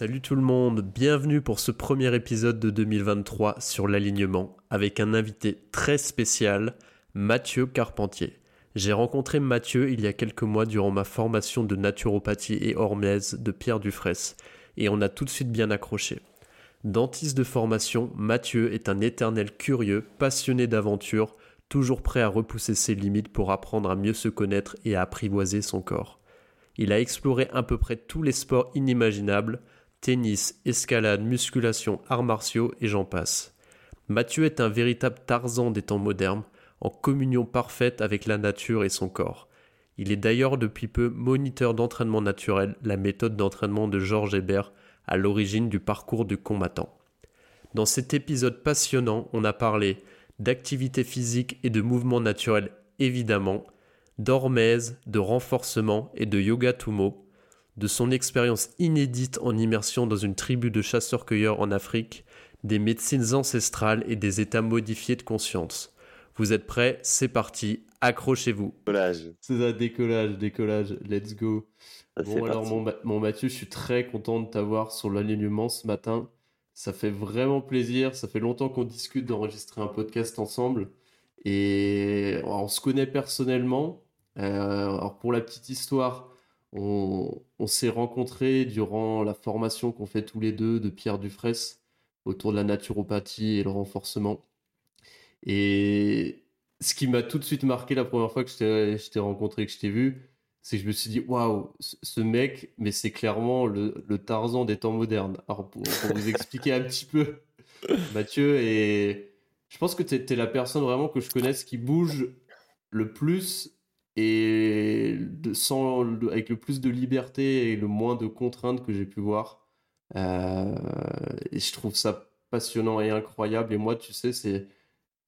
Salut tout le monde, bienvenue pour ce premier épisode de 2023 sur l'alignement avec un invité très spécial, Mathieu Carpentier. J'ai rencontré Mathieu il y a quelques mois durant ma formation de naturopathie et hormèse de Pierre Dufresne et on a tout de suite bien accroché. Dentiste de formation, Mathieu est un éternel curieux, passionné d'aventure, toujours prêt à repousser ses limites pour apprendre à mieux se connaître et à apprivoiser son corps. Il a exploré à peu près tous les sports inimaginables, tennis, escalade, musculation, arts martiaux et j'en passe. Mathieu est un véritable Tarzan des temps modernes, en communion parfaite avec la nature et son corps. Il est d'ailleurs depuis peu moniteur d'entraînement naturel, la méthode d'entraînement de Georges Hébert, à l'origine du parcours du combattant. Dans cet épisode passionnant, on a parlé d'activité physique et de mouvement naturel évidemment, d'hormèse, de renforcement et de yoga tumo, de son expérience inédite en immersion dans une tribu de chasseurs-cueilleurs en Afrique, des médecines ancestrales et des états modifiés de conscience. Vous êtes prêts? C'est parti, accrochez-vous. Décollage. C'est ça, décollage, décollage, let's go. bon alors mon, Mathieu, je suis très content de t'avoir sur l'alignement ce matin. Ça fait vraiment plaisir, ça fait longtemps qu'on discute d'enregistrer un podcast ensemble. Et on se connaît personnellement. Euh, alors pour la petite histoire, on, s'est rencontrés durant la formation qu'on fait tous les deux de Pierre Dufresne autour de la naturopathie et le renforcement. Et ce qui m'a tout de suite marqué la première fois que je t'ai rencontré, que je t'ai vu, c'est que je me suis dit, waouh, ce mec, mais c'est clairement le, Tarzan des temps modernes. Alors, pour, vous expliquer un petit peu, Mathieu, et je pense que tu es, la personne vraiment que je connaisse qui bouge le plus et sans, avec le plus de liberté et le moins de contraintes que j'ai pu voir. Euh, et je trouve ça passionnant et incroyable. Et moi, tu sais, c'est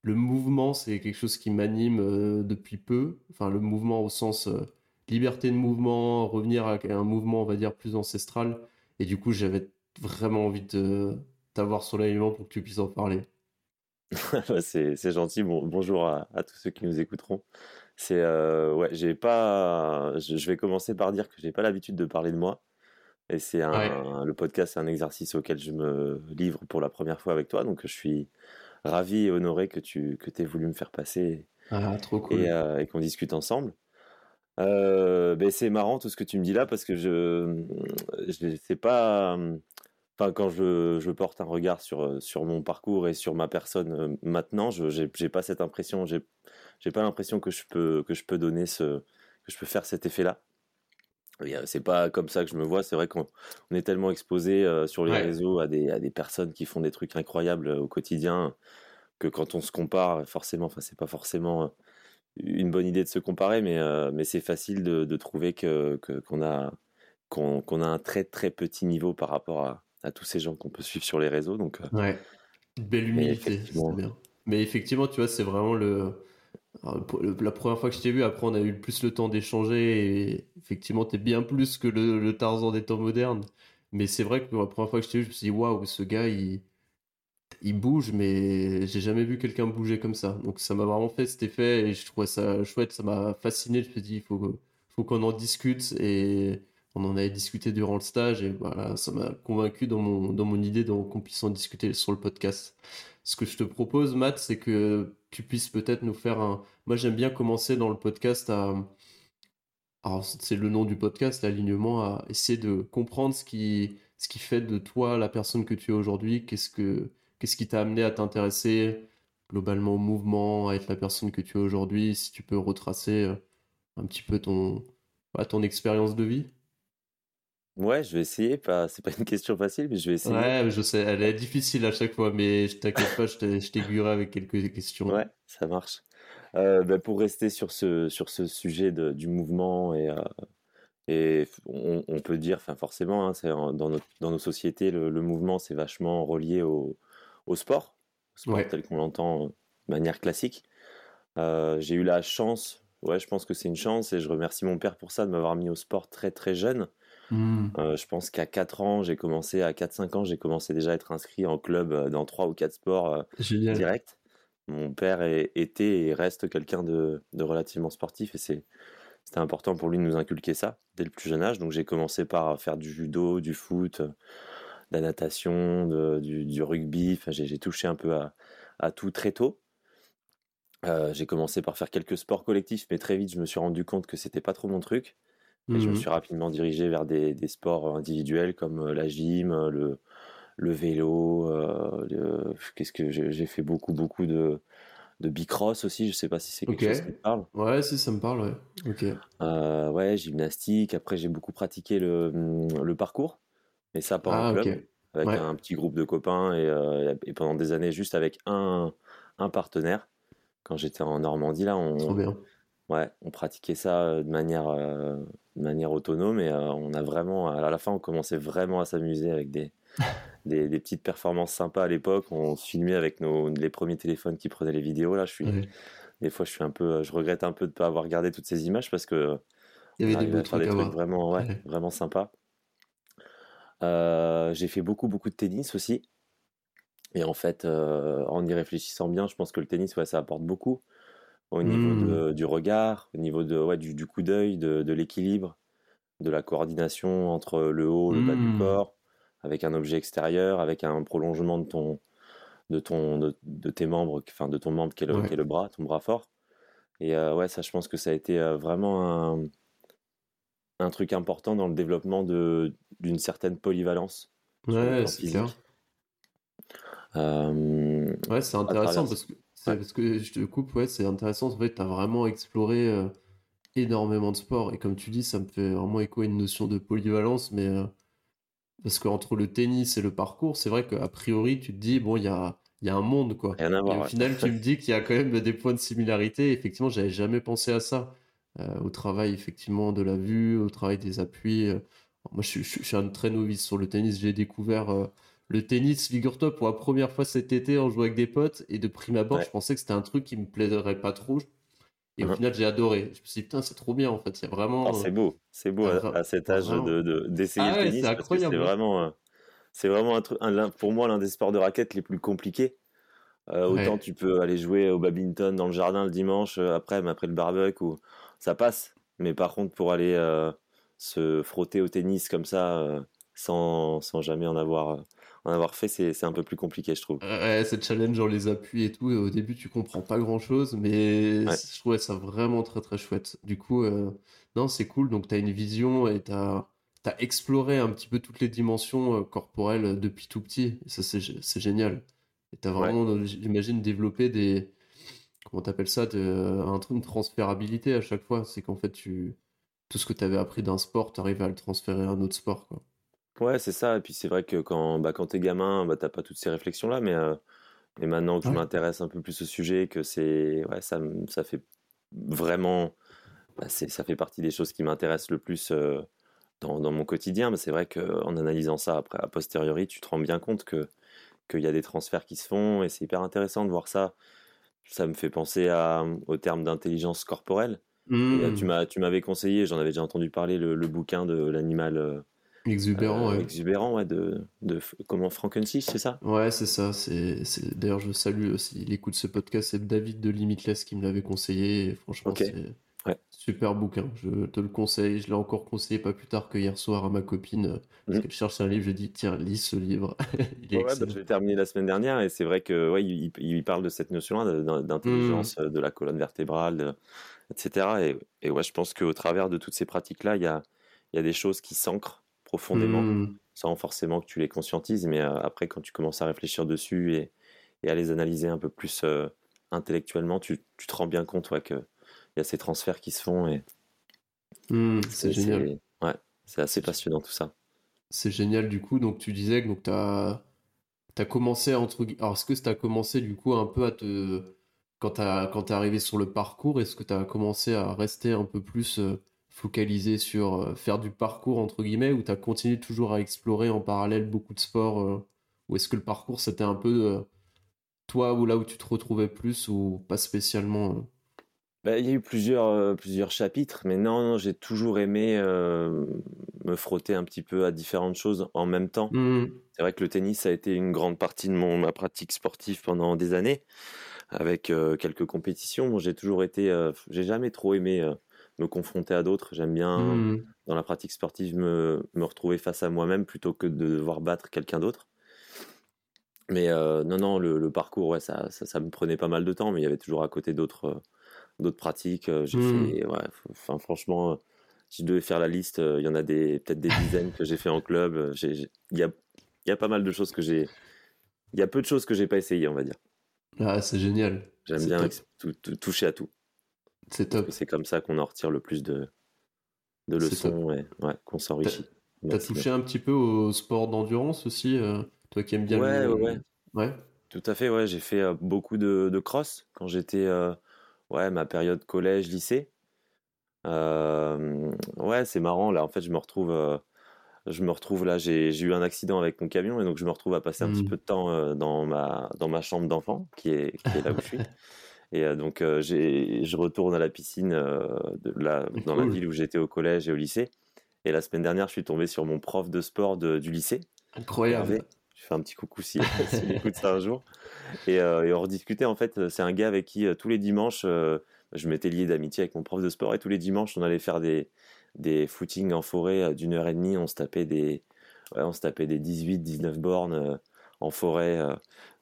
le mouvement, c'est quelque chose qui m'anime euh, depuis peu. Enfin, le mouvement au sens euh, liberté de mouvement, revenir à un mouvement, on va dire, plus ancestral. Et du coup, j'avais vraiment envie de t'avoir sur l'alignement pour que tu puisses en parler. c'est gentil. Bon, bonjour à, à, tous ceux qui nous écouteront. C'est euh, ouais, j'ai pas. Je, vais commencer par dire que j'ai pas l'habitude de parler de moi. Et c'est un, le podcast, c'est un exercice auquel je me livre pour la première fois avec toi. Donc je suis ravi et honoré que tu que aies voulu me faire passer ah, trop cool. et, euh, qu'on discute ensemble. Euh, ben c'est marrant tout ce que tu me dis là parce que je, je sais pas. Enfin, quand je, je, porte un regard sur, sur mon parcours et sur ma personne maintenant, je j'ai pas cette impression. J'ai j'ai pas l'impression que je peux que je peux donner ce que je peux faire cet effet-là. Euh, c'est pas comme ça que je me vois. C'est vrai qu'on est tellement exposé euh, sur les réseaux à des, à des personnes qui font des trucs incroyables euh, au quotidien que quand on se compare, forcément, enfin c'est pas forcément une bonne idée de se comparer, mais mais c'est facile de, de, trouver que qu'on a qu'on a un très très petit niveau par rapport à, à tous ces gens qu'on peut suivre sur les réseaux. Donc ouais, belle humilité, bien. Mais effectivement, tu vois, c'est vraiment le la première fois que je t'ai vu, après, on a eu plus le temps d'échanger et effectivement, t'es bien plus que le, Tarzan des temps modernes. Mais c'est vrai que la première fois que je t'ai vu, je me suis dit, waouh, ce gars, il, bouge, mais j'ai jamais vu quelqu'un bouger comme ça. Donc ça m'a vraiment fait cet effet et je trouvais ça chouette, ça m'a fasciné. Je me suis dit, il faut, faut qu'on en discute et on en avait discuté durant le stage et voilà, ça m'a convaincu dans mon, dans mon idée qu'on puisse en discuter sur le podcast. Ce que je te propose, Matt, c'est que tu puisses peut-être nous faire un. Moi, j'aime bien commencer dans le podcast à. Alors, c'est le nom du podcast, l'alignement, à essayer de comprendre ce qui, ce fait de toi la personne que tu es aujourd'hui. Qu'est-ce, que... Qu'est-ce qui t'a amené à t'intéresser globalement au mouvement, à être la personne que tu es aujourd'hui Si tu peux retracer euh, un petit peu ton, ton expérience de vie. Ouais, je vais essayer. Pas, c'est pas une question facile, mais je vais essayer. Ouais, je sais, elle est difficile à chaque fois, mais je t'inquiète pas, je t'aiguillerai avec quelques questions. Ouais, ça marche. Euh, bah, pour rester sur ce, sur ce sujet de, du mouvement et, euh, Et on, peut dire, enfin forcément, hein, dans, dans, nos sociétés, le, mouvement c'est vachement relié au, sport, sport tel qu'on l'entend de manière classique. j'ai eu la chance, ouais, je pense que c'est une chance et je remercie mon père pour ça de m'avoir mis au sport très très jeune. Mmh. je pense qu'à 4 ans, j'ai commencé, à 4-5 ans, j'ai commencé déjà à être inscrit en club dans 3 ou 4 sports directs. Mon père était et reste quelqu'un de, relativement sportif et c'est c'était important pour lui de nous inculquer ça dès le plus jeune âge. Donc j'ai commencé par faire du judo, du foot, de la natation, du, rugby. Enfin, j'ai touché un peu à, tout très tôt. j'ai commencé par faire quelques sports collectifs, mais très vite je me suis rendu compte que c'était pas trop mon truc. Et je me mmh suis rapidement dirigé vers des, sports individuels comme la gym, le, le vélo. Qu'est-ce que j'ai fait beaucoup, beaucoup de, de bicross aussi. Je sais pas si c'est quelque chose qui te parle. Ouais, si ça me parle, ouais. Ok. ouais, gymnastique. Après, j'ai beaucoup pratiqué le, mmh, le, parcours, mais ça pas en ah, club, avec un petit groupe de copains et, et, pendant des années juste avec un, un partenaire. Quand j'étais en Normandie, là, on, Trop bien. Ouais, on pratiquait ça de manière, de manière autonome et on a vraiment, à la fin, on commençait vraiment à s'amuser avec des, des, petites performances sympas à l'époque. On se filmait avec nos, les premiers téléphones qui prenaient les vidéos. Là, je suis, des fois, je suis un peu, je regrette un peu de ne pas avoir gardé toutes ces images parce que il y avait des, trucs, vraiment, ouais, vraiment sympas. j'ai fait beaucoup, beaucoup de tennis aussi. Et en fait, en y réfléchissant bien, je pense que le tennis, ouais, ça apporte beaucoup au niveau mmh. du regard, au niveau de, ouais, du, coup d'œil, de, l'équilibre, de la coordination entre le haut, le bas du mmh. corps, avec un objet extérieur, avec un prolongement de ton, de ton, de, tes membres, enfin de ton membre qui est le, le bras, ton bras fort. Et euh, ouais, ça, je pense que ça a été euh, vraiment un, un truc important dans le développement de d'une certaine polyvalence. Ouais, c'est clair. Euh, ouais, c'est intéressant parce que parce que je te coupe, ouais, c'est intéressant. En fait, tu as vraiment exploré énormément de sports. Et comme tu dis, ça me fait vraiment écho à une notion de polyvalence. Mais parce qu'entre le tennis et le parcours, c'est vrai qu'a priori, tu te dis, bon, il y a, y a un monde, quoi. et au final, tu me dis qu'il y a quand même des points de similarité. Effectivement, j'avais jamais pensé à ça. au travail, effectivement, de la vue, au travail des appuis. moi, je, je, suis un très novice sur le tennis. J'ai découvert le tennis, figure-toi, pour la première fois cet été, on jouait avec des potes, et de prime abord, je pensais que c'était un truc qui me plairait pas trop. Et au final, j'ai adoré. Je me suis dit, putain, c'est trop bien, en fait. C'est vraiment. Oh, c'est beau. C'est beau à, cet âge de, d'essayer ah le tennis. C'est vraiment, c'est vraiment un truc, pour moi, l'un des sports de raquette les plus compliqués. Euh, autant tu peux aller jouer au badminton dans le jardin le dimanche euh, après, après le barbecue, ou ça passe. Mais par contre, pour aller euh, se frotter au tennis comme ça, sans, sans jamais en avoir en avoir fait, c'est un peu plus compliqué, je trouve. Ouais, c'est challenge dans les appuis et tout. Et au début, tu comprends pas grand chose, mais je trouvais ça vraiment très très chouette. Du coup, euh, non, c'est cool. Donc, tu as une vision et tu as, exploré un petit peu toutes les dimensions euh, corporelles depuis tout petit. Et ça, c'est génial. Et tu as vraiment, j'imagine, développé des. Comment t'appelles ça de, un truc de transférabilité à chaque fois. C'est qu'en fait, tu, tout ce que tu avais appris d'un sport, tu arrives à le transférer à un autre sport. Quoi. Ouais, c'est ça. Et puis c'est vrai que quand, bah, quand t'es gamin, bah, t'as pas toutes ces réflexions-là, mais, euh, maintenant que je m'intéresse un peu plus au sujet, que c'est, ouais, ça, ça fait vraiment, bah, ça fait partie des choses qui m'intéressent le plus euh, dans, dans mon quotidien. Mais c'est vrai qu'en analysant ça après, a posteriori, tu te rends bien compte que qu'il y a des transferts qui se font et c'est hyper intéressant de voir ça. Ça me fait penser à, au terme d'intelligence corporelle. Mmh. tu m'as, tu m'avais conseillé, j'en avais déjà entendu parler, le, le bouquin de l'animal. Euh, Exubérant, euh, ouais. Exubérant, ouais, de, de comment Frankenstein, c'est ça? Ouais, c'est ça. C'est, D'ailleurs, je salue aussi. Il écoute ce podcast, c'est David de Limitless qui me l'avait conseillé. Et franchement, c'est ouais. super bouquin. Je te le conseille. Je l'ai encore conseillé pas plus tard que hier soir à ma copine euh, parce mmh. qu'elle cherche un livre. Je dis tiens, lis ce livre. il est ouais, bah, je l'ai terminé la semaine dernière et c'est vrai que ouais, il, il, parle de cette notion-là d'intelligence mmh. de la colonne vertébrale, etc. Et, et ouais, je pense qu'au travers de toutes ces pratiques-là, il y a, il y a des choses qui s'ancrent profondément, mmh. sans forcément que tu les conscientises. Mais euh, après, quand tu commences à réfléchir dessus et, et à les analyser un peu plus euh, intellectuellement, tu, tu, te rends bien compte ouais, qu'il y a ces transferts qui se font. Et mmh, c'est génial. Ouais, c'est assez passionnant tout ça. C'est génial du coup. Donc tu disais que tu as, as, commencé entre. Alors est-ce que tu as commencé du coup un peu à te. Quand tu es arrivé sur le parcours, est-ce que tu as commencé à rester un peu plus euh, focalisé sur faire du parcours, entre guillemets, ou tu as continué toujours à explorer en parallèle beaucoup de sports Ou est-ce que le parcours, c'était un peu toi ou là où tu te retrouvais plus ou pas spécialement bah, il y a eu plusieurs, plusieurs chapitres, mais non, non j'ai toujours aimé me frotter un petit peu à différentes choses en même temps. Mmh. C'est vrai que le tennis a été une grande partie de mon, ma pratique sportive pendant des années, avec quelques compétitions. j'ai toujours été, j'ai jamais trop aimé me confronter à d'autres. J'aime bien, mmh. dans la pratique sportive, me, me retrouver face à moi-même plutôt que de devoir battre quelqu'un d'autre. Mais non, non, le, parcours, ouais, ça, ça, me prenait pas mal de temps, mais il y avait toujours à côté d'autres d'autres pratiques. J'ai mmh. fait, ouais, enfin, franchement, si je devais faire la liste, il y en a des peut-être des dizaines que j'ai fait en club. Il y a, y a pas mal de choses que j'ai. Il y a peu de choses que j'ai pas essayé, on va dire. Ah, c'est génial. J'aime bien toucher à tout. C'est top. C'est comme ça qu'on en retire le plus de, de leçons et ouais, qu'on s'enrichit. T'as touché un petit peu au sport d'endurance aussi, toi qui aimes bien ouais, le... ouais, ouais. Tout à fait, ouais. J'ai fait beaucoup de, de, cross quand j'étais ouais, ma période collège, lycée. ouais, c'est marrant. Là, en fait, je me retrouve, je me retrouve là. J'ai eu un accident avec mon camion et donc je me retrouve à passer un petit mmh. peu de temps dans ma dans ma chambre d'enfant, qui est, qui est là où je suis. Et donc, je retourne à la piscine de la, dans la ville où j'étais au collège et au lycée. Et la semaine dernière, je suis tombé sur mon prof de sport du lycée. Incroyable. Je fais un petit coucou si, si écoute ça un jour. Et, et, on rediscutait. En fait, c'est un gars avec qui tous les dimanches, je m'étais lié d'amitié avec mon prof de sport. Et tous les dimanches, on allait faire des, des footings en forêt d'une heure et demie. On se tapait des, ouais, on se tapait des 18, 19 bornes en forêt.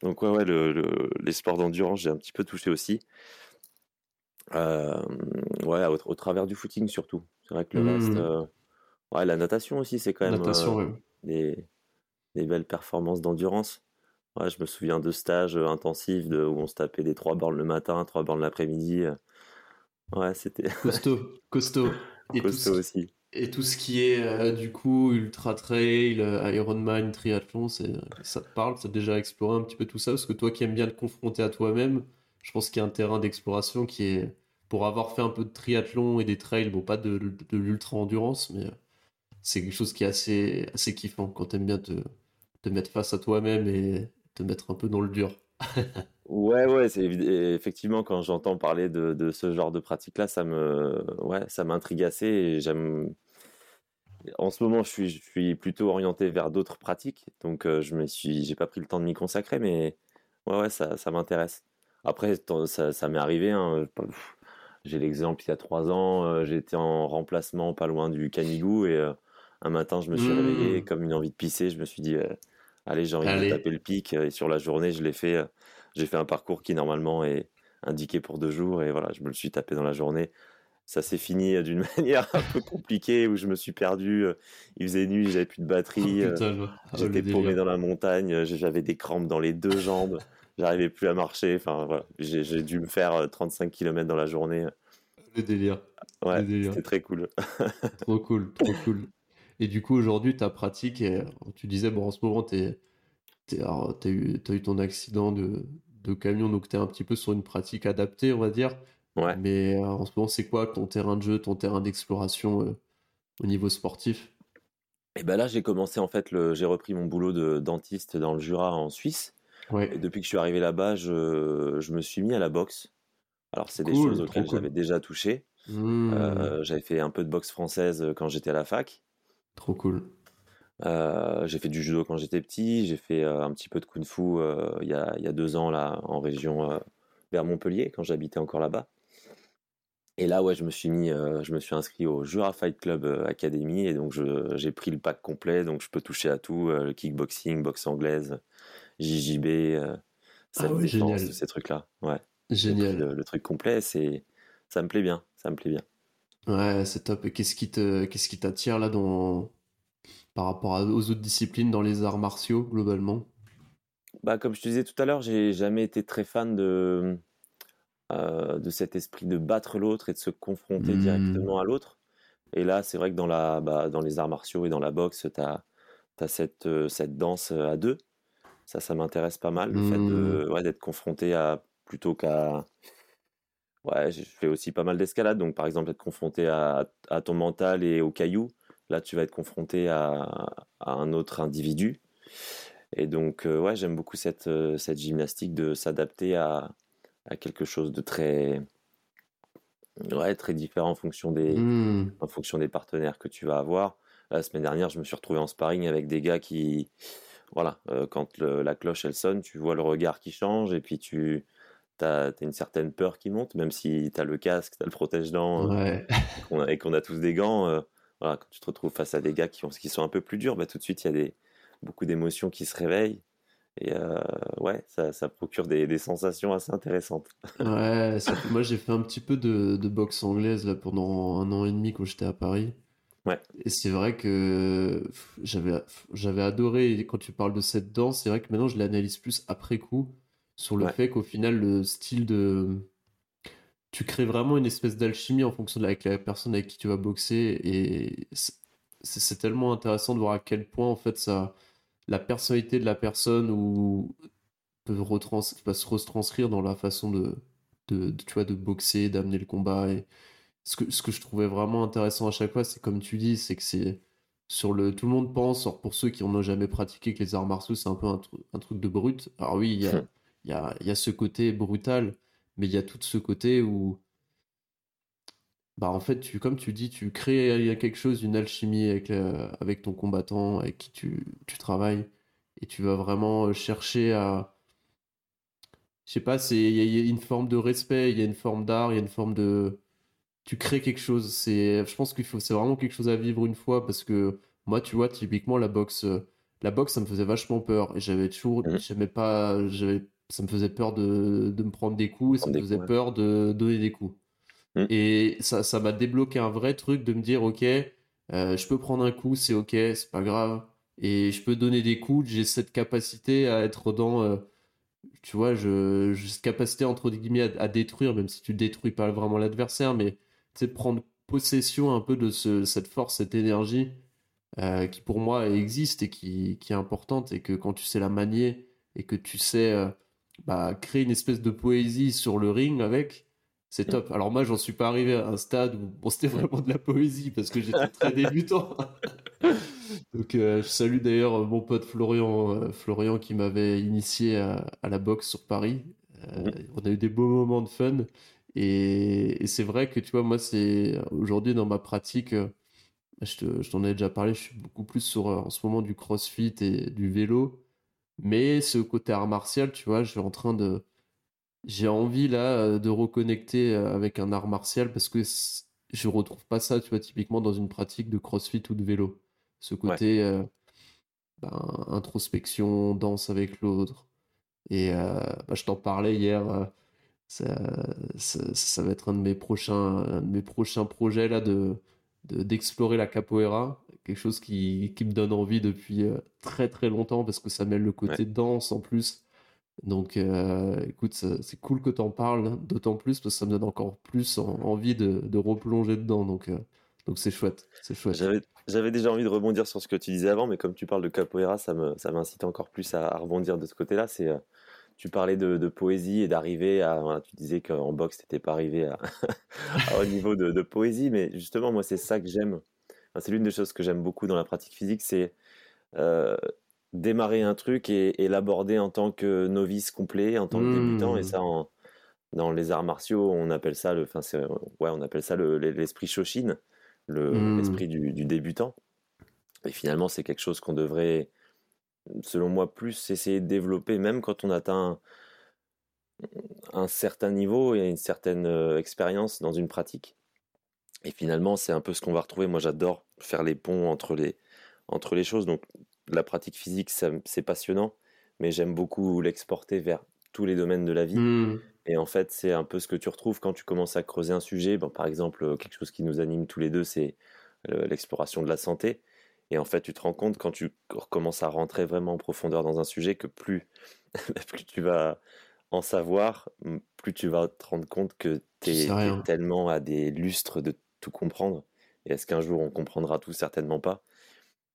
Donc, ouais, ouais le, les sports d'endurance, j'ai un petit peu touché aussi. ouais, au, travers du footing surtout. C'est vrai que le reste. Mmh. ouais, la natation aussi, c'est quand même. des, des belles performances d'endurance. Ouais, je me souviens de stages intensifs de, où on se tapait des trois bornes le matin, trois bornes l'après-midi. Ouais, c'était. Costaud, costaud. Et costaud aussi. Et tout ce qui est euh, du coup ultra trail, euh, Ironman, triathlon, ça te parle? Ça déjà exploré un petit peu tout ça? Parce que toi qui aimes bien le confronter à toi-même, je pense qu'il y a un terrain d'exploration qui est pour avoir fait un peu de triathlon et des trails, bon pas de, de l'ultra endurance, mais c'est quelque chose qui est assez assez kiffant quand t'aimes bien te, te mettre face à toi-même et te mettre un peu dans le dur. Ouais, ouais, c'est effectivement quand j'entends parler de, de, ce genre de pratique-là, ça me, ouais, ça m'intrigue assez et j'aime. En ce moment, je suis, je suis plutôt orienté vers d'autres pratiques, donc euh, je me suis, j'ai pas pris le temps de m'y consacrer, mais ouais, ouais, ça, ça m'intéresse. Après, ça, ça m'est arrivé. Hein, j'ai l'exemple il y a trois ans, euh, j'étais en remplacement pas loin du Canigou et euh, un matin, je me suis réveillé mmh. comme une envie de pisser. Je me suis dit, allez, j'ai envie de taper le pic. Et sur la journée, je l'ai fait. J'ai fait un parcours qui normalement est indiqué pour deux jours et voilà, je me le suis tapé dans la journée. Ça s'est fini d'une manière un peu compliquée où je me suis perdu. Il faisait nuit, j'avais plus de batterie. Oh, ah, j'étais paumé dans la montagne, j'avais des crampes dans les deux jambes, j'arrivais plus à marcher. Enfin voilà, j'ai dû me faire 35 km dans la journée. Le délire. Ouais, c'était très cool. trop cool, trop cool. Et du coup, aujourd'hui, ta pratique, tu disais, bon, en ce moment, tu as, eu, ton accident de, de camion, donc tu es un petit peu sur une pratique adaptée, on va dire. Ouais. Mais euh, en ce moment, c'est quoi ton terrain de jeu, ton terrain d'exploration euh, au niveau sportif? Et ben là, j'ai commencé en fait, j'ai repris mon boulot de dentiste dans le Jura en Suisse. Ouais. Et depuis que je suis arrivé là-bas, je... je me suis mis à la boxe. Alors, c'est des choses auxquelles j'avais déjà touché. Mmh. Euh, j'avais fait un peu de boxe française quand j'étais à la fac. Trop cool. Euh, j'ai fait du judo quand j'étais petit, j'ai fait euh, un petit peu de kung fu euh, il y, a, y, a, deux ans là en région vers Montpellier quand j'habitais encore là-bas. Et là ouais je me suis mis, je me suis inscrit au Jura Fight Club Academy et donc j'ai pris le pack complet donc je peux toucher à tout, le kickboxing, boxe anglaise, JJB, ah défense, ces trucs là. Ouais. Génial. Le, truc complet c'est ça me plaît bien, ça me plaît bien. Ouais, c'est top. Et qu'est-ce qui te, qu'est-ce qui t'attire là dans, par rapport aux autres disciplines dans les arts martiaux globalement? Bah, comme je te disais tout à l'heure, j'ai jamais été très fan de, euh, de cet esprit de battre l'autre et de se confronter mmh. directement à l'autre. Et là, c'est vrai que dans, la, bah, dans les arts martiaux et dans la boxe, tu as, cette, euh, cette danse à deux. Ça, ça m'intéresse pas mal, le fait de, ouais, d'être confronté à plutôt qu'à Ouais, je fais aussi pas mal d'escalade. Donc, par exemple, être confronté à, à, ton mental et aux cailloux. Là, tu vas être confronté à, à un autre individu. Et donc, euh, ouais, j'aime beaucoup cette, euh, cette gymnastique de s'adapter à, à quelque chose de très, ouais, très différent en fonction des, mmh. en fonction des partenaires que tu vas avoir. La semaine dernière, je me suis retrouvé en sparring avec des gars qui, voilà, euh, quand la cloche elle sonne, tu vois le regard qui change et puis tu as, une certaine peur qui monte, même si tu as le casque, tu as le protège-dents euh, et qu'on a tous des gants. Euh, voilà, quand tu te retrouves face à des gars qui, ont, qui sont un peu plus durs, bah, tout de suite il y a des, beaucoup d'émotions qui se réveillent. Et ouais, ça, ça procure des, des, sensations assez intéressantes. Ouais, moi j'ai fait un petit peu de, de, boxe anglaise là, pendant un an et demi quand j'étais à Paris. Et c'est vrai que j'avais, j'avais adoré, quand tu parles de cette danse, c'est vrai que maintenant je l'analyse plus après coup, sur le fait qu'au final, le style de. Tu crées vraiment une espèce d'alchimie en fonction de la, avec la personne avec qui tu vas boxer, et c'est, tellement intéressant de voir à quel point, en fait, ça, la personnalité de la personne ou peut, retrans, peut se retranscrire dans la façon de, de, tu vois, de boxer, d'amener le combat. Et, ce que, ce que je trouvais vraiment intéressant à chaque fois, c'est comme tu dis, c'est que c'est sur le. Tout le monde pense, pour ceux qui n'en ont jamais pratiqué, que les arts martiaux, c'est un peu un, un, truc de brut. Alors oui, il y a, y, a, y a ce côté brutal, mais il y a tout ce côté où. Bah en fait, tu, comme tu dis, tu crées il y a quelque chose, une alchimie avec, avec ton combattant, avec qui tu, tu travailles, et tu vas vraiment chercher à. Je sais pas, il y, a une forme de respect, il y a une forme d'art, il y a une forme de tu crées quelque chose. C'est, je pense faut, c'est vraiment quelque chose à vivre une fois parce que moi, tu vois, typiquement la boxe, euh, la boxe, ça me faisait vachement peur et j'avais toujours, mmh. j'aimais pas, j'avais, ça me faisait peur de, de me prendre des coups et ça me faisait peur de donner des coups. Mmh. Et ça, ça m'a débloqué un vrai truc de me dire, ok, euh, je peux prendre un coup, c'est ok, c'est pas grave. Et je peux donner des coups, j'ai cette capacité à être dans, euh, tu vois, je, cette capacité entre guillemets à, à, détruire, même si tu détruis pas vraiment l'adversaire, mais prendre possession un peu de cette force, cette énergie euh, qui pour moi existe et qui, est importante et que quand tu sais la manier et que tu sais bah, créer une espèce de poésie sur le ring avec, c'est top. Alors moi, j'en suis pas arrivé à un stade où bon, c'était vraiment de la poésie parce que j'étais très débutant. Donc euh, je salue d'ailleurs mon pote Florian, Florian qui m'avait initié à, à, la boxe sur Paris. On a eu des beaux moments de fun et, c'est vrai que tu vois, moi, c'est aujourd'hui dans ma pratique, euh, je t'en ai déjà parlé, je suis beaucoup plus sur euh, en ce moment du crossfit et du vélo. Mais ce côté art martial, tu vois, je suis en train de. J'ai envie là euh, de reconnecter avec un art martial parce que je retrouve pas ça, tu vois, typiquement dans une pratique de crossfit ou de vélo. Ce côté ben, introspection, danse avec l'autre. Et bah, je t'en parlais hier ça, ça, va être un de mes prochains, mes prochains projets là de d'explorer la capoeira, quelque chose qui, qui, me donne envie depuis euh, très très longtemps parce que ça mêle le côté danse en plus. Donc euh, écoute, c'est cool que tu en parles, d'autant plus parce que ça me donne encore plus envie de, de, replonger dedans. Donc euh, donc c'est chouette, c'est chouette. J'avais déjà envie de rebondir sur ce que tu disais avant, mais comme tu parles de capoeira, ça m'incite ça encore plus à, à rebondir de ce côté-là. C'est tu parlais de, poésie et d'arriver à. tu disais qu'en boxe, tu n'étais pas arrivé à, au niveau de, poésie, mais justement, moi, c'est ça que j'aime. C'est l'une des choses que j'aime beaucoup dans la pratique physique, c'est euh, démarrer un truc et, l'aborder en tant que novice complet, en tant que débutant. Et mmh. ça, dans les arts martiaux, on appelle ça le, enfin, ouais, on appelle ça l'esprit Shoshin, mmh. l'esprit du, du, débutant. Et finalement, c'est quelque chose qu'on devrait selon moi, plus essayer de développer, même quand on atteint un certain niveau et une certaine euh, expérience dans une pratique. Et finalement, c'est un peu ce qu'on va retrouver. Moi, j'adore faire les ponts entre les, entre les choses. Donc, la pratique physique, c'est passionnant, mais j'aime beaucoup l'exporter vers tous les domaines de la vie. Mmh. Et en fait, c'est un peu ce que tu retrouves quand tu commences à creuser un sujet. Bon, par exemple, quelque chose qui nous anime tous les deux, c'est euh, l'exploration de la santé. Et en fait, tu te rends compte quand tu commences à rentrer vraiment en profondeur dans un sujet que plus, plus tu vas en savoir, plus tu vas te rendre compte que tu es, tellement à des lustres de tout comprendre. Et est-ce qu'un jour on comprendra tout? Certainement pas.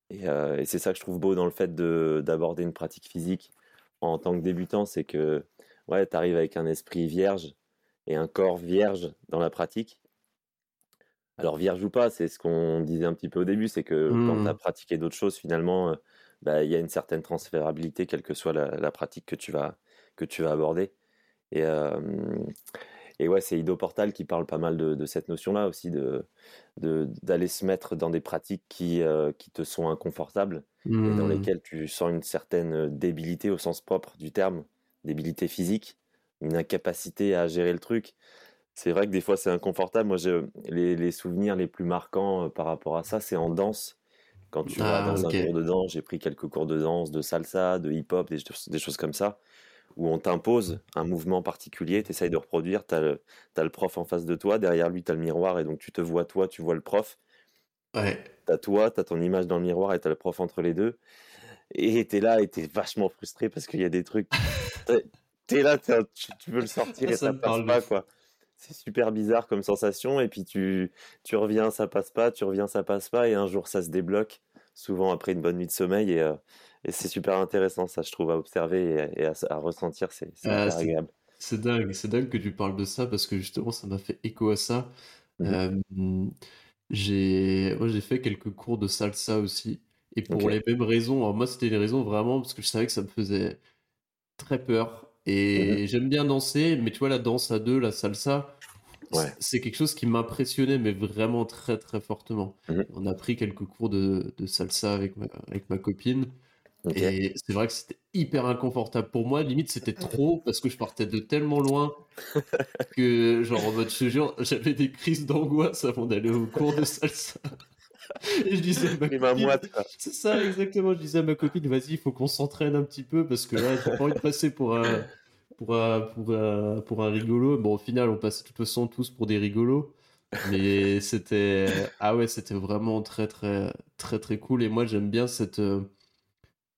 Et, euh, et c'est ça que je trouve beau dans le fait d'aborder une pratique physique en tant que débutant, c'est que ouais, tu arrives avec un esprit vierge et un corps vierge dans la pratique. Alors vierge ou pas, c'est ce qu'on disait un petit peu au début, c'est que quand tu as mmh. pratiqué d'autres choses, finalement, bah, il y a une certaine transférabilité, quelle que soit la, pratique que tu vas, que tu vas aborder. Et, et ouais, c'est Ido Portal qui parle pas mal de, cette notion-là aussi, de d'aller se mettre dans des pratiques qui, qui te sont inconfortables et dans mmh. lesquelles tu sens une certaine débilité au sens propre du terme, débilité physique, une incapacité à gérer le truc. C'est vrai que des fois c'est inconfortable. Moi, les, les, souvenirs les plus marquants par rapport à ça, c'est en danse. Quand tu vas ah, dans un cours de danse, j'ai pris quelques cours de danse, de salsa, de hip-hop, des, des, choses comme ça, où on t'impose un mouvement particulier, tu essayes de reproduire, tu as, le prof en face de toi, derrière lui tu as le miroir, et donc tu te vois toi, tu vois le prof. Ouais. Tu as toi, tu as ton image dans le miroir, et tu as le prof entre les deux. Et tu es là, et tu es vachement frustré parce qu'il y a des trucs... tu es là, tu, veux le sortir et ça, passe pas, quoi c'est super bizarre comme sensation. Et puis tu, tu reviens, ça passe pas, tu reviens, ça passe pas. Et un jour, ça se débloque, souvent après une bonne nuit de sommeil. Et, euh, et c'est super intéressant, ça, je trouve, à observer et, à, ressentir. C'est ah, agréable. C'est dingue, c'est dingue que tu parles de ça parce que justement, ça m'a fait écho à ça. Mmh j'ai j'ai fait quelques cours de salsa aussi. Et pour les mêmes raisons, alors moi, c'était les raisons vraiment parce que je savais que ça me faisait très peur. Mmh et j'aime bien danser, mais tu vois, la danse à deux, la salsa, c'est quelque chose qui m'impressionnait, mais vraiment très, très fortement. Mmh On a pris quelques cours de, de salsa avec ma, avec ma copine. Et c'est vrai que c'était hyper inconfortable pour moi. Limite, c'était trop parce que je partais de tellement loin que, genre, en mode, je j'avais des crises d'angoisse avant d'aller au cours de salsa. Et je disais à ma copine, c'est ça exactement, je disais à ma copine, vas-y, il faut qu'on s'entraîne un petit peu parce que là, j'ai pas envie de passer pour un, pour un, pour un, pour un rigolo. Bon, au final, on passait de toute façon tous pour des rigolos. Mais c'était, ah ouais, c'était vraiment très, très, très, très cool. Et moi, j'aime bien cette,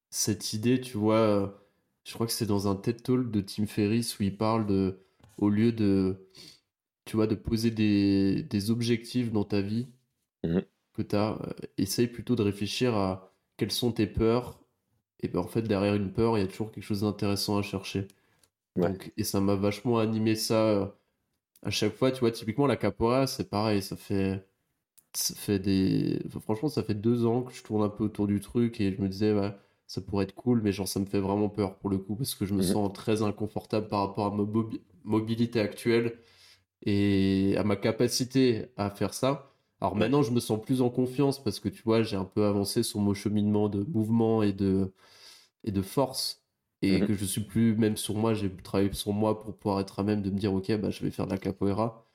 cette idée, tu vois. Je crois que c'est dans un TED Talk de Tim Ferriss où il parle de, au lieu de, tu vois, de poser des, des objectifs dans ta vie, mmh que tu as, euh, essaye plutôt de réfléchir à quelles sont tes peurs. Et ben, en fait, derrière une peur, il y a toujours quelque chose d'intéressant à chercher. Donc, et ça m'a vachement animé ça euh, à chaque fois. Tu vois, typiquement, la capoeira, c'est pareil. Ça fait, ça fait des. franchement, ça fait deux ans que je tourne un peu autour du truc et je me disais, ouais, ça pourrait être cool, mais genre, ça me fait vraiment peur pour le coup parce que je me mmh sens très inconfortable par rapport à ma mobilité actuelle et à ma capacité à faire ça. Alors maintenant, je me sens plus en confiance parce que tu vois, j'ai un peu avancé sur mon cheminement de mouvement et de, et de force. Et mmh que je suis plus même sur moi, j'ai travaillé sur moi pour pouvoir être à même de me dire, ok, bah, je vais faire de la capoeira.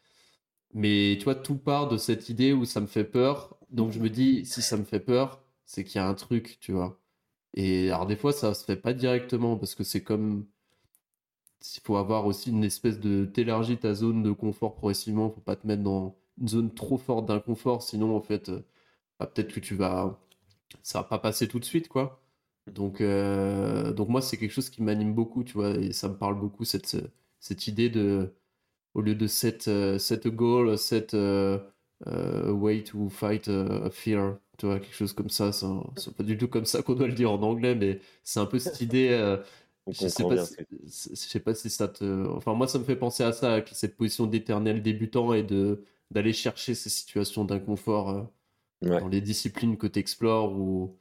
Mais tu vois, tout part de cette idée où ça me fait peur. Donc je me dis, si ça me fait peur, c'est qu'il y a un truc, tu vois. Et alors des fois, ça se fait pas directement parce que c'est comme. Il faut avoir aussi une espèce de. T'élargis ta zone de confort progressivement, faut pas te mettre dans une zone trop forte d'inconfort, sinon en fait, euh, bah, peut-être que tu vas, ça va pas passer tout de suite, quoi. Donc, euh, donc moi, c'est quelque chose qui m'anime beaucoup, tu vois, et ça me parle beaucoup cette cette idée de, au lieu de cette cette goal, cette way to fight a fear, tu vois, quelque chose comme ça. C'est pas du tout comme ça qu'on doit le dire en anglais, mais c'est un peu cette idée. Euh, je sais, pas si, je sais pas si ça te. Enfin, moi, ça me fait penser à ça, cette position d'éternel débutant et de d'aller chercher ces situations d'inconfort euh, dans les disciplines que tu explores ou,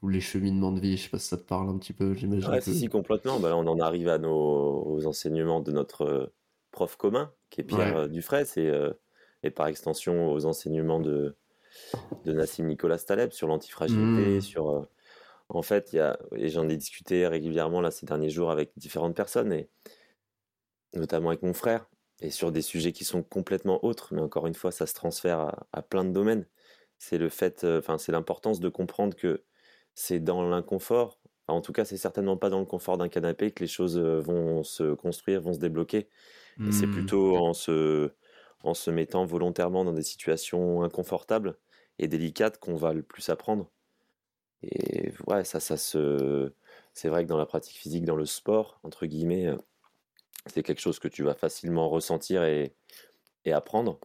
ou, les cheminements de vie. Je sais pas si ça te parle un petit peu, j'imagine. Ouais, si, complètement. Bah, on en arrive à nos aux enseignements de notre euh, prof commun, qui est Pierre Dufresne, et, et par extension aux enseignements de, de Nassim Nicolas Taleb sur l'antifragilité, mmh. sur. en fait, il y a, et j'en ai discuté régulièrement là ces derniers jours avec différentes personnes, et notamment avec mon frère, et sur des sujets qui sont complètement autres, mais encore une fois, ça se transfère à, plein de domaines. C'est le fait, euh, enfin, c'est l'importance de comprendre que c'est dans l'inconfort, en tout cas, c'est certainement pas dans le confort d'un canapé que les choses euh, vont se construire, vont se débloquer. C'est mmh. plutôt en se, en se mettant volontairement dans des situations inconfortables et délicates qu'on va le plus apprendre. Et ouais, ça, ça se. C'est vrai que dans la pratique physique, dans le sport, entre guillemets, euh, c'est quelque chose que tu vas facilement ressentir et, et apprendre.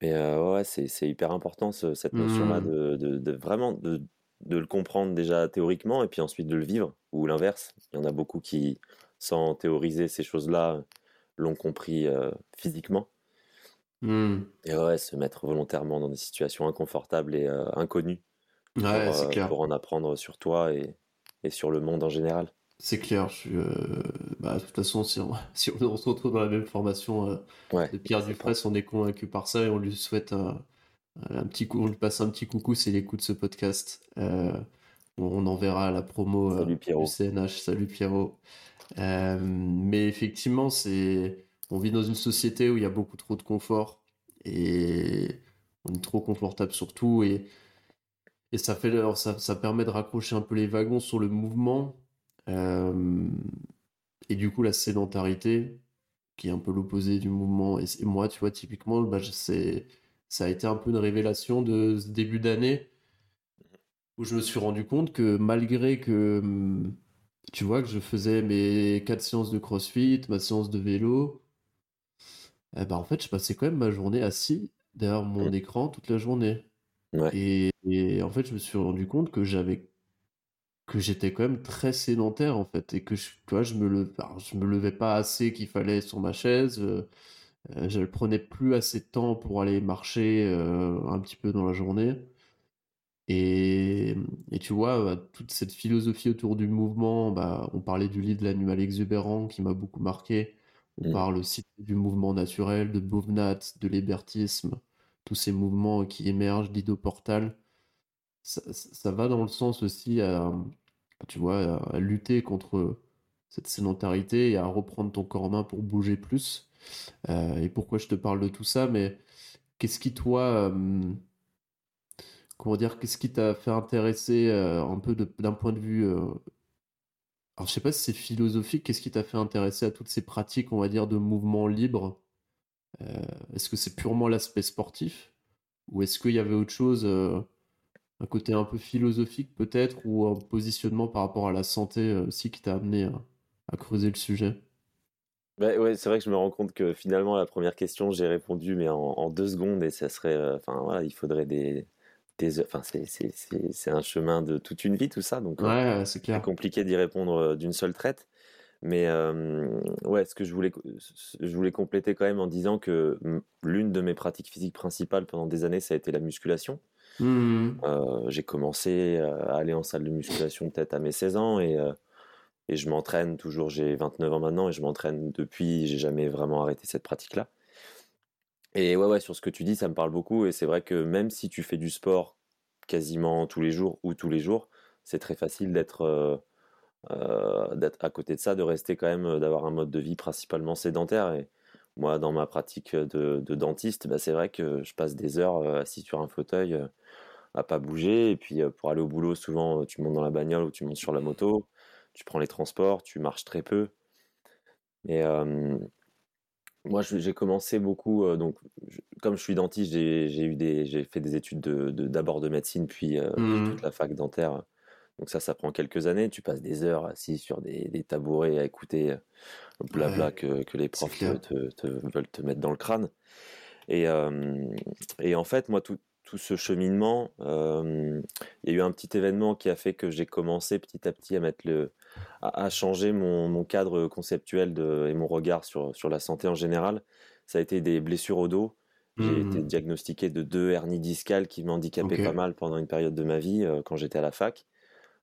Mais euh, ouais, c'est hyper important cette notion-là mmh. de, de, vraiment de, de, le comprendre déjà théoriquement et puis ensuite de le vivre, ou l'inverse. Il y en a beaucoup qui, sans théoriser ces choses-là, l'ont compris physiquement. Mmh. Et ouais, se mettre volontairement dans des situations inconfortables et inconnues Ouais, pour, c'est euh, clair. pour en apprendre sur toi et, et sur le monde en général. C'est clair. Je suis, euh, bah, de toute façon, si on, si on se retrouve dans la même formation euh, Ouais, de Pierre c'est. Dufresne, on est convaincu par ça et on lui souhaite un, un petit coup, on lui passe un petit coucou s'il écoute ce podcast. On, enverra la promo Salut du. CNH. Salut Pierrot. Euh, mais effectivement, c'est, on vit dans une société où il y a beaucoup trop de confort et on est trop confortable sur tout et, et ça fait, alors ça, ça permet de raccrocher un peu les wagons sur le mouvement. Euh, et du coup, la sédentarité, qui est un peu l'opposé du mouvement. Et, moi, tu vois, typiquement, bah, ça a été un peu une révélation de ce début d'année où je me suis rendu compte que malgré que, hum, tu vois, que je faisais mes quatre séances de CrossFit, ma séance de vélo, eh ben, en fait, je passais quand même ma journée assis derrière mon écran toute la journée. Ouais, Et, et en fait, je me suis rendu compte que j'avais que j'étais quand même très sédentaire en fait et que je, tu vois, je me le, je me levais pas assez qu'il fallait sur ma chaise. euh, euh, je ne prenais plus assez de temps pour aller marcher euh, un petit peu dans la journée. Et, et tu vois, bah, toute cette philosophie autour du mouvement, bah, on parlait du lit de l'animal exubérant qui m'a beaucoup marqué. On Mm. parle aussi du mouvement naturel, de Bovenat, de l'hébertisme, tous ces mouvements qui émergent d'Ido-Portal. Ça, ça- ça va dans le sens aussi à, tu vois, à, à lutter contre cette sédentarité et à reprendre ton corps en main pour bouger plus. Euh, et pourquoi je te parle de tout ça, mais qu'est-ce qui, toi, euh, comment dire, qu'est-ce qui t'a fait intéresser euh, un peu d'un point de vue. euh, alors, je sais pas si c'est philosophique, qu'est-ce qui t'a fait intéresser à toutes ces pratiques, on va dire, de mouvement libre? Euh, est-ce que c'est purement l'aspect sportif? Ou est-ce qu'il y avait autre chose, un côté un peu philosophique peut-être, ou un positionnement par rapport à la santé aussi qui t'a amené à, creuser le sujet? Ouais, ouais, c'est vrai que je me rends compte que finalement, la première question, j'ai répondu, mais en, deux secondes, et ça serait, enfin voilà, il faudrait des, des heures, enfin c'est, un chemin de toute une vie, tout ça, donc Ouais, euh, c'est compliqué d'y répondre euh, d'une seule traite. Mais euh, ouais, ce que je voulais, je voulais compléter quand même en disant que l'une de mes pratiques physiques principales pendant des années, ça a été la musculation. Euh, j'ai commencé à aller en salle de musculation peut-être à mes 16 ans et, euh, et je m'entraîne toujours, j'ai 29 ans maintenant et je m'entraîne depuis, j'ai jamais vraiment arrêté cette pratique-là. Et ouais, ouais, sur ce que tu dis, ça me parle beaucoup et c'est vrai que même si tu fais du sport quasiment tous les jours ou tous les jours, c'est très facile d'être euh, euh, à côté de ça, de rester quand même, euh, d'avoir un mode de vie principalement sédentaire. Et moi, dans ma pratique de, de dentiste, bah, c'est vrai que je passe des heures assis sur un fauteuil à pas bouger. Et puis pour aller au boulot, souvent, tu montes dans la bagnole ou tu montes sur la moto, tu prends les transports, tu marches très peu. Et euh, moi, j'ai commencé beaucoup, euh, donc je- comme je suis dentiste, j'ai j'ai eu des, j'ai fait des études de, de- d'abord de médecine, puis, euh, toute la fac dentaire. Donc ça, ça prend quelques années. Tu passes des heures assis sur des, des tabourets à écouter euh, le blabla Ouais, que, que les profs te, clair. te- te- veulent te mettre dans le crâne. Et, euh, et en fait, moi, tout, tout ce cheminement, euh, il y a eu un petit événement qui a fait que j'ai commencé petit à petit à mettre le, à changer mon, mon cadre conceptuel de, et mon regard sur, sur la santé en général. Ça a été des blessures au dos. J'ai été Mhm. diagnostiqué de deux hernies discales qui m'handicapaient pas Ok. mal pendant une période de ma vie euh, quand j'étais à la fac.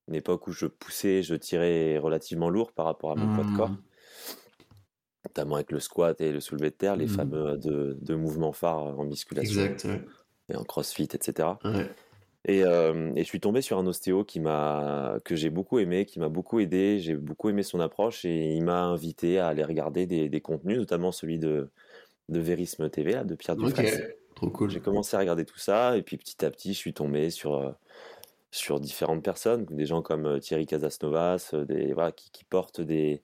Une époque où je poussais, je tirais relativement lourd par rapport à mon poids de corps, Mhm. notamment avec le squat et le soulevé de terre, les Mhm. fameux deux, deux mouvements phares en musculation Exact, ouais. et en crossfit, etc. Ouais. Et, euh, et je suis tombé sur un ostéo qui m'a, que j'ai beaucoup aimé, qui m'a beaucoup aidé. J'ai beaucoup aimé son approche et il m'a invité à aller regarder des, des contenus, notamment celui de, de Vérisme TV, là, de Pierre Dufresne. trop cool. J'ai commencé à regarder tout ça et puis petit à petit, je suis tombé sur, euh, sur différentes personnes, des gens comme euh, Thierry Casasnovas, des, voilà, qui, qui portent des,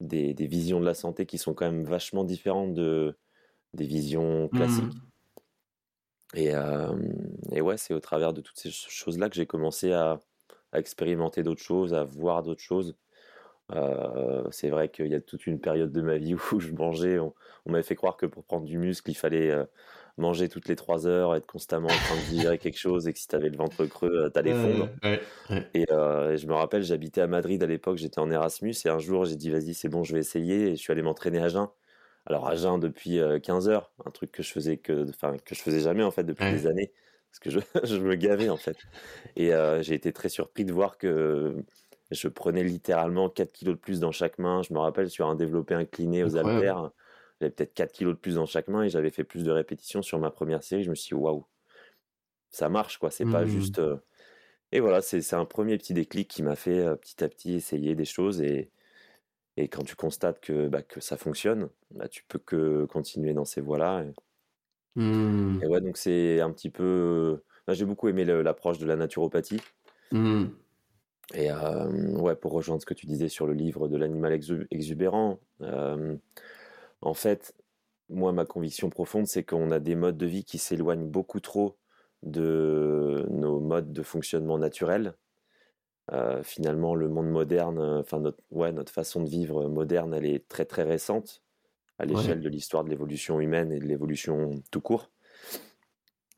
des, des visions de la santé qui sont quand même vachement différentes de, des visions classiques. Mhm. Et, euh, et ouais, c'est au travers de toutes ces ch- choses-là que j'ai commencé à, à expérimenter d'autres choses, à voir d'autres choses. Euh, c'est vrai qu'il y a toute une période de ma vie où je mangeais, on, on m'avait fait croire que pour prendre du muscle, il fallait manger toutes les trois heures, être constamment en train de digérer quelque chose, et que si tu avais le ventre creux, t'allais fondre. Ouais, ouais, ouais. Et, euh, et je me rappelle, j'habitais à Madrid à l'époque, j'étais en Erasmus, et un jour j'ai dit, vas-y, c'est bon, je vais essayer, et je suis allé m'entraîner à jeun alors à jeun depuis 15 heures, un truc que je faisais que, enfin que je faisais jamais en fait depuis des années, parce que je, je, me gavais en fait. Et j'ai été très surpris de voir que je prenais littéralement 4 kilos de plus dans chaque main. Je me rappelle sur un développé incliné aux haltères, j'avais peut-être 4 kilos de plus dans chaque main et j'avais fait plus de répétitions sur ma première série. Je me suis dit, waouh, ça marche, quoi. C'est pas mmh. juste. Euh, et voilà, c'est un premier petit déclic qui m'a fait euh, petit à petit essayer des choses. Et, et quand tu constates que, bah, que ça fonctionne, bah, tu peux que continuer dans ces voies-là. Et... Mmh. et... ouais, donc c'est un petit peu. J'ai beaucoup aimé l'approche de la naturopathie. Mmh. Et euh, ouais, pour rejoindre ce que tu disais sur le livre de l'animal exubérant, en fait, moi, ma conviction profonde, c'est qu'on a des modes de vie qui s'éloignent beaucoup trop de nos modes de fonctionnement naturels. Euh, finalement, le monde moderne, enfin notre, ouais, notre façon de vivre moderne, elle est très très récente à l'échelle de l'histoire de l'évolution humaine et de l'évolution tout court.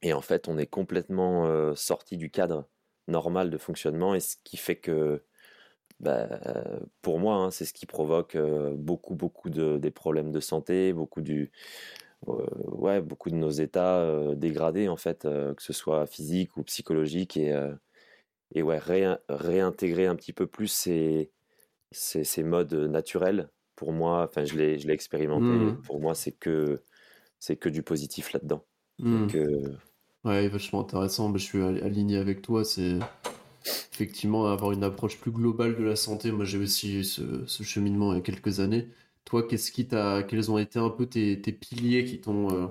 Et en fait, on est complètement euh, sorti du cadre normal de fonctionnement, et ce qui fait que bah, pour moi, hein, c'est ce qui provoque beaucoup, beaucoup de, des problèmes de santé, beaucoup du, ouais, beaucoup de nos états dégradés en fait, que ce soit physique ou psychologique, et, et ouais, réintégrer un petit peu plus ces, ces, ces, modes naturels. Pour moi, enfin, je l'ai, je l'ai expérimenté. Mmh. Pour moi, c'est que c'est que du positif là-dedans. Mmh. Ouais, vachement intéressant. Je suis aligné avec toi. C'est effectivement avoir une approche plus globale de la santé. Moi, j'ai aussi ce, ce, cheminement il y a quelques années. Toi, qu'est-ce qui t'a, quels ont été un peu tes, tes piliers qui t'ont, euh,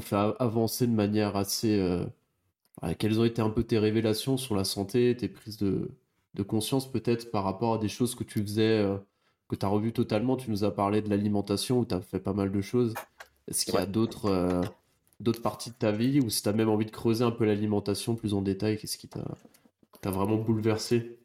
fait avancer de manière assez, euh, quelles ont été un peu tes révélations sur la santé, tes prises de, de conscience peut-être par rapport à des choses que tu faisais, euh, que tu as revues totalement? Tu nous as parlé de l'alimentation où tu as fait pas mal de choses. Est-ce qu'il y a d'autres, d'autres parties de ta vie ou si tu as même envie de creuser un peu l'alimentation plus en détail, qu'est-ce qui t'a vraiment bouleversé?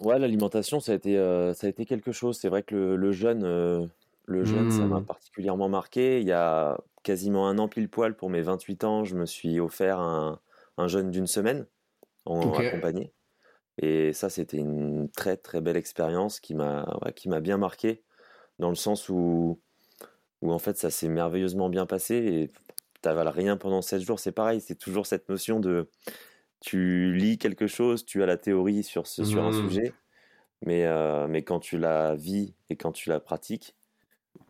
Ouais, l'alimentation, ça, a été, euh, ça a été quelque chose. C'est vrai que le, jeûne, euh, le jeûne, ça m'a mmh. particulièrement marqué. Il y a quasiment un an pile poil, pour mes 28 ans, je me suis offert un, un jeûne d'une semaine en accompagné. Et ça, c'était une très très belle expérience qui m'a qui m'a bien marqué, dans le sens où, où en fait ça s'est merveilleusement bien passé et t'avales rien pendant 7 jours. C'est pareil, c'est toujours cette notion de tu lis quelque chose, tu as la théorie sur, ce, sur un mmh. sujet, mais, euh, mais quand tu la vis et quand tu la pratiques,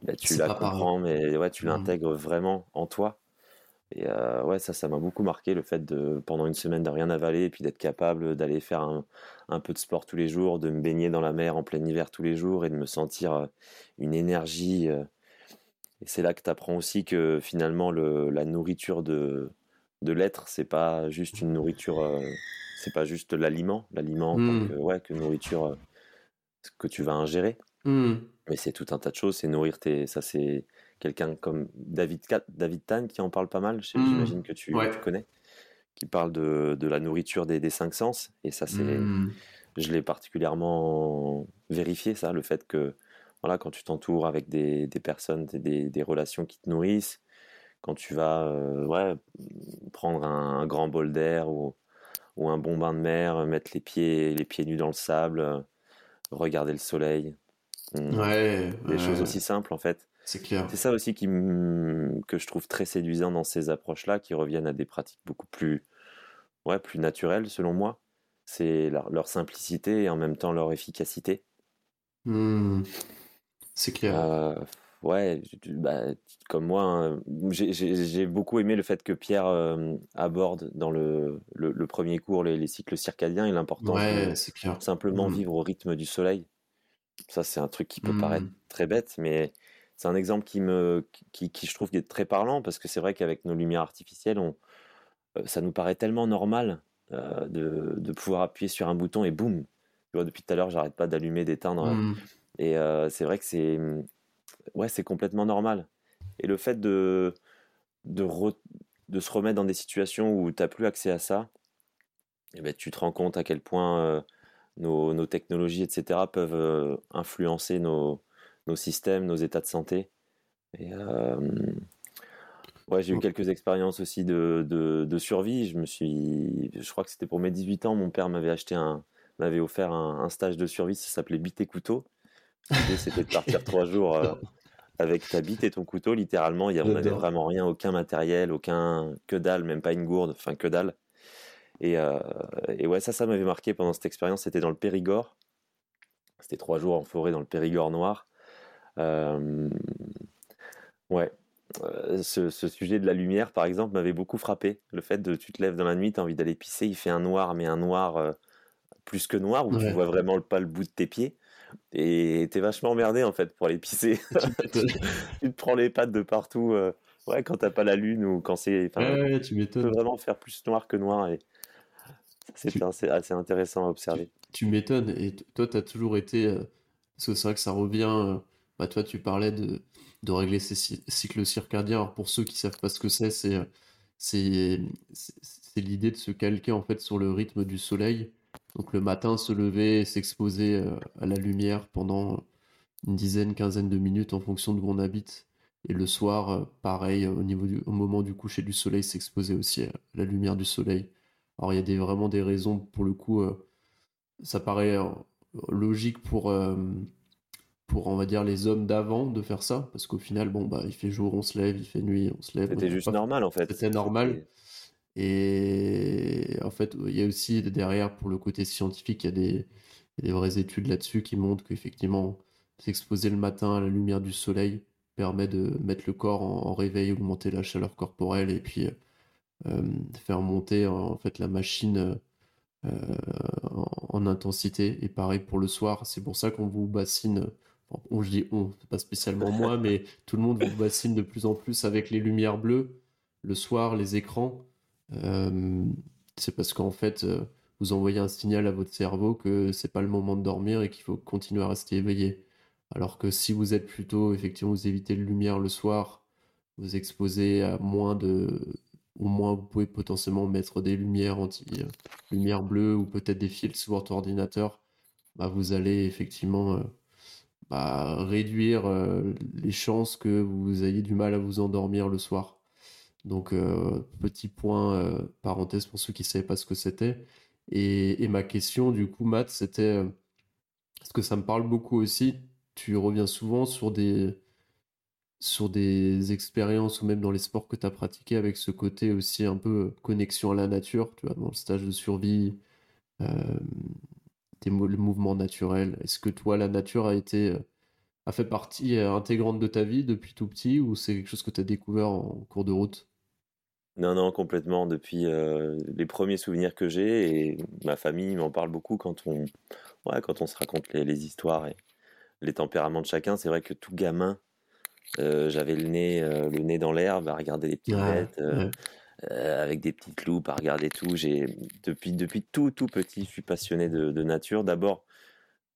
bah, tu la comprends, mais ouais, tu mmh. l'intègres vraiment en toi. Et euh, ouais, ça, ça m'a beaucoup marqué le fait de, pendant une semaine, de rien avaler et puis d'être capable d'aller faire un, un, peu de sport tous les jours, de me baigner dans la mer en plein hiver tous les jours et de me sentir euh, une énergie. Et c'est là que tu apprends aussi que finalement, le, la nourriture de, de l'être, c'est pas juste une nourriture, euh, c'est pas juste l'aliment, l'aliment mmh. que, ouais, que nourriture euh, que tu vas ingérer. Mmh. Mais c'est tout un tas de choses, c'est nourrir tes. Ça, c'est quelqu'un comme David, David Tan qui en parle pas mal, mmh. j'imagine que tu, connais, qui parle de, la nourriture des, cinq sens. Et ça, c'est. Je l'ai particulièrement vérifié, ça, le fait que voilà, quand tu t'entoures avec des, personnes, des, des, relations qui te nourrissent, quand tu vas euh, ouais, prendre un, grand bol d'air ou, ou, un bon bain de mer, mettre les pieds, les pieds nus dans le sable, regarder le soleil. Mmh. Ouais, des choses aussi simples en fait. C'est clair. C'est ça aussi qui que je trouve très séduisant dans ces approches-là, qui reviennent à des pratiques beaucoup plus, ouais, plus naturelles selon moi. C'est leur, simplicité et en même temps leur efficacité. Mmh. C'est clair. Euh, Ouais, bah, comme moi, hein, j'ai beaucoup aimé le fait que Pierre euh, aborde dans le, le, premier cours les, cycles circadiens et l'importance ouais, de simplement mmh. vivre au rythme du soleil. Ça, c'est un truc qui peut paraître mmh. très bête, mais c'est un exemple qui, me, qui, qui, je trouve, est très parlant parce que c'est vrai qu'avec nos lumières artificielles, on, euh, ça nous paraît tellement normal euh, de, de, pouvoir appuyer sur un bouton et boum. Tu vois, depuis tout à l'heure, j'arrête pas d'allumer, d'éteindre. Mmh. Et c'est vrai que c'est ouais, c'est complètement normal. Et le fait de, de, de, se remettre dans des situations où tu n'as plus accès à ça, eh ben, tu te rends compte à quel point euh, nos, nos, technologies, etc., peuvent euh, influencer nos, nos, systèmes, nos états de santé. Et, euh, ouais, j'ai eu quelques expériences aussi de, de, de, survie. Je me suis, je crois que c'était pour mes 18 ans, mon père m'avait acheté un, m'avait offert un, un, stage de survie, ça s'appelait Bite et couteau. L'idée, c'était de partir trois jours avec ta bite et ton couteau, littéralement. Il y a, on n'avait vraiment rien, aucun matériel, aucun que dalle, même pas une gourde, enfin que dalle. Et, euh, et ouais, ça, ça m'avait marqué pendant cette expérience. C'était dans le Périgord. C'était trois jours en forêt dans le Périgord noir. Euh, ouais, euh, ce, sujet de la lumière, par exemple, m'avait beaucoup frappé. Le fait de tu te lèves dans la nuit, tu as envie d'aller pisser, il fait un noir, mais un noir euh, plus que noir, où tu vois vraiment pas le bout de tes pieds. Et t'es vachement emmerdé en fait pour aller pisser. tu, te prends les pattes de partout. Euh, ouais, quand t'as pas la lune ou quand c'est. Ouais, tu m'étonnes. peux vraiment faire plus noir que noir et c'est assez intéressant à observer. Tu, m'étonnes. Et toi, tu as toujours été. parce que c'est vrai que ça revient. bah, toi, tu parlais de de régler ses cycles circadiens. Alors pour ceux qui savent pas ce que c'est, c'est c'est l'idée de se calquer en fait sur le rythme du soleil. Donc le matin, se lever, s'exposer euh, à la lumière pendant une dizaine, quinzaine de minutes en fonction de où on habite. Et le soir, euh, pareil, au, niveau du, au moment du coucher du soleil, s'exposer aussi à la lumière du soleil. Alors il y a des, vraiment des raisons, pour le coup, euh, ça paraît logique pour pour, on va dire, les hommes d'avant de faire ça, parce qu'au final, bon, bah, il fait jour, on se lève, il fait nuit, on se lève. C'était juste normal, en fait. C'était normal. Et en fait, il y a aussi derrière, pour le côté scientifique, il y a des, des vraies études là-dessus qui montrent qu'effectivement, s'exposer le matin à la lumière du soleil permet de mettre le corps en, réveil, augmenter la chaleur corporelle et puis euh, faire monter en fait la machine euh, en, en, intensité. Et pareil pour le soir, c'est pour ça qu'on vous bassine on, je dis on, pas spécialement moi, mais tout le monde vous bassine de plus en plus avec les lumières bleues, le soir, les écrans. Euh, c'est parce qu'en fait, euh, vous envoyez un signal à votre cerveau que c'est pas le moment de dormir et qu'il faut continuer à rester éveillé. Alors que si vous êtes plutôt, effectivement, vous évitez la lumière le soir, vous exposez à moins de. Au moins, vous pouvez potentiellement mettre des lumières anti euh, lumière bleue ou peut-être des filtres sur votre ordinateur. Bah, vous allez effectivement réduire euh, les chances que vous ayez du mal à vous endormir le soir. Donc, euh, petit point, euh, parenthèse pour ceux qui ne savaient pas ce que c'était. Et, ma question, du coup, Matt, c'était, parce que ça me parle beaucoup aussi, tu reviens souvent sur des, sur des expériences ou même dans les sports que tu as pratiqués avec ce côté aussi un peu connexion à la nature, tu vois, dans le stage de survie, le mouvement naturel. Est-ce que toi, la nature a été euh, a fait partie euh, intégrante de ta vie depuis tout petit ou c'est quelque chose que tu as découvert en cours de route? Non, non, complètement. Depuis euh, les premiers souvenirs que j'ai, et ma famille m'en parle beaucoup quand on, ouais, quand on se raconte les, histoires et les tempéraments de chacun. C'est vrai que tout gamin, j'avais le nez, le nez dans l'herbe à regarder les petites bêtes. Euh, avec des petites loupes à regarder tout. J'ai depuis depuis tout tout petit, je suis passionné de, nature. D'abord,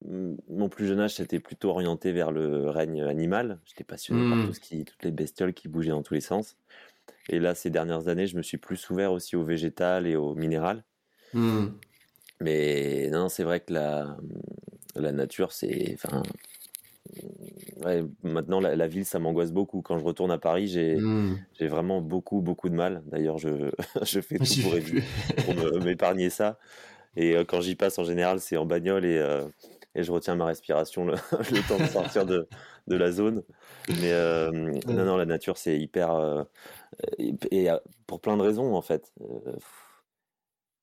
mon plus jeune âge, c'était plutôt orienté vers le règne animal. J'étais passionné par mmh. tout ce qui, toutes les bestioles qui bougeaient dans tous les sens. Et là, ces dernières années, je me suis plus ouvert aussi au végétal et au minéral. Mmh. Mais non, c'est vrai que la, la nature, c'est, enfin, ouais, maintenant la, ville, ça m'angoisse beaucoup. Quand je retourne à Paris, j'ai hmm. vraiment beaucoup, beaucoup de mal. D'ailleurs, je, je fais tout pour, pour m'épargner ça. Et euh, quand j'y passe, en général, c'est en bagnole et, euh, et, je retiens ma respiration le, temps de sortir de, de la zone. Mais euh, non, non, la nature, c'est hyper. et, pour plein de raisons, en fait.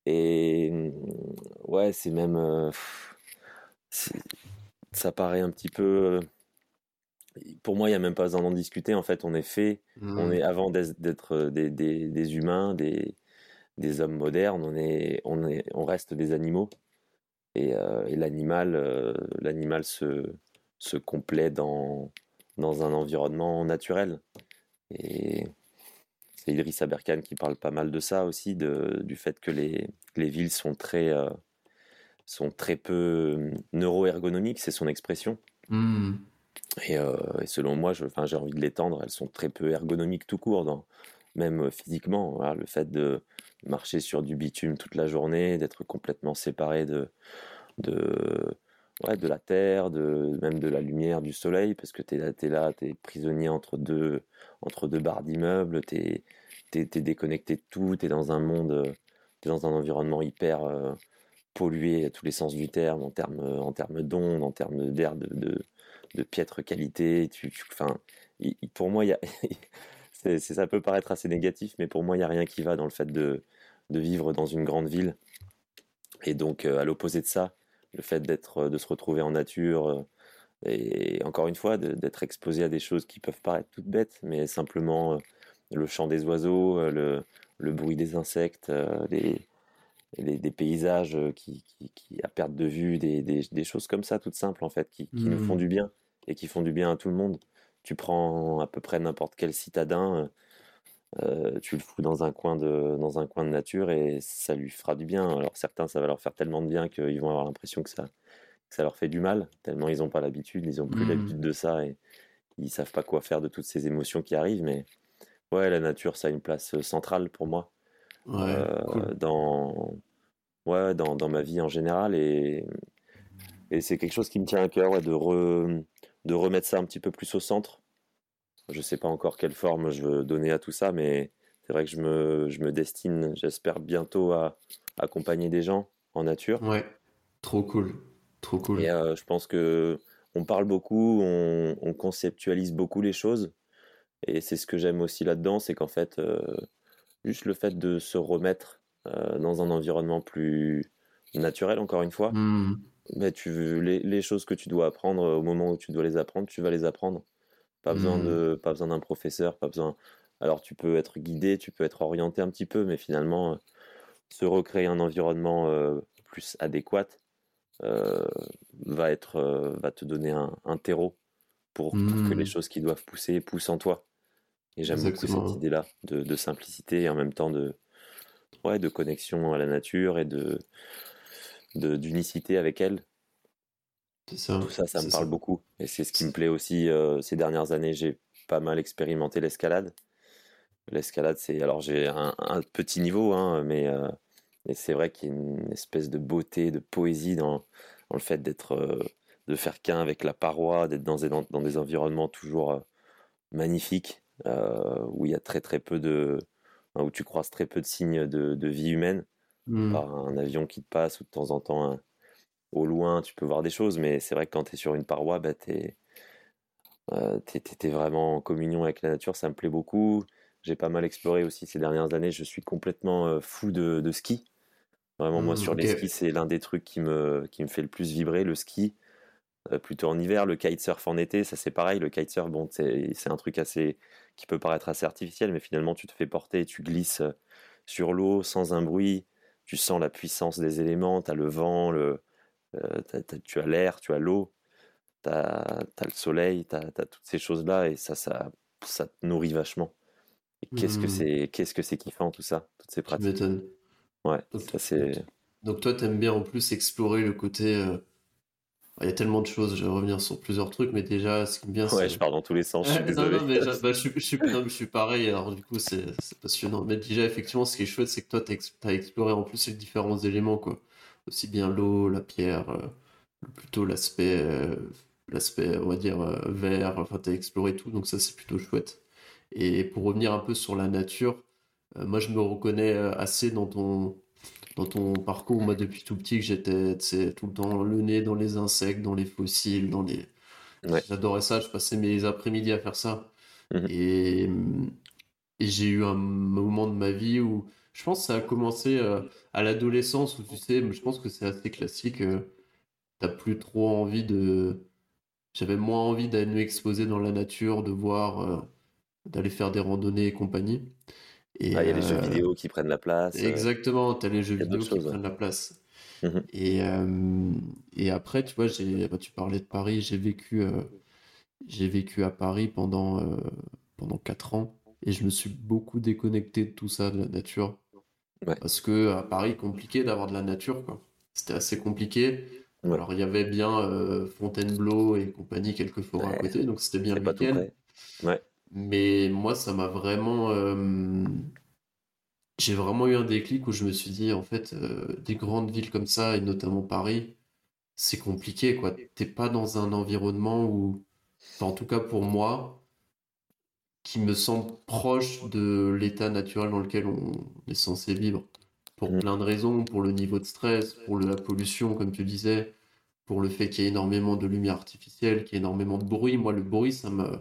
et ouais, c'est même. Ça paraît un petit peu pour moi, il n'y a même pas besoin d'en discuter. En fait, on est fait, on mmh. est avant d'être euh, des, des, des, humains, des, des, hommes modernes, on, est, on, est, on reste des animaux. Et, euh, et l'animal, euh, l'animal se, se complète dans, dans un environnement naturel. Et c'est Idriss Aberkan qui parle pas mal de ça aussi, de, du fait que les, les villes sont très, sont très peu neuroergonomiques, c'est son expression. Mmh. Euh, et, selon moi, j'ai envie de l'étendre. Elles sont très peu ergonomiques tout court, dans, même euh, physiquement. le fait de marcher sur du bitume toute la journée, d'être complètement séparé de, de, ouais, de la terre, de, même de la lumière du soleil, parce que tu es, là, tu es prisonnier entre deux, entre deux barres d'immeubles, tu es, déconnecté de tout, tu es dans un monde, es dans un environnement hyper euh, pollué à tous les sens du terme, en termes en termes d'ondes, en termes d'air, de de piètre qualité. Tu, enfin, pour moi, y a, ça peut paraître assez négatif, mais pour moi, il n'y a rien qui va dans le fait de, de vivre dans une grande ville. Et donc, à l'opposé de ça, le fait d'être, de se retrouver en nature, et encore une fois, d'être exposé à des choses qui peuvent paraître toutes bêtes, mais simplement le chant des oiseaux, le, le bruit des insectes, les, des paysages qui, qui, à perte de vue, des, des, choses comme ça, toutes simples en fait, qui, qui nous font mmh. du bien et qui font du bien à tout le monde. Tu prends à peu près n'importe quel citadin, euh, tu le fous dans un, coin de, dans un coin de nature et ça lui fera du bien. Alors certains, ça va leur faire tellement de bien qu'ils vont avoir l'impression que ça, ça leur fait du mal, tellement ils n'ont pas l'habitude, ils n'ont plus mmh. l'habitude de ça et ils savent pas quoi faire de toutes ces émotions qui arrivent. Mais ouais, la nature, ça a une place centrale pour moi. Euh, dans, ouais, dans, dans, ma vie en général. Et, et c'est quelque chose qui me tient à cœur de, de remettre ça un petit peu plus au centre. Je sais pas encore quelle forme je veux donner à tout ça, mais c'est vrai que je me, je me destine, j'espère bientôt à accompagner des gens en nature. Ouais, trop cool, trop cool. Et euh, je pense que on parle beaucoup, on, on, conceptualise beaucoup les choses, et c'est ce que j'aime aussi là-dedans, c'est qu'en fait, euh, juste le fait de se remettre euh, dans un environnement plus naturel, encore une fois, mmh. bah, tu, les, les, choses que tu dois apprendre au moment où tu dois les apprendre, tu vas les apprendre. Pas besoin mmh. de, pas besoin d'un professeur, pas besoin. Alors tu peux être guidé, tu peux être orienté un petit peu, mais finalement, euh, se recréer un environnement euh, plus adéquat va être, va te donner un, un terreau pour, que les mmh. choses qui doivent pousser poussent en toi. Et j'aime beaucoup cette idée-là de, de, simplicité et en même temps de, ouais, de connexion à la nature et de d'unicité avec elle. Ça. Tout ça, ça me parle beaucoup. Et c'est ce qui me plaît aussi euh, ces dernières années. J'ai pas mal expérimenté l'escalade. L'escalade, c'est. Alors, j'ai un, petit niveau, hein, mais, euh, c'est vrai qu'il y a une espèce de beauté, de poésie dans, dans le fait d'être. Euh, de faire qu'un avec la paroi, d'être dans, dans, dans, des environnements toujours magnifiques, où il y a très très peu de, où tu croises très peu de signes de, vie humaine, mmh. par un avion qui te passe ou de temps en temps au loin tu peux voir des choses, mais c'est vrai que quand tu es sur une paroi, bah, tu es, euh, vraiment en communion avec la nature, ça me plaît beaucoup. J'ai pas mal exploré aussi ces dernières années, je suis complètement euh, fou de, ski. Vraiment, moi, mmh, sur les skis, c'est l'un des trucs qui me, qui me fait le plus vibrer, le ski. Euh, plutôt en hiver, le kitesurf en été, ça c'est pareil. Le kitesurf, bon, c'est un truc assez qui peut paraître assez artificiel, mais finalement tu te fais porter, tu glisses euh, sur l'eau sans un bruit, tu sens la puissance des éléments, tu as le vent, le, euh, tu as l'air, tu as l'eau, tu as, le soleil, tu as, toutes ces choses-là, et ça, ça, ça te nourrit vachement. qu'est-ce que mmh. c'est qu'est-ce que c'est kiffant tout ça, toutes ces pratiques? Ouais, ça c'est. Donc toi, tu aimes bien en plus explorer le côté il y a tellement de choses, je vais revenir sur plusieurs trucs, mais déjà, ce qui me vient, Ouais, je pars dans tous les sens, je suis désolé. Non, mais bah, je, je, suis, je, suis, pareil, alors du coup, c'est passionnant. Mais déjà, effectivement, ce qui est chouette, c'est que toi, tu as, exploré en plus les différents éléments, quoi. Aussi bien l'eau, la pierre, euh, plutôt l'aspect, euh, l'aspect, on va dire, euh, vert, enfin, tu as exploré tout, donc ça, c'est plutôt chouette. Et pour revenir un peu sur la nature, moi, je me reconnais assez dans ton dans ton parcours, moi depuis tout petit, que j'étais tout le temps le nez dans les insectes, dans les fossiles, dans les. J'adorais ça, je passais mes après-midi à faire ça. Mhm. Et, et j'ai eu un moment de ma vie où je pense que ça a commencé euh, à l'adolescence où tu sais, je pense que c'est assez classique. tu euh, T'as plus trop envie de. J'avais moins envie d'aller m'exposer dans la nature, de voir, euh, d'aller faire des randonnées et compagnie. Ah, il y a les jeux euh, vidéo qui prennent la place. Euh, exactement, tu as les jeux vidéo qui prennent la place. Mmh et, euh, et après, tu vois, bah, tu parlais de Paris, j'ai vécu, j'ai vécu à Paris pendant, pendant 4 ans et je me suis beaucoup déconnecté de tout ça, de la nature. Parce que à Paris, compliqué d'avoir de la nature, quoi. C'était assez compliqué. Alors, il y avait bien Fontainebleau et compagnie, quelques forêts à côté, donc c'était bien le week-end. Mais moi, ça m'a vraiment. Euh, j'ai vraiment eu un déclic où je me suis dit, en fait, euh, des grandes villes comme ça, et notamment Paris, c'est compliqué, quoi. T'es pas dans un environnement où, en tout cas pour moi, qui me semble proche de l'état naturel dans lequel on est censé vivre. Pour mmh. plein de raisons, pour le niveau de stress, pour la pollution, comme tu disais, pour le fait qu'il y ait énormément de lumière artificielle, qu'il y ait énormément de bruit. Moi, le bruit, ça me.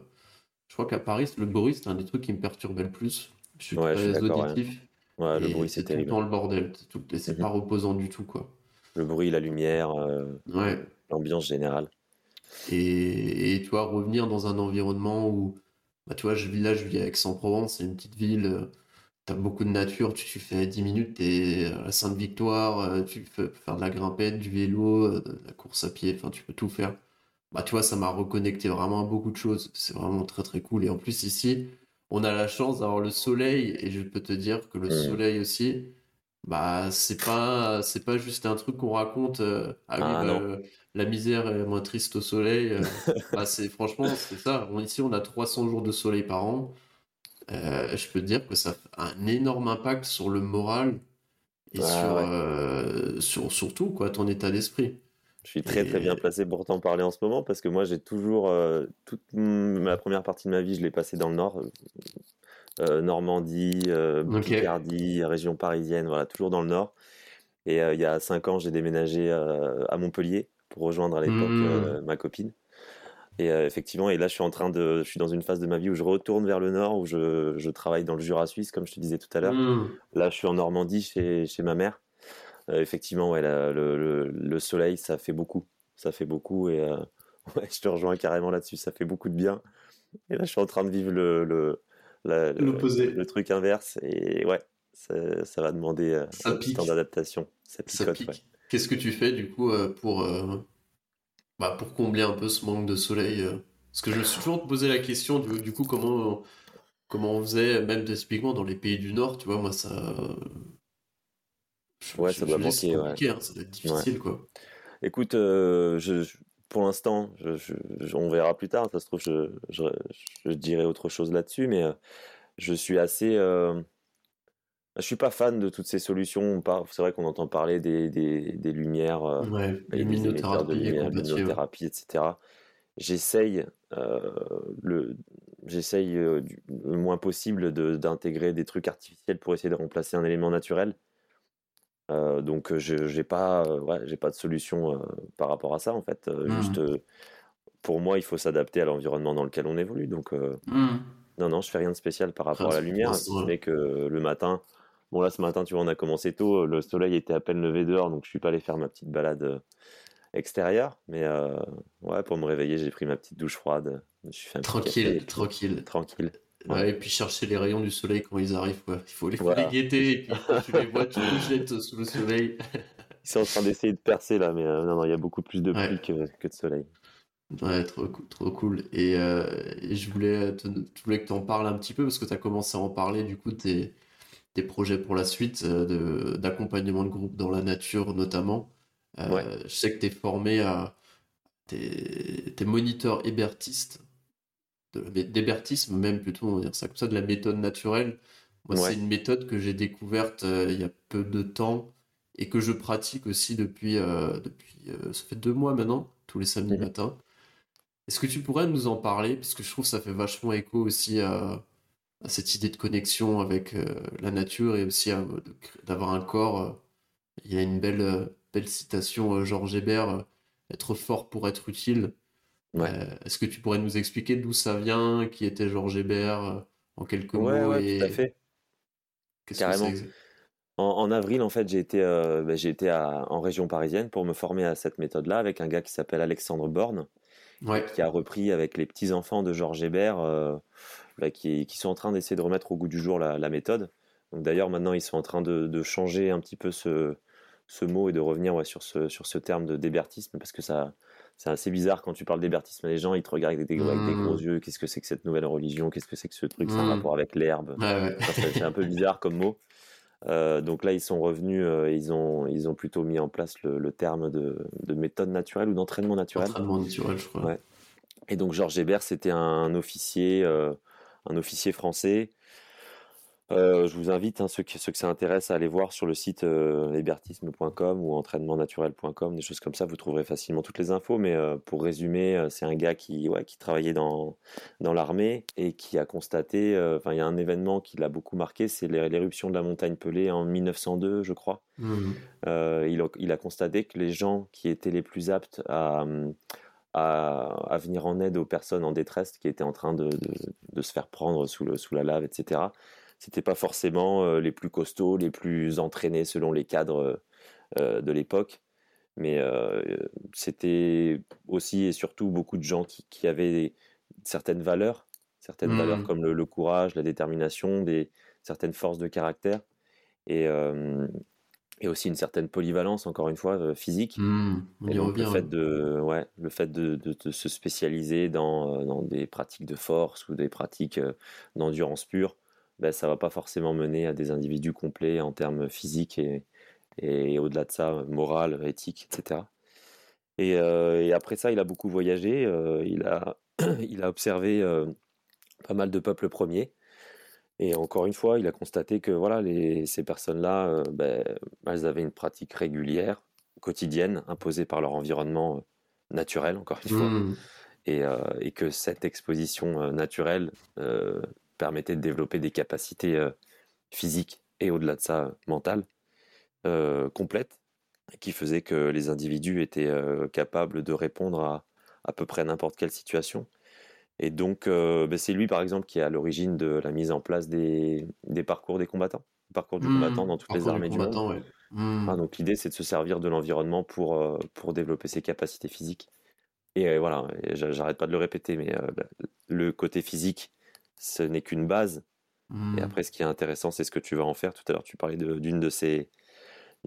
Je crois qu'à Paris, le bruit, c'est un des trucs qui me perturbait le plus. Je suis Ouais, je suis très. Ouais, auditif Ouais, le bruit, c'est tout le temps le bordel. C'est Mhm. pas reposant du tout, quoi. Le bruit, la lumière, euh, l'ambiance générale. Et, et tu vois, revenir dans un environnement où, bah, tu vois, je vis là, je vis à Aix-en-Provence, c'est une petite ville, tu as beaucoup de nature, tu, tu fais 10 minutes, tu es à la Sainte-Victoire, euh, tu peux faire de la grimpette, du vélo, euh, de la course à pied, enfin, tu peux tout faire. Bah, tu vois, ça m'a reconnecté vraiment à beaucoup de choses. C'est vraiment très, très cool. Et en plus, ici, on a la chance d'avoir le soleil, et je peux te dire que le Hmm. soleil aussi, bah, c'est pas, c'est pas juste un truc qu'on raconte, euh, ah oui, Ah bah, euh, la misère est moins triste au soleil. euh, bah, c'est franchement, c'est ça. On- ici, on a 300 jours de soleil par an. Je peux te dire que ça a un énorme impact sur le moral et Ah sur, ouais. euh, sur, sur tout, quoi, ton état d'esprit. Je suis très très bien placé pour t'en parler en ce moment parce que moi j'ai toujours euh, toute m- la première partie de ma vie je l'ai passée dans le nord, euh, Normandie, euh. Picardie, région parisienne, voilà toujours dans le nord. Et euh, il y a cinq ans j'ai déménagé à Montpellier pour rejoindre à l'époque euh, ma copine. Et effectivement et là je suis en train de, je suis dans une phase de ma vie où je retourne vers le nord où je, je travaille dans le Jura suisse comme je te disais tout à l'heure. Hmm. Là je suis en Normandie chez, chez ma mère. Euh, effectivement, ouais, la- le, le- le soleil, ça fait beaucoup. Ça fait beaucoup et euh, ouais, je te rejoins carrément là-dessus. Ça fait beaucoup de bien. Et là, je suis en train de vivre le, le, la- le, truc inverse. Et ouais, ça, ça va demander euh, Ça un petit temps pique. d'adaptation. Ça Ça picote, ouais. pique. Qu'est-ce que tu fais du coup euh, pour, euh, bah, pour combler un peu ce manque de soleil Parce que je me suis toujours posé la question du, du coup comment, comment on faisait, même typiquement dans les pays du Nord, tu vois, moi ça. Ouais, je- ça doit manquer, ouais. hein, ça doit être Ouais. difficile quoi. Écoute, euh, je, je- pour l'instant, on verra plus tard. Ça se trouve, je, dirai autre chose là-dessus, mais euh, je suis assez. euh, je suis pas fan de toutes ces solutions. C'est vrai qu'on entend parler des, des, des lumières euh, Ouais, et des émetteurs de lumière, luminothérapie, etc. J'essaye le, j'essaye le moins possible de- d'intégrer des trucs artificiels pour essayer de remplacer un élément naturel. Euh, donc je j'ai pas, euh, ouais, j'ai pas de solution euh, par rapport à ça en fait. Juste, euh, pour moi, il faut s'adapter à l'environnement dans lequel on évolue. Donc Hmm. non, non, je fais rien de spécial par Enfin, rapport à la lumière, si ce ouais. n'est que le matin. Bon là, ce matin, tu vois, on a commencé tôt. Le soleil était à peine levé dehors, donc je suis pas allé faire ma petite balade extérieure. Mais ouais, pour me réveiller, j'ai pris ma petite douche froide. Je suis fait un café Tranquille, puis tranquille. Ouais. Et puis chercher les rayons du soleil quand ils arrivent, quoi. Il faut les, les guetter, et puis quand tu les vois, tu te jettes sous le soleil. Ils sont en train d'essayer de percer là, mais euh, non, non, il y a beaucoup plus de Ouais. pluie que, que de soleil. Ouais, trop, cool. Et, euh, et je voulais, te- je voulais que tu en parles un petit peu parce que tu as commencé à en parler du coup tes, tes projets pour la suite euh, d'accompagnement de groupe dans la nature notamment. Euh, Ouais, je sais que tu es formé à t'es, moniteur hébertiste, d'hébertisme même plutôt, on va dire ça comme ça, de la méthode naturelle. Moi, c'est une méthode que j'ai découverte euh, il y a peu de temps et que je pratique aussi depuis, euh, depuis euh, ça fait deux mois maintenant, tous les samedis Mhm. matins. Est-ce que tu pourrais nous en parler? Parce que je trouve que ça fait vachement écho aussi à, à cette idée de connexion avec la nature et aussi d'avoir un corps. Il y a une belle, belle citation, Georges Hébert, être fort pour être utile. Ouais. Euh, est-ce que tu pourrais nous expliquer d'où ça vient, qui était Georges Hébert, euh, en quelques Ouais, mots, ouais, tout à et fait. que Carrément. c'est? En, en avril, en fait, j'ai été, euh, bah, été à- en région parisienne pour me former à cette méthode-là avec un gars qui s'appelle Alexandre Borne et qui a repris avec les petits-enfants de Georges Hébert euh, bah, qui, qui sont en train d'essayer de remettre au goût du jour la, la méthode. D'ailleurs, maintenant, ils sont en train de, de changer un petit peu ce, ce mot et de revenir ouais, sur ce, sur ce terme de d'hébertisme parce que ça, c'est assez bizarre quand tu parles d'hébertisme. Les gens, ils te regardent avec des, avec des gros yeux. Qu'est-ce que c'est que cette nouvelle religion? Qu'est-ce que c'est que ce truc? C'est un Hmm. rapport avec l'herbe. Ouais. C'est c'est un peu bizarre comme mot. Euh, donc là, ils sont revenus, euh, ils ont, ils ont plutôt mis en place le, le terme de, de méthode naturelle ou d'entraînement naturel. Entraînement naturel, je crois. Ouais. Et donc Georges Hébert, c'était un officier, euh, un officier français euh, je vous invite, hein, ceux, qui, ceux que ça intéresse, à aller voir sur le site euh, hébertisme.com ou entraînementnaturel.com, des choses comme ça, vous trouverez facilement toutes les infos. Mais euh, pour résumer, euh, c'est un gars qui, ouais, qui travaillait dans, dans l'armée et qui a constaté, enfin, il y a un événement qui l'a beaucoup marqué, c'est l'é- l'éruption de la montagne Pelée en 1902, je crois. Euh, il, a, il a constaté que les gens qui étaient les plus aptes à, à, à venir en aide aux personnes en détresse qui étaient en train de, de, de se faire prendre sous, le, sous la lave, etc., c'était pas forcément euh, les plus costauds, les plus entraînés selon les cadres euh, de l'époque, mais euh, c'était aussi et surtout beaucoup de gens qui, qui avaient certaines valeurs, certaines valeurs comme le, le courage, la détermination, des, certaines forces de caractère. Et, euh, et aussi une certaine polyvalence, encore une fois, euh, physique. On Et donc le fait de, ouais, le fait de, de- de se spécialiser dans, euh, dans des pratiques de force ou des pratiques euh, d'endurance pure, ben, ça va pas forcément mener à des individus complets en termes physiques et, et au-delà de ça, moral, éthique, etc. Et, euh, et après ça, il a beaucoup voyagé, euh, il a, il a observé euh, pas mal de peuples premiers. Et encore une fois, il a constaté que voilà, les, ces personnes-là, ben, elles avaient une pratique régulière, quotidienne, imposée par leur environnement naturel, encore une fois, Mhm. et, et que cette exposition naturelle permettait de développer des capacités euh, physiques et au-delà de ça, mentales, euh, complètes, qui faisaient que les individus étaient euh, capables de répondre à à peu près n'importe quelle situation. Et donc, euh, ben, c'est lui, par exemple, qui est à l'origine de la mise en place des, des parcours des combattants, parcours du combattant Mhm. dans toutes les armées du monde. combattant, ouais. Mhm. Ah, donc l'idée, c'est de se servir de l'environnement pour, euh, pour développer ses capacités physiques. Et euh, voilà, j'arrête pas de le répéter, mais euh, le côté physique, ce n'est qu'une base. Et Mhm. après, ce qui est intéressant, c'est ce que tu vas en faire. Tout à l'heure, tu parlais d'une de, ces,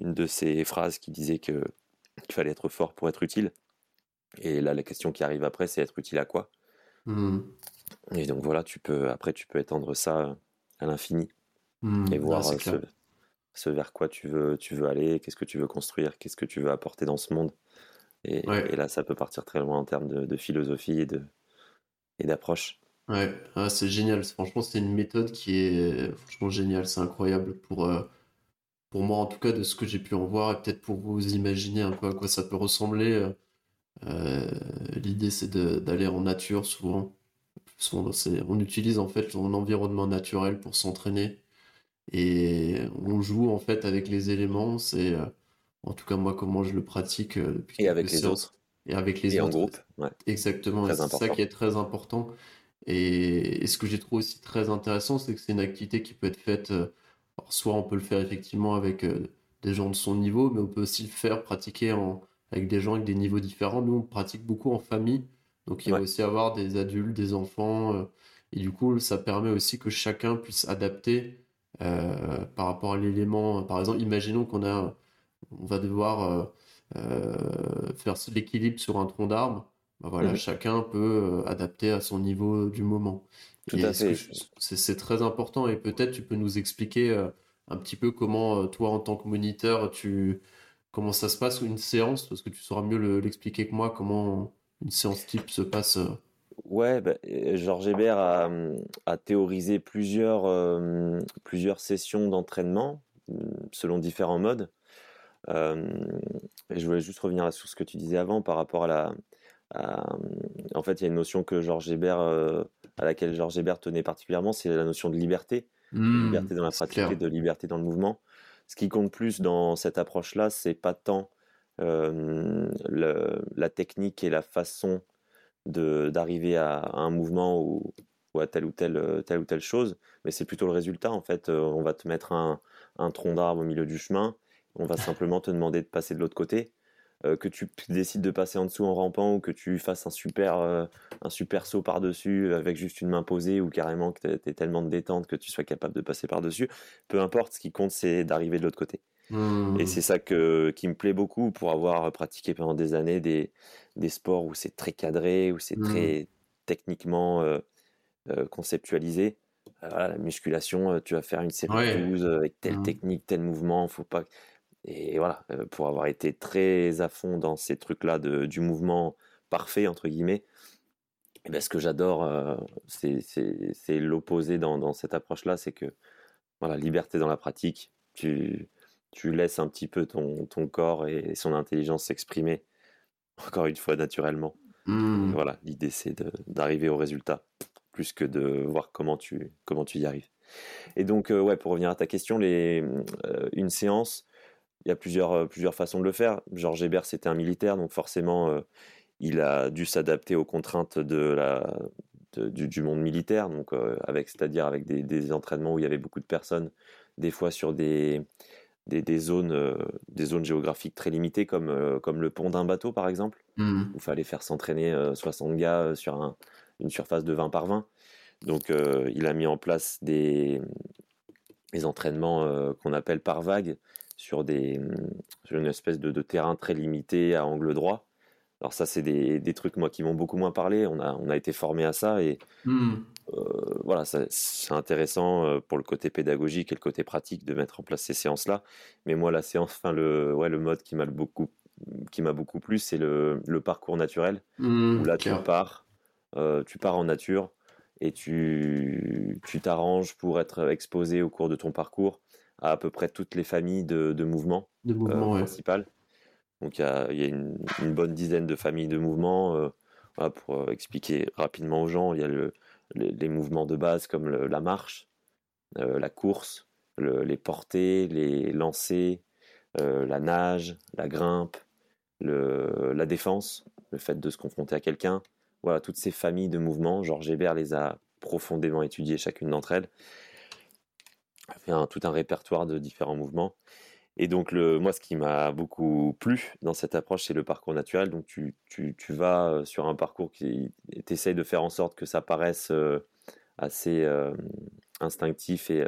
une de ces phrases qui disait que qu'il fallait être fort pour être utile. Et là, la question qui arrive après, c'est être utile à quoi? Mhm. Et donc voilà, tu peux, après, tu peux étendre ça à l'infini Mhm. et voir c'est euh, ce, vers quoi tu veux, tu veux aller, qu'est-ce que tu veux construire, qu'est-ce que tu veux apporter dans ce monde. Et, Ouais. et là, ça peut partir très loin en termes de, de philosophie et de, et d'approche. Ouais, ah, c'est génial. Franchement, c'est une méthode qui est franchement géniale. C'est incroyable pour, euh, pour moi, en tout cas, de ce que j'ai pu en voir, et peut-être pour vous imaginer un peu à quoi ça peut ressembler. euh, euh, l'idée, c'est d'aller en nature souvent. Souvent, on utilise en fait son environnement naturel pour s'entraîner et on joue en fait avec les éléments. C'est euh, en tout cas moi comment je le pratique depuis Et avec les séances. autres, Et avec les et en groupe, ouais, Exactement, c'est ça qui est très important. Et, et ce que j'ai trouvé aussi très intéressant, c'est que c'est une activité qui peut être faite, euh, alors soit on peut le faire effectivement avec euh, des gens de son niveau, mais on peut aussi le faire pratiquer en, avec des gens avec des niveaux différents. Nous, on pratique beaucoup en famille, donc il va Ouais, aussi avoir des adultes, des enfants, euh, et du coup, ça permet aussi que chacun puisse adapter euh, par rapport à l'élément. Par exemple, imaginons qu'on a, on va devoir euh, euh, faire l'équilibre sur un tronc d'arbre. Bah voilà, Mhm. chacun peut euh, adapter à son niveau du moment. tout à fait. c'est très important et peut-être tu peux nous expliquer euh, un petit peu comment euh, toi en tant que moniteur tu comment ça se passe une séance? Parce que tu sauras mieux le- l'expliquer que moi comment une séance type se passe. Ouais, bah, Georges Hébert a, hum, a théorisé plusieurs, euh, plusieurs sessions d'entraînement hum, selon différents modes. Euh, et je voulais juste revenir sur ce que tu disais avant par rapport à la. À- en fait, il y a une notion que Georges Hébert, euh, à laquelle Georges Hébert tenait particulièrement, c'est la notion de liberté, de Hmm, liberté dans la pratique et de liberté dans le mouvement. Ce qui compte plus dans cette approche-là, c'est pas tant euh, le- la technique et la façon d'arriver à, à un mouvement ou, ou à telle ou telle, euh, telle ou telle chose, mais c'est plutôt le résultat. En fait, Euh, on va te mettre un, un tronc d'arbre au milieu du chemin, on va simplement te demander de passer de l'autre côté. Euh, que tu décides de passer en dessous en rampant ou que tu fasses un super, euh, un super saut par-dessus avec juste une main posée ou carrément que tu es tellement de détente que tu sois capable de passer par-dessus, peu importe, ce qui compte c'est d'arriver de l'autre côté. Et Hmm, c'est ça que, qui me plaît beaucoup pour avoir pratiqué pendant des années des, des sports où c'est très cadré, où c'est très techniquement euh, euh, conceptualisé. Euh, voilà, la musculation, euh, tu vas faire une série de Ouais. 12 avec telle Hmm, technique, tel mouvement, faut pas. Et voilà, euh, pour avoir été très à fond dans ces trucs-là du mouvement parfait, entre guillemets, ben, ce que j'adore, euh, c'est l'opposé dans, dans cette approche-là, c'est que voilà, liberté dans la pratique. Tu, tu laisses un petit peu ton, ton corps et son intelligence s'exprimer, encore une fois, naturellement. Hmm. Voilà, l'idée c'est d'arriver au résultat, plus que de voir comment tu, comment tu y arrives. Et donc, euh, ouais, pour revenir à ta question, les, euh, une séance, il y a plusieurs, euh, plusieurs façons de le faire. Georges Hébert, c'était un militaire, donc forcément, il a dû s'adapter aux contraintes de la, du, du, monde militaire, donc avec, c'est-à-dire avec des, des, entraînements où il y avait beaucoup de personnes, des fois sur des, des, des zones, des zones géographiques très limitées, comme, comme le pont d'un bateau, par exemple, mmh. où il fallait faire s'entraîner 60 gars sur un, une surface de 20 par 20. Donc, euh, il a mis en place des, des entraînements euh, qu'on appelle par vague sur, des, sur une espèce de, de, terrain très limité à angle droit. Alors ça, c'est des, des, trucs moi qui m'ont beaucoup moins parlé. On a, on a été formé à ça et mmh. euh, voilà, c'est intéressant euh, pour le côté pédagogique et le côté pratique de mettre en place ces séances-là. Mais moi, la séance, enfin le, ouais, le mode qui m'a beaucoup, qui m'a beaucoup plu, c'est le, le, parcours naturel mmh, où là tu pars, euh, tu pars en nature et tu t'arranges pour être exposé au cours de ton parcours à à peu près toutes les familles de, de mouvements, de mouvements euh, ouais. principales. Donc il y a, y a une, une, bonne dizaine de familles de mouvements. Euh, voilà, pour expliquer rapidement aux gens, il y a le, les, les, mouvements de base comme le, la marche, euh, la course, le, les portées, les lancers, euh, la nage, la grimpe, le, la défense, le fait de se confronter à quelqu'un. Voilà, toutes ces familles de mouvements, Georges Hébert les a profondément étudiées chacune d'entre elles. Fait tout un répertoire de différents mouvements. Et donc, le, moi, ce qui m'a beaucoup plu dans cette approche, c'est le parcours naturel. Donc, tu, tu, vas sur un parcours qui t'essaye de faire en sorte que ça paraisse assez instinctif et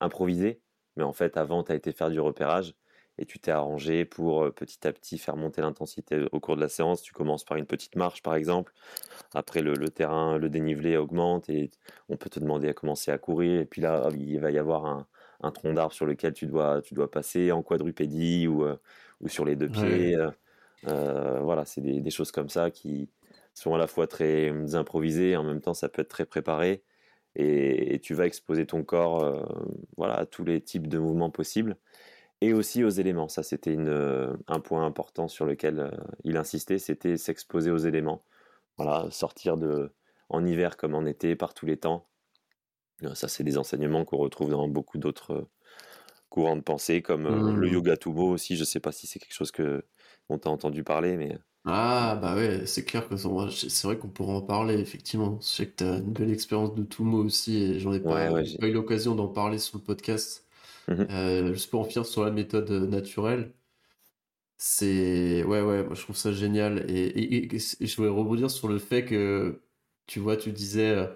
improvisé. Mais en fait, avant, tu as été faire du repérage et tu t'es arrangé pour petit à petit faire monter l'intensité au cours de la séance. Tu commences par une petite marche, par exemple. Après, le, le, terrain, le dénivelé augmente et on peut te demander à commencer à courir. Et puis là, il va y avoir un, un tronc d'arbre sur lequel tu dois, tu dois passer en quadrupédie ou, euh, ou sur les deux pieds. Ouais. Euh, voilà, c'est des, des, choses comme ça qui sont à la fois très improvisées et en même temps ça peut être très préparé. Et, et tu vas exposer ton corps euh, voilà, à tous les types de mouvements possibles et aussi aux éléments. Ça, c'était un point important sur lequel euh, il insistait, c'était s'exposer aux éléments. Voilà, sortir de, en hiver comme en été, par tous les temps. Ça, c'est des enseignements qu'on retrouve dans beaucoup d'autres courants de pensée, comme mmh. le yoga tubo aussi. Je ne sais pas si c'est quelque chose que on t'a entendu parler, mais ah bah ouais, c'est clair que c'est vrai qu'on pourrait en parler effectivement. Je sais que tu as une belle expérience de Tumo aussi et j'en ai pas, ouais, ouais, pas eu l'occasion d'en parler sur le podcast. Mmh. Euh, juste pour en finir sur la méthode naturelle, c'est ouais ouais, moi je trouve ça génial et, et, et, et je voulais rebondir sur le fait que tu vois, tu disais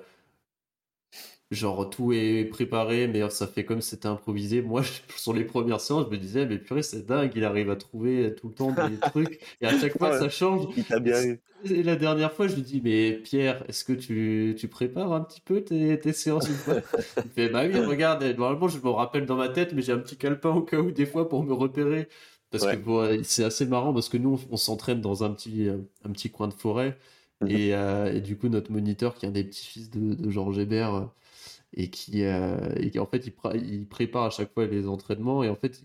genre tout est préparé mais ça fait comme si c'était improvisé. Moi sur les premières séances je me disais mais purée c'est dingue il arrive à trouver tout le temps des trucs et à chaque fois ouais, ça change. il t'a bien eu. Et la dernière fois je lui dis mais Pierre est-ce que tu, tu prépares un petit peu tes, tes séances une fois il fait bah oui regarde normalement je me rappelle dans ma tête mais j'ai un petit calepin au cas où des fois pour me repérer parce ouais. que bon, c'est assez marrant parce que nous on, on s'entraîne dans un petit un petit coin de forêt Mmh. et, euh, et, du coup notre moniteur qui est un des petits-fils de, de Georges Hébert et qui, euh, et qui en fait il, il, prépare à chaque fois les entraînements et en fait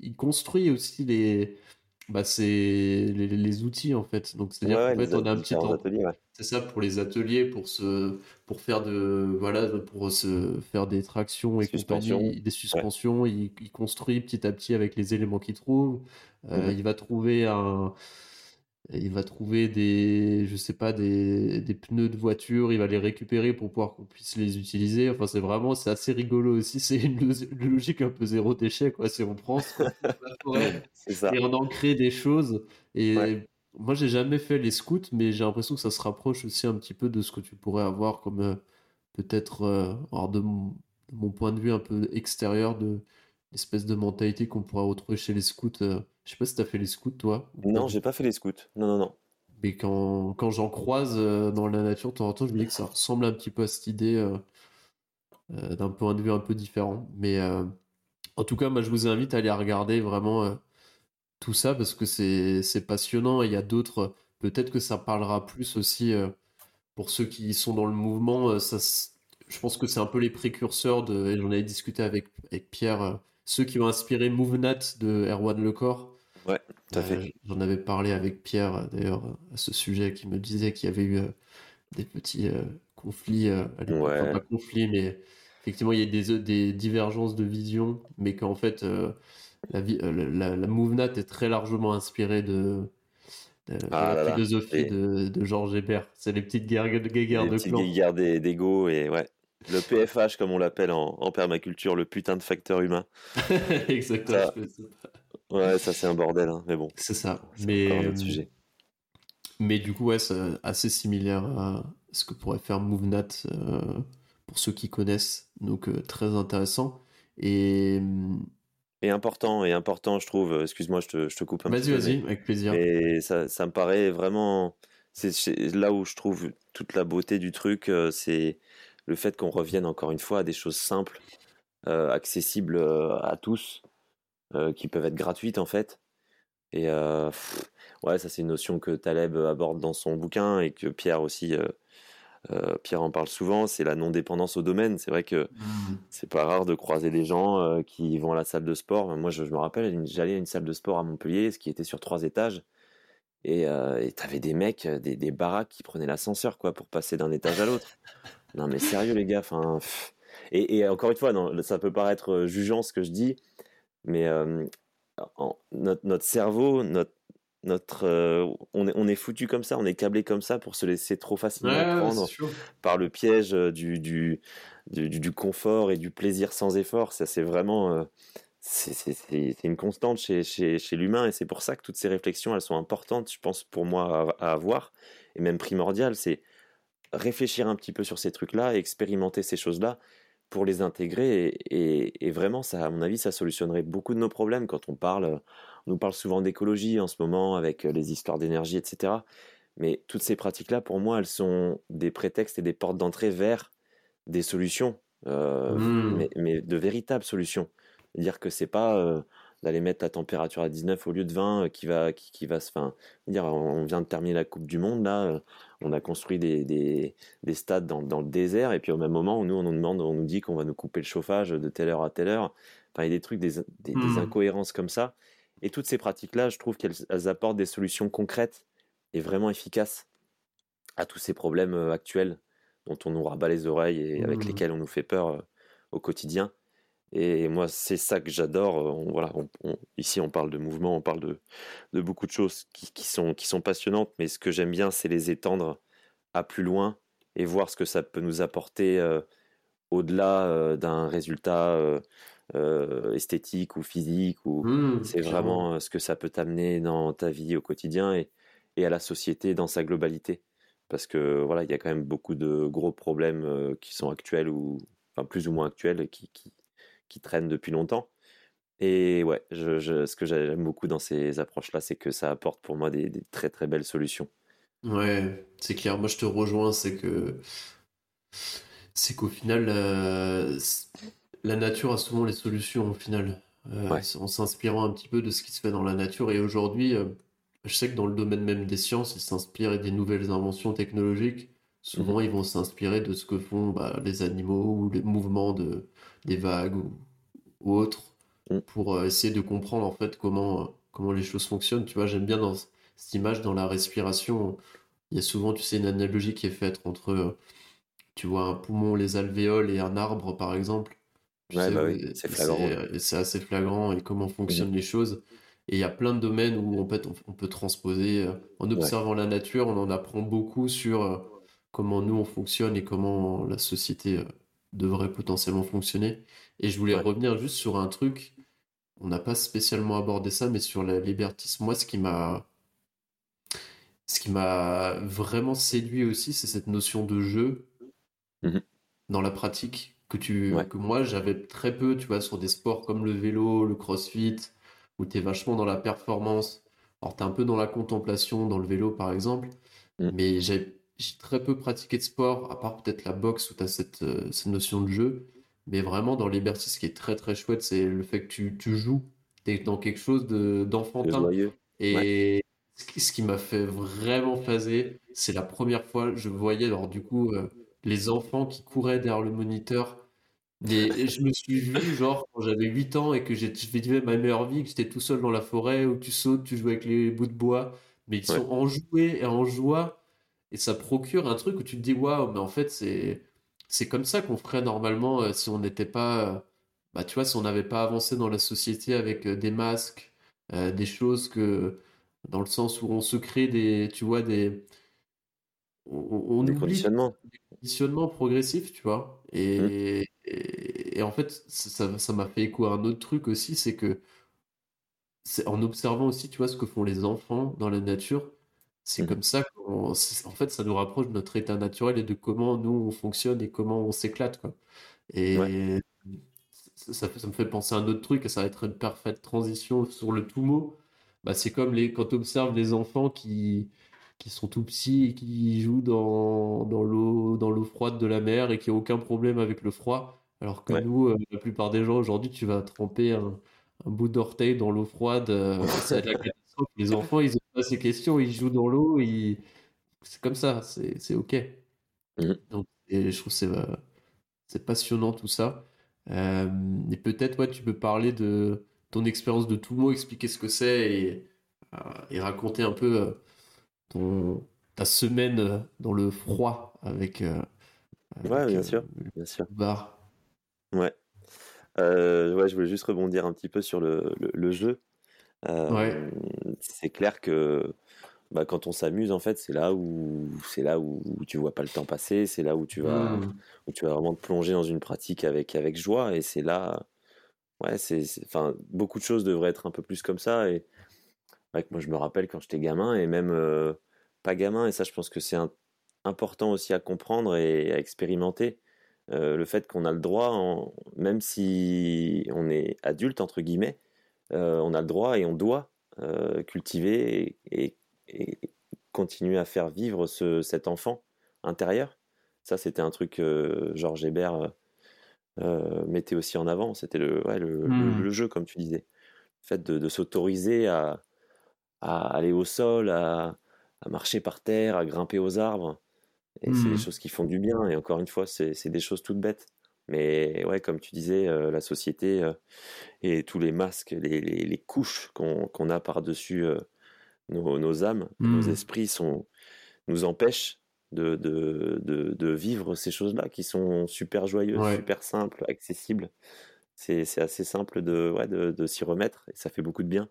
il, construit aussi les bah c'est les, les, outils en fait donc c'est à dire ouais, qu'en fait on a un petit temps ouais. C'est ça pour les ateliers pour se pour faire de voilà pour se faire des tractions et Suspension. compagnie des suspensions ouais. il, il, construit petit à petit avec les éléments qu'il trouve euh, mmh. il va trouver un il va trouver des je sais pas des, des, pneus de voiture il va les récupérer pour pouvoir qu'on puisse les utiliser enfin c'est vraiment c'est assez rigolo aussi c'est une, une, logique un peu zéro déchet quoi si on prend ça. et on en crée des choses et ouais. Moi j'ai jamais fait les scouts mais j'ai l'impression que ça se rapproche aussi un petit peu de ce que tu pourrais avoir comme euh, peut-être euh, alors de mon, de mon, point de vue un peu extérieur de l'espèce de mentalité qu'on pourrait retrouver chez les scouts euh, je sais pas si t'as fait les scouts, toi. Non, j'ai pas fait les scouts. Non, non, non. Mais quand, quand j'en croise euh, dans la nature, de temps en temps, je me dis que ça ressemble un petit peu à cette idée euh, d'un point de vue un peu différent. Mais en tout cas, moi, je vous invite à aller regarder vraiment tout ça parce que c'est passionnant. Et il y a d'autres. Peut-être que ça parlera plus aussi euh, pour ceux qui sont dans le mouvement. ça, je pense que c'est un peu les précurseurs de. J'en avais discuté avec, avec Pierre, ceux qui ont inspiré MoveNat de Erwan Lecor. Ouais, tout à fait. J'en avais parlé avec Pierre d'ailleurs à ce sujet qui me disait qu'il y avait eu des petits conflits, ouais. pas conflits, mais effectivement, il y a des, des divergences de vision, mais qu'en fait, euh, la, euh, la, la, MoveNat est très largement inspirée de, de, ah la philosophie de, de, Georges Hébert. C'est les petites guerres, de guerres les de guerres d'ego et ouais. Le PFH, comme on l'appelle en, en, permaculture, le putain de facteur humain. Exactement. ouais, ça c'est un bordel, hein, mais bon. C'est ça. Mais, euh, sujet. mais du coup, ouais, c'est assez similaire à ce que pourrait faire MoveNat pour ceux qui connaissent. Donc euh, très intéressant. Et, et important, et important, je trouve. Euh, excuse-moi, je te, je te coupe un peu. Vas-y, vas-y, avec plaisir. Et ça, ça me paraît vraiment. C'est là où je trouve toute la beauté du truc, euh, c'est le fait qu'on revienne encore une fois à des choses simples, accessibles à tous, qui peuvent être gratuites en fait. Et ouais, ça c'est une notion que Taleb aborde dans son bouquin et que Pierre aussi euh, Pierre en parle souvent, c'est la non-dépendance au domaine. C'est vrai que mmh. c'est pas rare de croiser des gens euh, qui vont à la salle de sport. Moi, je, me rappelle, j'allais à une salle de sport à Montpellier, ce qui était sur trois étages. Et euh, tu avais des mecs, des, des baraques qui prenaient l'ascenseur quoi pour passer d'un étage à l'autre. non mais sérieux les gars, enfin. Et, encore une fois, non, ça peut paraître jugeant ce que je dis, mais notre, notre, cerveau, notre, notre euh, on est, on est foutu comme ça, on est câblé comme ça pour se laisser trop facilement prendre par le piège euh, du du, du, confort et du plaisir sans effort. Ça, c'est vraiment. Euh, c'est une constante chez, chez, chez l'humain et c'est pour ça que toutes ces réflexions, elles sont importantes, je pense, pour moi à, avoir et même primordiales. C'est réfléchir un petit peu sur ces trucs-là, expérimenter ces choses-là pour les intégrer et, et, vraiment, ça, à mon avis, ça solutionnerait beaucoup de nos problèmes quand on parle on nous parle souvent d'écologie en ce moment avec euh, les histoires d'énergie, etc. Mais toutes ces pratiques-là, pour moi, elles sont des prétextes et des portes d'entrée vers des solutions, euh, mmh. mais, de véritables solutions. Dire que c'est pas euh, d'aller mettre la température à 19 au lieu de 20 qui va, qui, va se. Fin, dire, on vient de terminer la Coupe du Monde, là, on a construit des, des, stades dans, dans, le désert, et puis au même moment, nous, on nous demande, on nous dit qu'on va nous couper le chauffage de telle heure à telle heure. Enfin, il y a des trucs, des, des mmh. incohérences comme ça. Et toutes ces pratiques-là, je trouve qu'elles apportent des solutions concrètes et vraiment efficaces à tous ces problèmes euh, actuels dont on nous rabat les oreilles et avec mmh. lesquels on nous fait peur euh, au quotidien. Et moi, c'est ça que j'adore. Euh, voilà, ici, on parle de mouvement, on parle de, de beaucoup de choses qui, sont, qui sont passionnantes, mais ce que j'aime bien, c'est les étendre à plus loin et voir ce que ça peut nous apporter au-delà d'un résultat euh, esthétique ou physique ou mmh, c'est vraiment euh, ce que ça peut t'amener dans ta vie au quotidien et, et, à la société dans sa globalité. Parce que voilà il y a quand même beaucoup de gros problèmes euh, qui sont actuels ou enfin plus ou moins actuels qui, qui, qui traînent depuis longtemps. Et ouais je, ce que j'aime beaucoup dans ces approches là c'est que ça apporte pour moi des, très très belles solutions. Ouais c'est clair. Moi je te rejoins c'est que c'est qu'au final la nature a souvent les solutions au final, euh, en s'inspirant un petit peu de ce qui se fait dans la nature. Et aujourd'hui, euh, je sais que dans le domaine même des sciences, ils s'inspirent des nouvelles inventions technologiques. Souvent, mhm. ils vont s'inspirer de ce que font bah, les animaux ou les mouvements de, des vagues ou, autres mhm. pour euh, essayer de comprendre en fait comment, comment les choses fonctionnent. Tu vois, j'aime bien dans cette image, dans la respiration, il y a souvent, tu sais, une analogie qui est faite entre, tu vois, un poumon, les alvéoles et un arbre, par exemple. Ouais, bah c'est flagrant. C'est assez flagrant et comment fonctionnent les choses. Et il y a plein de domaines où en fait, on, peut transposer. Euh, en observant la nature, on en apprend beaucoup sur euh, comment nous on fonctionne et comment la société euh, devrait potentiellement fonctionner. Et je voulais revenir juste sur un truc. On n'a pas spécialement abordé ça, mais sur la libertisme. Moi, ce qui m'a ce qui m'a vraiment séduit aussi, c'est cette notion de jeu mmh dans la pratique que tu que moi j'avais très peu, tu vois, sur des sports comme le vélo, le crossfit, où tu es vachement dans la performance. Alors tu es un peu dans la contemplation dans le vélo par exemple, mm. mais j'ai très peu pratiqué de sport, à part peut-être la boxe où tu as cette, euh, cette, notion de jeu. Mais vraiment dans Liberty, ce qui est très très chouette, c'est le fait que tu, tu joues, tu es dans quelque chose d'enfantin. et ce qui, m'a fait vraiment phaser, c'est la première fois, je voyais, alors du coup, euh, les enfants qui couraient derrière le moniteur. Et je me suis vu, genre, quand j'avais 8 ans et que j'ai vécu ma meilleure vie, que j'étais tout seul dans la forêt où tu sautes, tu joues avec les bouts de bois, mais ils sont enjoués et en joie, et ça procure un truc où tu te dis, waouh, mais en fait, c'est c'est comme ça qu'on ferait normalement euh, si on n'était pas, euh, bah, tu vois, si on n'avait pas avancé dans la société avec euh, des masques, des choses que, dans le sens où on se crée des, tu vois, des, on, des conditionnements. Des conditionnements progressifs, tu vois. Mmh. Et, et, en fait, ça m'a fait écho à un autre truc aussi, c'est que, en observant aussi, tu vois, ce que font les enfants dans la nature, c'est mmh. comme ça qu'en fait, ça nous rapproche de notre état naturel et de comment nous on fonctionne et comment on s'éclate, quoi. Et ça, ça, me fait penser à un autre truc, et ça va être une parfaite transition sur le tout mot. Bah, c'est comme les, quand tu observes les enfants qui, qui sont tout petits et qui jouent dans, dans l'eau froide de la mer et qui n'ont aucun problème avec le froid. Alors que nous, euh, la plupart des gens aujourd'hui, tu vas tremper un, un bout d'orteil dans l'eau froide, euh, c'est la catastrophe. Les enfants, ils ont pas ces questions, ils jouent dans l'eau, ils... c'est comme ça, c'est ok. Mmh. Donc, et je trouve c'est euh, c'est passionnant tout ça. Euh, et peut-être, ouais, tu peux parler de ton expérience de tout mot, expliquer ce que c'est et, et, raconter un peu ton, ta semaine dans le froid avec. ouais, bien sûr, bien sûr. Bar. Ouais. Euh, ouais, je voulais juste rebondir un petit peu sur le, le, jeu. Euh, c'est clair que bah, quand on s'amuse, en fait, c'est là où c'est là où, tu vois pas le temps passer, c'est là où tu vas mmh. où tu vas vraiment te plonger dans une pratique avec avec joie, et c'est là, ouais, c'est enfin beaucoup de choses devraient être un peu plus comme ça. Et moi, je me rappelle quand j'étais gamin et même euh, pas gamin, et ça, je pense que c'est important aussi à comprendre et à expérimenter. Euh, le fait qu'on a le droit, même si on est adulte, entre guillemets, euh, on a le droit et on doit euh, cultiver et, continuer à faire vivre cet enfant intérieur. Ça, c'était un truc que Georges Hébert mettait aussi en avant. C'était le, mmh. le, jeu, comme tu disais. Le fait de, s'autoriser à, aller au sol, à, marcher par terre, à grimper aux arbres. Et c'est des mmh. choses qui font du bien. Et encore une fois, c'est des choses toutes bêtes. Mais ouais, comme tu disais, euh, la société euh, et tous les masques, les, les, couches qu'on a par-dessus euh, nos, nos, âmes, nos mmh. esprits sont, nous empêchent de, de, de, de vivre ces choses-là qui sont super joyeuses, super simples, accessibles. C'est assez simple de, ouais, de, de s'y remettre et ça fait beaucoup de bien.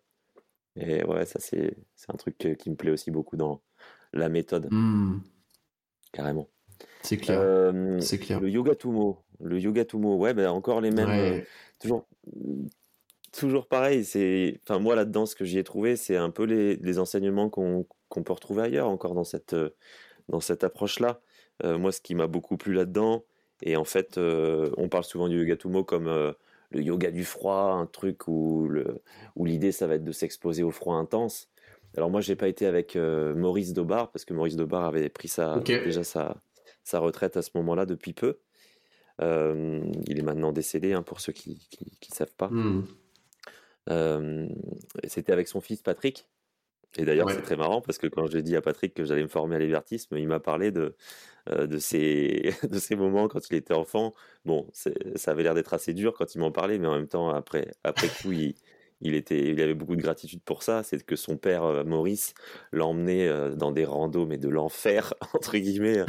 Et ouais, ça c'est un truc qui me plaît aussi beaucoup dans la méthode. Mmh carrément. C'est clair. c'est clair. Le yoga tumo, le yoga tumo, ouais, ben encore les mêmes, euh, toujours, toujours pareil. C'est, enfin moi là-dedans, ce que j'y ai trouvé, c'est un peu les, les enseignements qu'on peut retrouver ailleurs, encore dans cette, euh, dans cette approche-là. Euh, moi, ce qui m'a beaucoup plu là-dedans, et en fait, on parle souvent du yoga tumo comme le yoga du froid, un truc où l'idée ça va être de s'exposer au froid intense. Alors moi, j'ai pas été avec euh, Maurice Dobar parce que Maurice Dobar avait pris sa, déjà sa, sa, retraite à ce moment-là depuis peu. Euh, il est maintenant décédé, hein, pour ceux qui ne savent pas. Hmm. Euh, c'était avec son fils Patrick. Et d'ailleurs, c'est très marrant parce que quand j'ai dit à Patrick que j'allais me former à l'évertisme, il m'a parlé de, de, ces, de ces moments quand il était enfant. Bon, ça avait l'air d'être assez dur quand il m'en parlait, mais en même temps, après, après coup, il, il, était, il avait beaucoup de gratitude pour ça. C'est que son père, euh, Maurice, l'emmenait euh, dans des randos, mais de l'enfer, entre guillemets,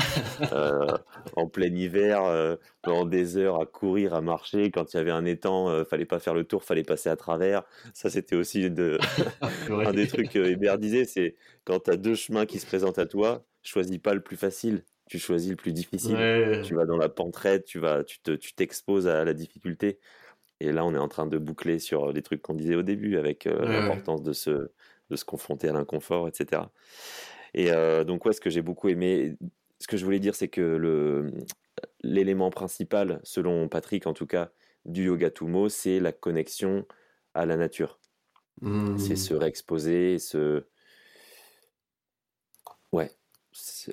euh, en plein hiver, pendant des heures à courir, à marcher. Quand il y avait un étang, fallait pas faire le tour, fallait passer à travers. Ça, c'était aussi de, un des trucs hébertisés. C'est quand tu as deux chemins qui se présentent à toi, choisis pas le plus facile tu choisis le plus difficile. Tu vas dans la pentraide, tu vas, tu tu t'exposes à la difficulté. Et là, on est en train de boucler sur les trucs qu'on disait au début, avec euh, l'importance de se, de se confronter à l'inconfort, etc. Et euh, donc, ouais, ce que j'ai beaucoup aimé, ce que je voulais dire, c'est que le, l'élément principal, selon Patrick en tout cas, du yoga Tumo, c'est la connexion à la nature. C'est mmh. se réexposer, se. Ouais,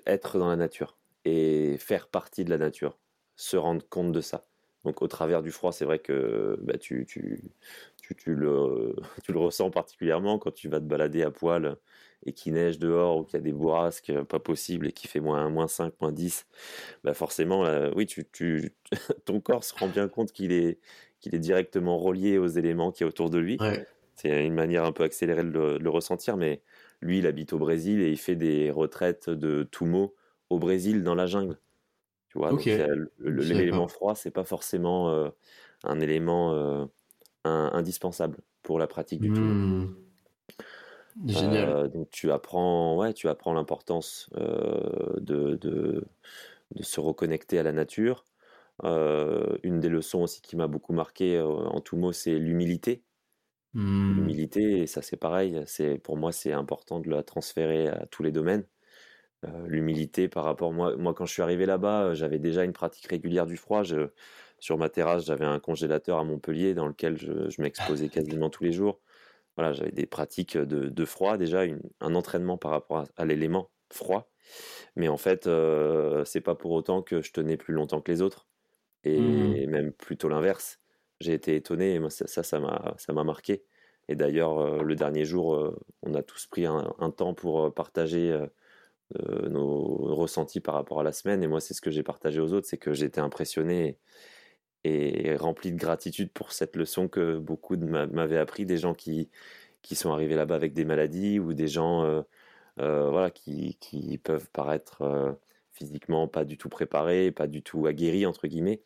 être dans la nature et faire partie de la nature, se rendre compte de ça. Donc au travers du froid, c'est vrai que bah, tu, tu, le, tu le ressens particulièrement quand tu vas te balader à poil et qu'il neige dehors ou qu'il y a des bourrasques pas possibles et qu'il fait moins, moins 5, moins 10, bah forcément, oui, tu, tu, ton corps se rend bien compte qu'il est, qu'il est directement relié aux éléments qui est autour de lui. C'est une manière un peu accélérée de le, ressentir, mais lui, il habite au Brésil et il fait des retraites de Tumo au Brésil dans la jungle. Tu vois, l'élément froid, c'est pas forcément euh, un élément euh, indispensable pour la pratique du tout. Mmh. Génial. Euh, donc tu apprends, ouais, tu apprends l'importance de, de, de, se reconnecter à la nature. une des leçons aussi qui m'a beaucoup marqué en tout mot, c'est l'humilité. Mmh. L'humilité, ça c'est pareil, c'est pour moi c'est important de la transférer à tous les domaines. L'humilité par rapport moi, moi quand je suis arrivé là-bas, j'avais déjà une pratique régulière du froid. Je, sur ma terrasse, j'avais un congélateur à Montpellier dans lequel je, m'exposais quasiment tous les jours. Voilà, j'avais des pratiques de, froid, déjà un entraînement par rapport à, l'élément froid. Mais en fait, euh, c'est pas pour autant que je tenais plus longtemps que les autres. Et mmh. même plutôt l'inverse. J'ai été étonné et moi, ça, ça m'a ça m'a marqué. Et d'ailleurs, euh, le dernier jour, euh, on a tous pris un, un temps pour partager nos ressentis par rapport à la semaine. Et moi, c'est ce que j'ai partagé aux autres, c'est que j'étais impressionné et rempli de gratitude pour cette leçon que beaucoup m'avaient appris, des gens qui, qui sont arrivés là-bas avec des maladies ou des gens euh, euh, voilà, qui, qui, peuvent paraître euh, physiquement pas du tout préparés, pas du tout aguerris, entre guillemets,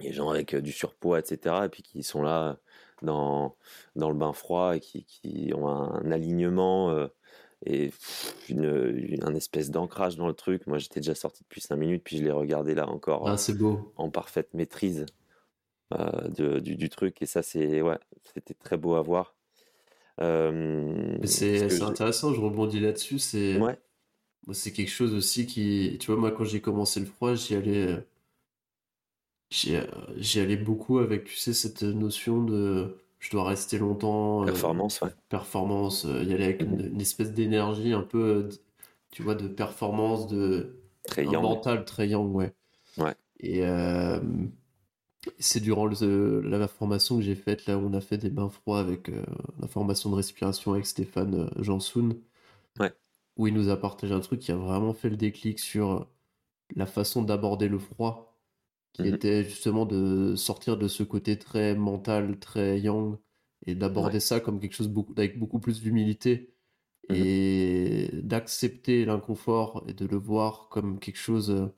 des gens avec du surpoids, etc., et puis qui sont là dans, dans le bain froid et qui, qui ont un alignement et une, un espèce d'ancrage dans le truc. Moi, j'étais déjà sorti depuis 5 minutes, puis je l'ai regardé là encore ah, c'est beau. en parfaite maîtrise euh, de, du, du, truc. Et ça, c'est ouais, c'était très beau à voir. Euh, c'est intéressant, je rebondis là-dessus. C'est ouais. c'est quelque chose aussi qui, tu vois, moi, quand j'ai commencé le froid, j'y allais, j'y allais beaucoup avec, tu sais, cette notion de je dois rester longtemps. Euh, performance, ouais. Performance, euh, y aller avec une, espèce d'énergie un peu, euh, tu vois, de performance, de. Très mental très young, ouais. Ouais. Et c'est durant la formation que j'ai faite, là où on a fait des bains froids avec la formation de respiration avec Stéphane Jansoun. Ouais. Où il nous a partagé un truc qui a vraiment fait le déclic sur la façon d'aborder le froid qui mmh était justement de sortir de ce côté très mental, très yang, et d'aborder ça comme quelque chose beaucoup, avec beaucoup plus d'humilité, mmh et d'accepter l'inconfort et de le voir comme quelque chose, euh,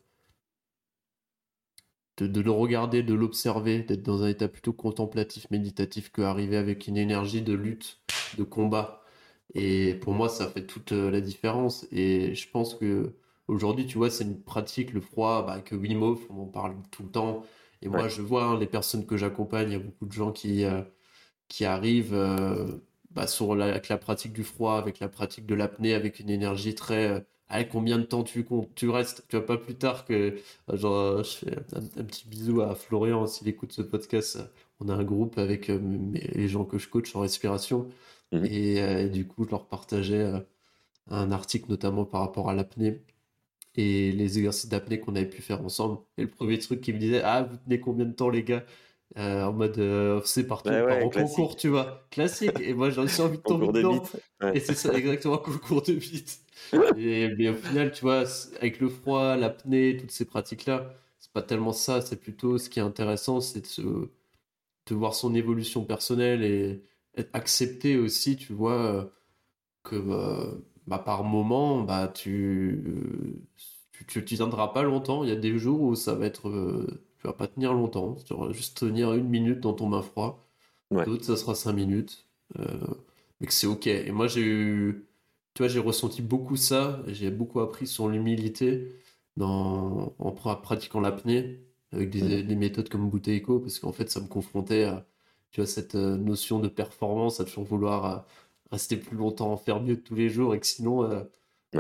de, de le regarder, de l'observer, d'être dans un état plutôt contemplatif, méditatif, qu'arriver avec une énergie de lutte, de combat. Et pour moi, ça fait toute euh, la différence. Et je pense que Aujourd'hui, tu vois, c'est une pratique, le froid, bah, que Wim Hof, on en parle tout le temps. Et moi, je vois hein, les personnes que j'accompagne, il y a beaucoup de gens qui, euh, qui arrivent euh, bah, sur la, avec la pratique du froid, avec la pratique de l'apnée, avec une énergie très. Euh, combien de temps tu, tu restes Tu vois, pas plus tard que. genre, je fais un, petit bisou à Florian s'il écoute ce podcast. On a un groupe avec les gens que je coach en respiration. Mmh et, et, du coup, je leur partageais un article notamment par rapport à l'apnée et les exercices d'apnée qu'on avait pu faire ensemble. Et le premier truc qui me disait Ah, vous tenez combien de temps, les gars? Euh, En mode euh, c'est partout, en concours, tu vois, classique. Et moi, j'ai envie de tomber dedans. Et c'est ça, exactement, concours de vite. et, mais au final, tu vois, avec le froid, l'apnée, toutes ces pratiques-là, c'est pas tellement ça, c'est plutôt ce qui est intéressant, c'est de, de voir son évolution personnelle et être accepté aussi, tu vois, que. Bah, bah, par moment, bah, tu, tu, tu tiendras pas longtemps. Il y a des jours où ça va être, euh, tu vas pas tenir longtemps. Tu vas juste tenir une minute dans ton bain froid. D'autres, ça sera cinq minutes. Euh, mais que c'est ok. Et moi, j'ai eu, tu vois, j'ai ressenti beaucoup ça. J'ai beaucoup appris sur l'humilité dans, en pratiquant l'apnée avec des, des, méthodes comme Bouteille parce qu'en fait, ça me confrontait à, tu vois, cette euh, notion de performance, à toujours vouloir rester plus longtemps, faire mieux tous les jours et que sinon euh,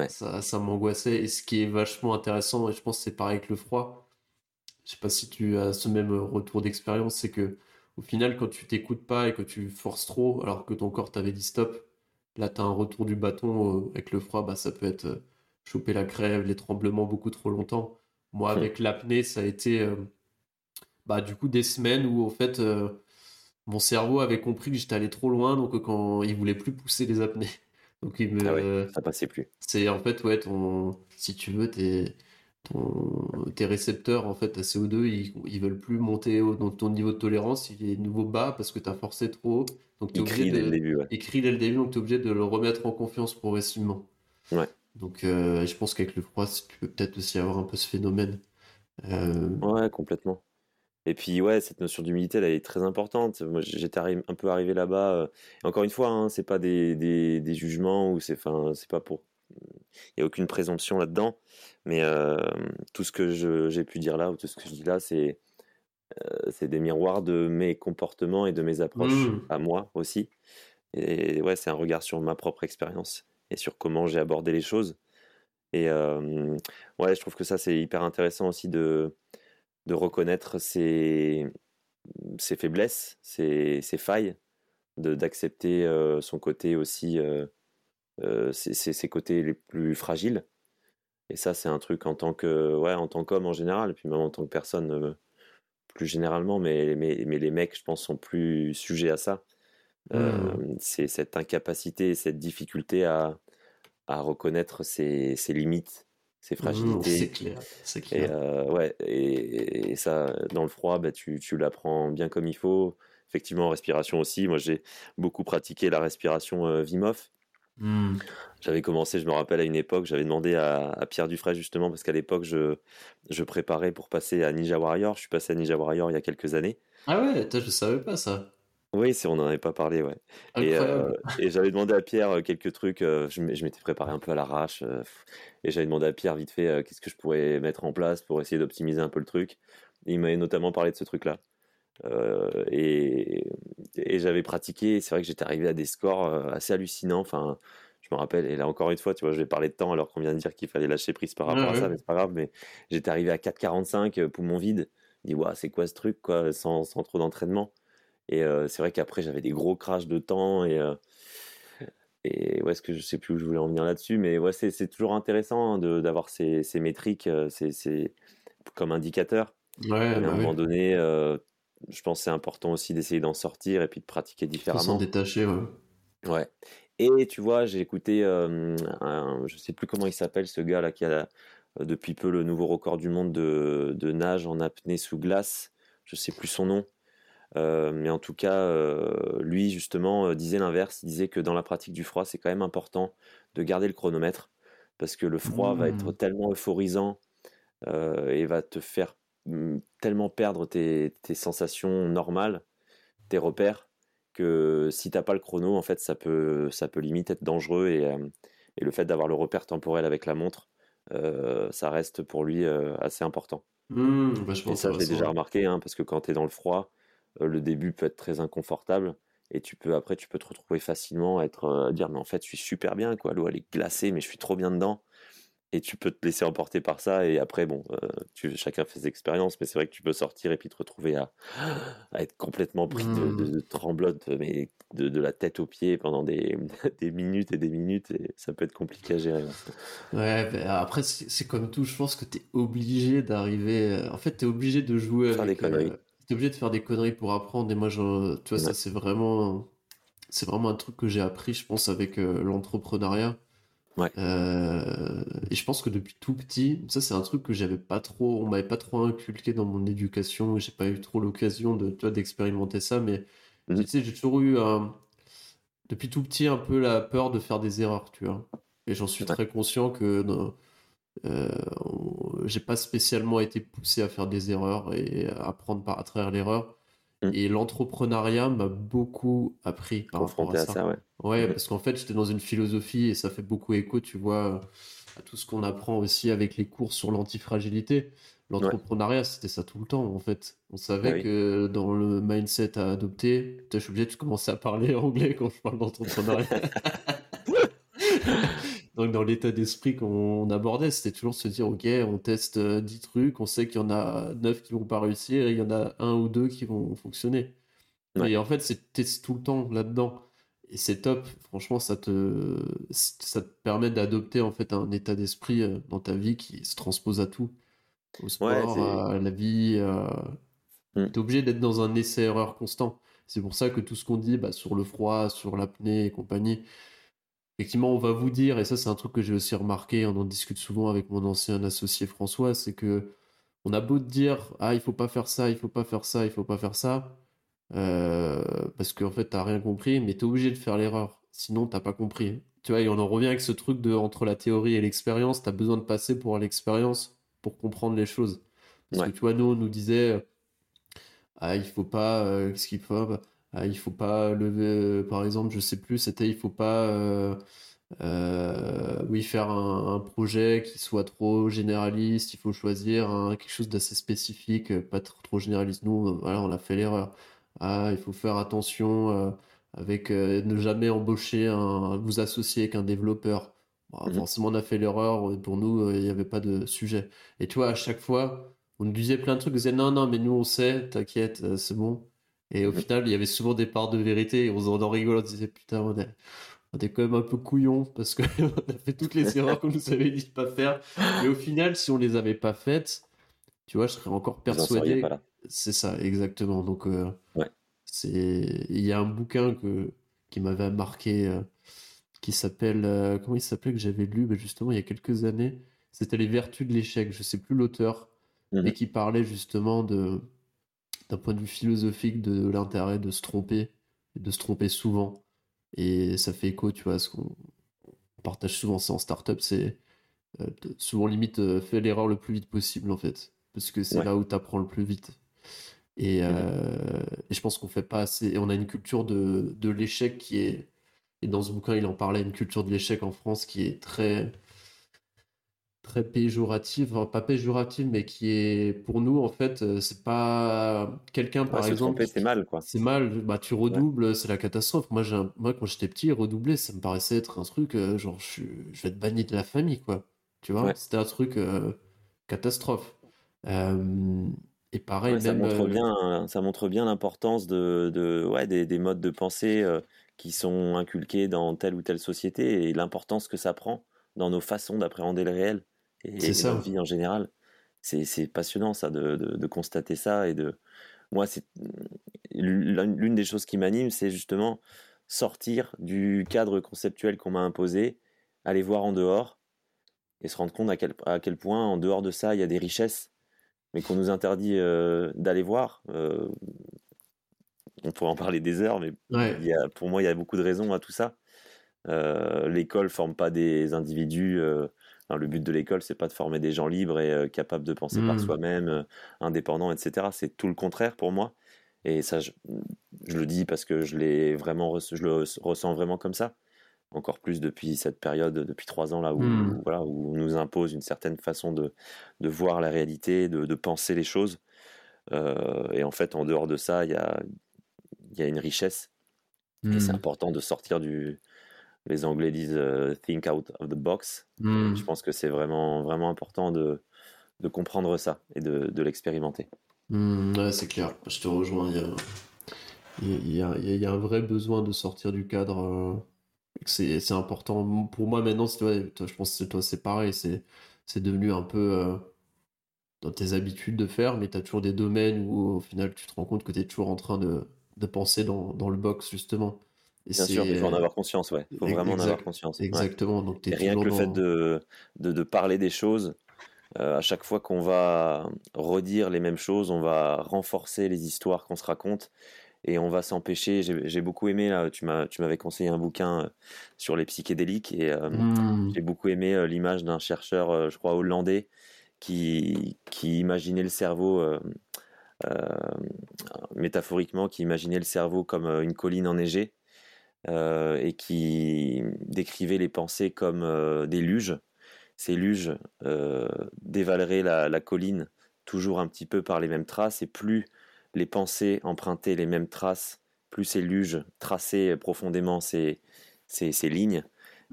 ça, ça m'angoissait. Et ce qui est vachement intéressant, et je pense que c'est pareil avec le froid, je sais pas si tu as ce même retour d'expérience, c'est que au final, quand tu t'écoutes pas et que tu forces trop, alors que ton corps t'avait dit stop, là tu as un retour du bâton euh, avec le froid, bah, ça peut être euh, choper la crève, les tremblements beaucoup trop longtemps. Moi, hmm. avec l'apnée, ça a été bah, du coup des semaines où, en fait, mon cerveau avait compris que j'étais allé trop loin, donc quand il voulait plus pousser les apnées. Donc il me. Ah ouais, ça passait plus. C'est en fait, ouais, ton, si tu veux, tes, ton, tes récepteurs en fait à CO2, ils, ils veulent plus monter au, dans ton niveau de tolérance, il est nouveau bas parce que tu as forcé trop haut. Donc es obligé dès de. le début, ouais. dès le début, donc tu es obligé de le remettre en confiance progressivement. Ouais. Donc euh, je pense qu'avec le froid, tu peux peut-être aussi avoir un peu ce phénomène. Euh, Ouais, complètement. Et puis, ouais, cette notion d'humilité, elle est très importante. Moi, j'étais un peu arrivé là-bas. euh, et encore une fois, hein, c'est pas des, des, des jugements ou c'est, enfin, c'est pas pour. Il n'y a aucune présomption là-dedans. Mais euh, tout ce que je- j'ai pu dire là ou tout ce que je dis là, c'est euh, c'est des miroirs de mes comportements et de mes approches hmm. à moi aussi. Et ouais, c'est un regard sur ma propre expérience et sur comment j'ai abordé les choses. Et euh, ouais, je trouve que ça, c'est hyper intéressant aussi de, de reconnaître ses, ses faiblesses, ses, ses failles, de, d'accepter euh, son côté aussi, euh, euh, ses, ses- côtés les plus fragiles. Et ça, c'est un truc en tant que, ouais, en tant qu'homme en général, et puis même en tant que personne euh, plus généralement, mais, mais, mais les mecs, je pense, sont plus sujets à ça. Hmm. c'est cette incapacité, cette difficulté à, à reconnaître ses, ses limites, ses Hmm, c'est fragilités. clair, c'est Et clair. euh, ouais, et, et ça, dans le froid, bah, tu, tu l'apprends bien comme il faut. Effectivement, respiration aussi. Moi, j'ai beaucoup pratiqué la respiration euh, Hof. Hmm. J'avais commencé, je me rappelle, à une époque, j'avais demandé à, à Pierre Dufray justement, parce qu'à l'époque, je, je préparais pour passer à Ninja Warrior. Je suis passé à Ninja Warrior il y a quelques années. Ah ouais, je savais pas ça. Oui, c'est, on n'en avait pas parlé, ouais. Et, euh, Incroyable. et j'avais demandé à Pierre euh, quelques trucs. euh, je m- je m'étais préparé un peu à l'arrache. euh, pff, et j'avais demandé à Pierre vite fait euh, qu'est-ce que je pourrais mettre en place pour essayer d'optimiser un peu le truc. Et il m'avait notamment parlé de ce truc-là. Euh, et et j'avais pratiqué. et C'est vrai que j'étais arrivé à des scores euh, assez hallucinants. Enfin, je me rappelle. Et là, encore une fois, tu vois, je vais parler de temps alors qu'on vient de dire qu'il fallait lâcher prise par Ouais, rapport à ça, ouais. mais c'est pas grave. Mais j'étais arrivé à 4,45 euh, poumon vide. Je dis, Ouah, c'est quoi ce truc, quoi, sans, sans trop d'entraînement. Et euh, c'est vrai qu'après, j'avais des gros crashs de temps. Et, euh, et ouais, est-ce que je sais plus où je voulais en venir là-dessus. Mais ouais, c'est c'est toujours intéressant hein, de- d'avoir ces, ces métriques ces, ces- comme indicateur. Ouais, à bah un oui. moment donné, euh, je pense que c'est important aussi d'essayer d'en sortir et puis de pratiquer Faut s'en différemment. détacher, ouais. Ouais. Et tu vois, j'ai écouté, euh, un, je sais plus comment il s'appelle, ce gars-là qui a euh, depuis peu le nouveau record du monde de, de nage en apnée sous glace. Je sais plus son nom. Euh, mais en tout cas, euh, lui, justement, euh, disait l'inverse. Il disait que dans la pratique du froid, c'est quand même important de garder le chronomètre parce que le froid va être Hmm. tellement euphorisant et va te faire mm, tellement perdre tes, tes sensations normales, tes repères, que si t'as pas le chrono, en fait, ça peut, ça peut limite être dangereux et, et le fait d'avoir le repère temporel avec la montre, ça reste pour lui assez important. Hmm, vachement Et ça, je l'ai déjà remarqué, hein, parce que quand tu es dans le froid, le début peut être très inconfortable. Et tu peux, après, tu peux te retrouver facilement à être, euh, à dire, mais en fait, je suis super bien, quoi. L'eau, elle est glacée, mais je suis trop bien dedans. Et tu peux te laisser emporter par ça. Et après, bon, euh, tu, chacun fait ses expériences, mais c'est vrai que tu peux sortir et puis te retrouver à, à être complètement pris de, de, Hmm. de tremblote, mais de, de la tête aux pieds pendant des, des minutes et des minutes. Et ça peut être compliqué à gérer. ouais. Ouais, bah, après, c'est comme tout, je pense que t'es obligé d'arriver. euh, En fait, t'es obligé de jouer Faire des avec. conneries. euh, T'es obligé de faire des conneries pour apprendre. Et moi, je... tu vois, ça, c'est vraiment. C'est vraiment un truc que j'ai appris, je pense, avec euh, l'entrepreneuriat. Ouais. Euh, Et je pense que depuis tout petit, ça, c'est un truc que j'avais pas trop. On m'avait pas trop inculqué dans mon éducation. J'ai pas eu trop l'occasion de, tu vois, d'expérimenter ça. Mais Mhm. tu sais, j'ai toujours eu un depuis tout petit un peu la peur de faire des erreurs, tu vois. Et j'en suis Ouais. très conscient que j'ai pas spécialement été poussé à faire des erreurs et à apprendre par à travers l'erreur. Mm. Et l'entrepreneuriat m'a beaucoup appris par rapport Confronté à à ça. ça, ouais. Ouais, Mhm. parce qu'en fait, j'étais dans une philosophie et ça fait beaucoup écho, tu vois, à tout ce qu'on apprend aussi avec les cours sur l'antifragilité. Ouais. L'entrepreneuriat, c'était ça tout le temps, en fait. On savait oui. que dans le mindset à adopter, je suis obligé de commencer à parler anglais quand je parle d'entrepreneuriat. Donc, dans l'état d'esprit qu'on abordait, c'était toujours se dire, OK, on teste euh, 10 trucs, on sait qu'il y en a 9 qui vont pas réussir et il y en a un ou deux qui vont fonctionner. Ouais. Et en fait, c'est teste tout le temps là-dedans. Et c'est top. Franchement, ça te, ça te permet d'adopter en fait un état d'esprit euh, dans ta vie qui se transpose à tout. Au sport, à la vie. à- Mm. T'es obligé d'être dans un essai-erreur constant. C'est pour ça que tout ce qu'on dit bah, sur le froid, sur l'apnée et compagnie, effectivement, on va vous dire, et ça c'est un truc que j'ai aussi remarqué, on en discute souvent avec mon ancien associé François, c'est que on a beau te dire, ah, il faut pas faire ça, il faut pas faire ça, il faut pas faire ça, euh, parce qu'en fait, t'as rien compris, mais tu es obligé de faire l'erreur, sinon t'as pas compris. Tu vois, et on en revient avec ce truc de entre la théorie et l'expérience, tu as besoin de passer pour l'expérience pour comprendre les choses. Parce que tu vois, nous, on nous disait, ah, il faut pas, euh, qu'est-ce qu'il faut ah, Il faut pas lever, euh, par exemple, je sais plus, c'était il faut pas, euh, oui, faire un, projet qui soit trop généraliste, il faut choisir quelque chose d'assez spécifique, pas trop, trop généraliste. Nous, voilà, on a fait l'erreur. Ah, il faut faire attention avec ne jamais embaucher un, vous associer avec un développeur. Bon, mmh Forcément, on a fait l'erreur. Pour nous, il n'y avait pas de sujet. Et tu vois, à chaque fois, on nous disait plein de trucs, on disait non, non, mais nous on sait, t'inquiète, euh, c'est bon. Et au final, il y avait souvent des parts de vérité, et on en rigolait, on disait putain, on est, on est quand même un peu couillon parce qu'on a fait toutes les erreurs qu'on nous avait dit de pas faire. Et au final, si on les avait pas faites, tu vois, je serais encore persuadé. C'est ça, exactement. Donc, euh, c'est, il y a un bouquin que qui m'avait marqué, euh, qui s'appelle, comment il s'appelait que j'avais lu, mais justement il y a quelques années. C'était les vertus de l'échec. Je sais plus l'auteur et qui parlait justement de d'un point de vue philosophique de l'intérêt de se tromper et de se tromper souvent. Et ça fait écho, tu vois, à ce qu'on partage souvent ça en startup, c'est euh, souvent limite euh, fais l'erreur le plus vite possible en fait, parce que c'est là où tu apprends le plus vite. Et, euh, et je pense qu'on fait pas assez. Et on a une culture de, de l'échec qui est. Et dans ce bouquin, il en parlait, une culture de l'échec en France qui est très très péjorative, enfin, pas péjorative, mais qui est pour nous en fait, euh, c'est pas quelqu'un par exemple. C'est mal quoi. C'est mal, bah tu redoubles, c'est la catastrophe. Moi, j'ai moi quand j'étais petit, redoubler, ça me paraissait être un truc euh, genre je, je, vais être banni de la famille quoi. Tu vois, c'était un truc euh, catastrophe. et pareil, ça montre bien, ça montre bien l'importance de, de ouais, des, des, modes de pensée qui sont inculqués dans telle ou telle société et l'importance que ça prend dans nos façons d'appréhender le réel et, ça. vie en général. C'est passionnant ça de, de, constater ça et de moi c'est l'une des choses qui m'anime c'est justement sortir du cadre conceptuel qu'on m'a imposé, aller voir en dehors et se rendre compte à quel, à quel point en dehors de ça il y a des richesses mais qu'on nous interdit euh, d'aller voir. Euh, on pourrait en parler des heures, mais il y a, pour moi il y a beaucoup de raisons à tout ça. Euh, l'école forme pas des individus le but de l'école, c'est pas de former des gens libres et euh, capables de penser par mmh. soi-même, euh, indépendants, etc. C'est tout le contraire pour moi. Et ça, je, le dis parce que je l'ai vraiment, je le ressens vraiment comme ça. Encore plus depuis cette période, depuis trois ans là, où, mmh. voilà, où on nous impose une certaine façon de, de voir la réalité, de, de penser les choses. Euh, et en fait, en dehors de ça, il y a, y a une richesse. Et c'est mmh. important de sortir du, les Anglais disent euh, think out of the box. Hmm. Je pense que c'est vraiment, vraiment important de, de comprendre ça et de, de l'expérimenter. Hmm, ouais, c'est clair, je te rejoins. Il y, a, il, y a, un vrai besoin de sortir du cadre. Euh, c'est important. Pour moi, maintenant, toi, je pense que toi, c'est pareil. C'est devenu un peu euh, dans tes habitudes de faire, mais tu as toujours des domaines où, au final, tu te rends compte que tu es toujours en train de, de penser dans, dans le box, justement. Bien sûr, il faut en avoir conscience, ouais. Il faut vraiment en avoir conscience. Exactement. Donc, rien que le fait de, de, de, parler des choses, euh, à chaque fois qu'on va redire les mêmes choses, on va renforcer les histoires qu'on se raconte et on va s'empêcher. J'ai beaucoup aimé, là, tu m'avais conseillé un bouquin euh, sur les psychédéliques et euh, mmh. j'ai beaucoup aimé l'image d'un chercheur, je crois, hollandais qui, qui imaginait le cerveau. métaphoriquement, qui imaginait le cerveau comme une colline enneigée euh, et qui décrivait les pensées comme euh, des luges. Ces luges euh, dévaleraient la, colline toujours un petit peu par les mêmes traces, et plus les pensées empruntaient les mêmes traces, plus ces luges traçaient profondément ces, ces, ces lignes,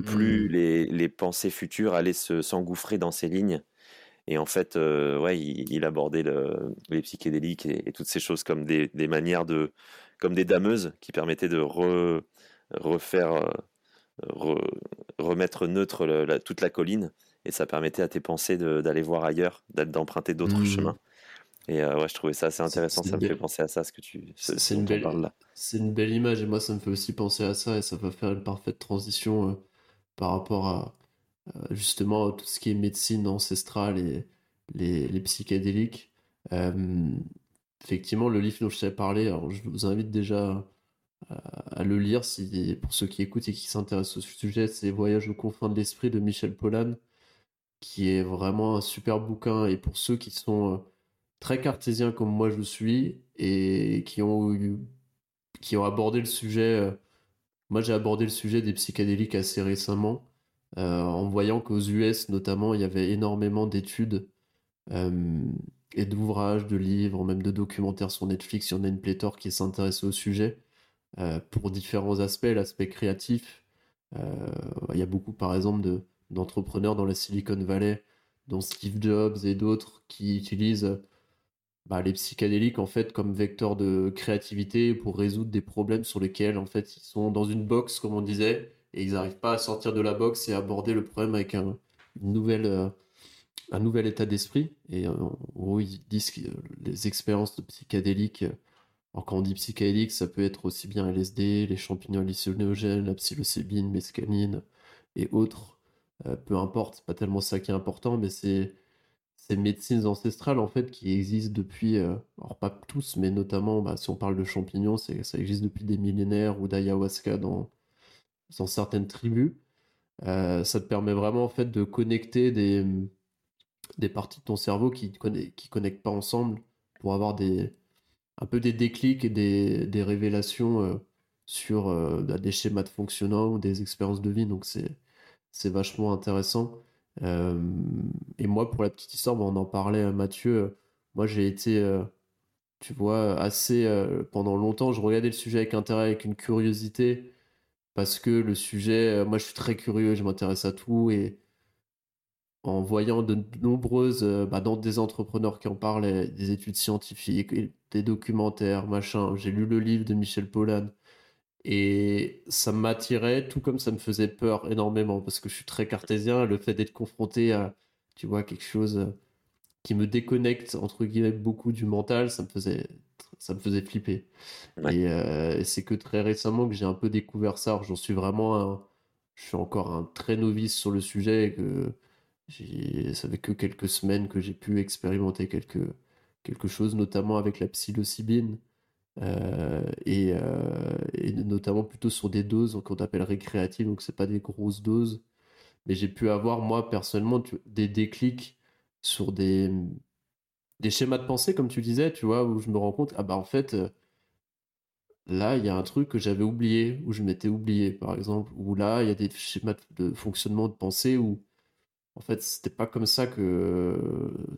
plus mmh. les, les, pensées futures allaient s'engouffrer dans ces lignes. Et en fait, ouais, il, abordait le, les psychédéliques et, toutes ces choses comme des, des, manières de, comme des dameuses qui permettaient de re, refaire, euh, remettre neutre toute la colline, et ça permettait à tes pensées d'aller voir ailleurs, d'emprunter d'autres mmh. chemins. Et ouais, je trouvais ça assez intéressant. Ça me fait penser à ça, ce que tu. C'est une belle. C'est une belle image et moi, ça me fait aussi penser à ça et ça va faire une parfaite transition par rapport à justement tout ce qui est médecine ancestrale et les, les psychédéliques. effectivement, le livre dont je t'ai parlé, alors je vous invite déjà à le lire pour ceux qui écoutent et qui s'intéressent au sujet. C'est Voyage aux confins de l'esprit de Michel Pollan, qui est vraiment un super bouquin. Et pour ceux qui sont euh, très cartésiens comme moi je suis et qui ont, qui ont abordé le sujet, euh, moi j'ai abordé le sujet des psychédéliques assez récemment, euh, en voyant qu'aux US notamment, il y avait énormément d'études et d'ouvrages, de livres, même de documentaires sur Netflix. Il y en a une pléthore qui s'intéresse au sujet. Euh, pour différents aspects, l'aspect créatif. Euh, il y a beaucoup, par exemple, de, d'entrepreneurs dans la Silicon Valley, dont Steve Jobs et d'autres, qui utilisent bah, les psychédéliques en fait comme vecteur de créativité pour résoudre des problèmes sur lesquels en fait ils sont dans une box comme on disait et ils n'arrivent pas à sortir de la box et aborder le problème avec un, euh, nouvel état d'esprit. Et en gros, ils disent que les expériences de psychédéliques alors quand on dit psychédélique, ça peut être aussi bien LSD, les champignons hallucinogènes, la psilocybine, mescaline et autres. Euh, peu importe, c'est pas tellement ça qui est important, mais c'est ces médecines ancestrales en fait qui existent depuis, euh, alors pas tous, mais notamment bah, si on parle de champignons, ça existe depuis des millénaires ou d'ayahuasca dans, certaines tribus. Euh, ça te permet vraiment en fait de connecter des, des parties de ton cerveau qui ne connectent pas ensemble pour avoir des, un peu des déclics et des, des révélations euh, sur euh, bah, des schémas de fonctionnement ou des expériences de vie. Donc c'est, vachement intéressant. Euh, et moi, pour la petite histoire, bah, on en parlait Mathieu. moi, j'ai été, tu vois, assez. pendant longtemps, je regardais le sujet avec intérêt, avec une curiosité. Parce que le sujet, moi je suis très curieux, je m'intéresse à tout. Et en voyant de nombreuses, bah, dans des entrepreneurs qui en parlent, des études scientifiques, des documentaires, machin. J'ai lu le livre de Michel Pollan et ça m'attirait, tout comme ça me faisait peur énormément parce que je suis très cartésien. Le fait d'être confronté à, tu vois, quelque chose euh, qui me déconnecte entre guillemets beaucoup du mental, ça me faisait, ça me faisait flipper. Euh, et, c'est que très récemment que j'ai un peu découvert ça. J'en suis vraiment, je suis encore un très novice sur le sujet et que ça fait que quelques semaines que j'ai pu expérimenter quelque, quelque chose, notamment avec la psilocybine, euh, et, euh, et, notamment plutôt sur des doses qu'on appelle récréatives, donc c'est pas des grosses doses, mais j'ai pu avoir moi personnellement des déclics sur des, des schémas de pensée, comme tu disais, tu vois, où je me rends compte, ah bah en fait, euh, là il y a un truc que j'avais oublié, où je m'étais oublié par exemple, ou là il y a des schémas de fonctionnement de pensée où en fait, c'était pas comme ça que.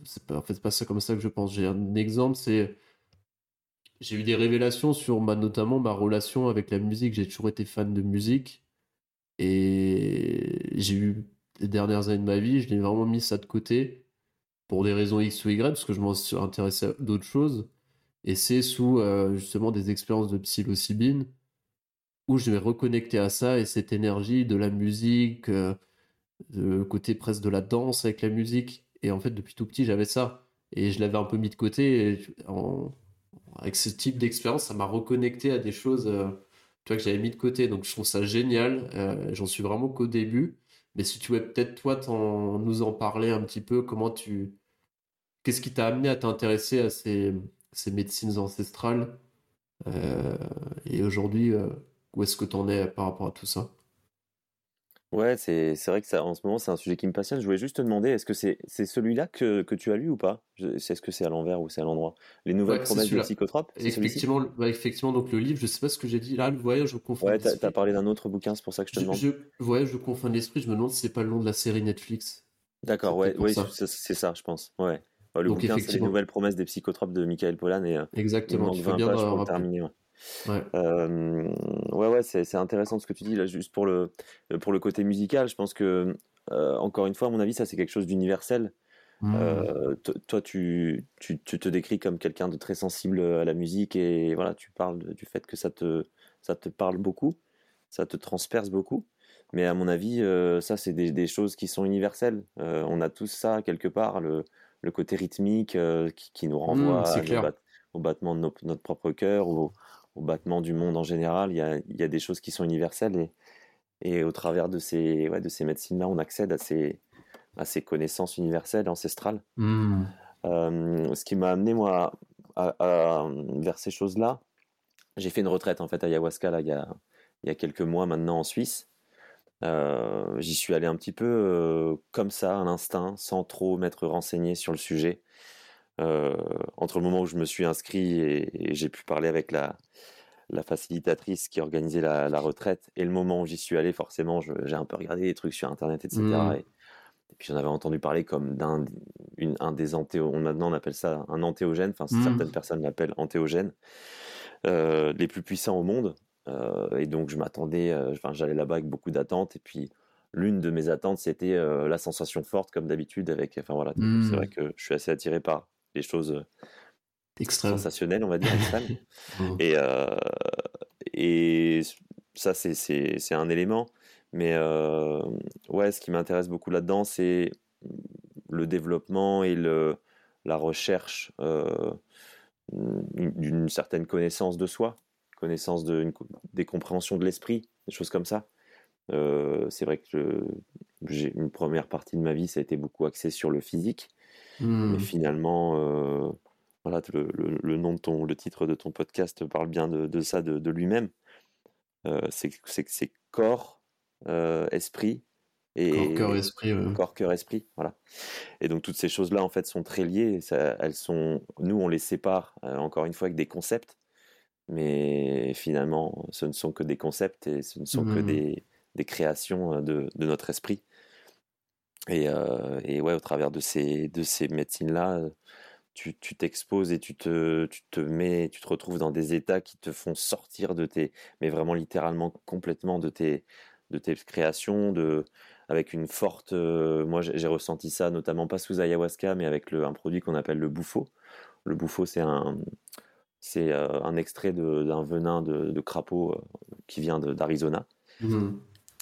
C'est pas, en fait, pas ça comme ça que je pense. J'ai un exemple, c'est. J'ai eu des révélations sur notamment ma relation avec la musique. J'ai toujours été fan de musique. Et j'ai eu les dernières années de ma vie, je l'ai vraiment mis ça de côté pour des raisons X ou Y, parce que je m'en suis intéressé à d'autres choses. Et c'est sous euh, justement des expériences de psilocybine où je vais reconnecter à ça et cette énergie de la musique. Euh, le côté presque de la danse avec la musique. Et en fait, depuis tout petit, j'avais ça. Et je l'avais un peu mis de côté. avec ce type d'expérience, ça m'a reconnecté à des choses euh, que j'avais mis de côté. Donc, je trouve ça génial. Euh, j'en suis vraiment qu'au début. Mais si tu veux peut-être, toi, nous en parler un petit peu, comment tu. Qu'est-ce qui t'a amené à t'intéresser à ces, ces, médecines ancestrales? Euh, Et aujourd'hui, où est-ce que tu en es par rapport à tout ça? Ouais, c'est c'est vrai que ça, en ce moment, c'est un sujet qui me passionne. Je voulais juste te demander, est-ce que c'est c'est celui-là que, que tu as lu ou pas? Est-ce que c'est à l'envers ou c'est à l'endroit? Les nouvelles promesses de psychotrope, Effectivement, effectivement, donc le livre, je sais pas ce que j'ai dit là, le voyage au confins Ouais, t'as, parlé d'un autre bouquin, c'est pour ça que je te demande. je, voyage au confins de l'esprit, je me demande si c'est pas le nom de la série Netflix. D'accord, ouais, oui, c'est ça, je pense. Ouais. le bouquin, c'est Les nouvelles promesses des psychotropes de Michael Pollan et euh, Exactement, bien pour terminer. Ouais, euh, ouais, ouais c'est intéressant ce que tu dis là, juste pour le, pour le côté musical. Je pense que, euh, encore une fois, à mon avis, ça c'est quelque chose d'universel. Mmh. Euh, toi, tu, tu, tu, te décris comme quelqu'un de très sensible à la musique et voilà, tu parles du fait que ça te, ça te parle beaucoup, ça te transperce beaucoup. Mais à mon avis, ça, c'est des, des, choses qui sont universelles. on a tous ça quelque part, le, le côté rythmique qui, nous renvoie mmh, au battement de notre propre cœur, ou au, battement du monde en général. Il y a, il y a des choses qui sont universelles et, et au travers de ces, ouais, de ces médecines-là, on accède à ces, à ces connaissances universelles, ancestrales. Mmh. ce qui m'a amené, moi, à, vers ces choses-là, j'ai fait une retraite en fait à ayahuasca là, il, y a, il y a quelques mois maintenant en Suisse. Euh, j'y suis allé un petit peu euh, comme ça, à l'instinct, sans trop m'être renseigné sur le sujet. Euh, entre le moment où je me suis inscrit et, j'ai pu parler avec la, la facilitatrice qui organisait la, la, retraite et le moment où j'y suis allé, forcément, j'ai un peu regardé des trucs sur Internet, etc. Mmh. Et, puis j'en avais entendu parler comme d'un un des antéogènes. Maintenant, on appelle ça un antéogène. Enfin, mmh. certaines personnes l'appellent antéogène. les plus puissants au monde. Euh, et donc, je m'attendais, euh, j'allais là-bas avec beaucoup d'attentes. Et puis, l'une de mes attentes, c'était euh, la sensation forte, comme d'habitude. Avec, enfin voilà, c'est vrai mmh. que je suis assez attiré par les choses sensationnelles, on va dire, mmh. Et, et ça, c'est un élément. Mais ouais, ce qui m'intéresse beaucoup là-dedans, c'est le développement et le, la recherche d'une certaine connaissance de soi connaissance de, une, des compréhensions de l'esprit, des choses comme ça. Euh, c'est vrai que j'ai une première partie de ma vie, ça a été beaucoup axé sur le physique, mais mmh. finalement, euh, voilà, le, nom de ton, le titre de ton podcast parle bien de, ça, de, lui-même. Euh, c'est corps, esprit et corps, cœur, esprit, corps, cœur, esprit, voilà. Et donc toutes ces choses-là en fait sont très liées. Ça, elles sont, nous on les sépare encore une fois avec des concepts, mais finalement, ce ne sont que des concepts et ce ne sont que mmh. des, des créations de, de, notre esprit. Et, et, ouais, au travers de ces, de ces médecines-là, tu t'exposes et tu te, tu te mets, tu te retrouves dans des états qui te font sortir de tes, mais vraiment littéralement complètement de tes, de tes créations, de, avec une forte, moi j'ai ressenti ça notamment pas sous ayahuasca, mais avec le, un produit qu'on appelle le bouffo. Le bouffo, c'est un, c'est euh, un extrait d'un venin de, crapaud euh, qui vient d'Arizona. Mmh.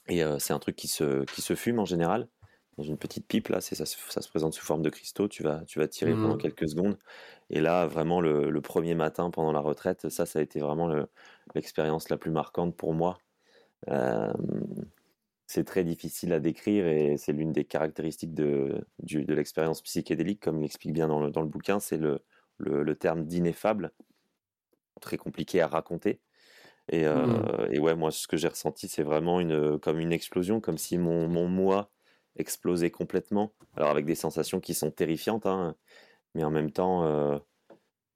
Et euh, c'est un truc qui se, qui se fume en général dans une petite pipe là, ça, ça, se présente sous forme de cristaux, tu vas, tu vas tirer pendant mmh. quelques secondes. Et là, vraiment, le, premier matin pendant la retraite, ça, ça a été vraiment l'expérience la plus marquante pour moi. c'est très difficile à décrire et c'est l'une des caractéristiques de, de l'expérience psychédélique, comme l'explique bien dans le, dans le bouquin, c'est le, le, le, terme d'ineffable très compliqué à raconter. Et, euh, mmh. et ouais, moi, ce que j'ai ressenti, c'est vraiment une, comme une explosion, comme si mon, mon moi explosait complètement. Alors, avec des sensations qui sont terrifiantes, hein, mais en même temps, euh,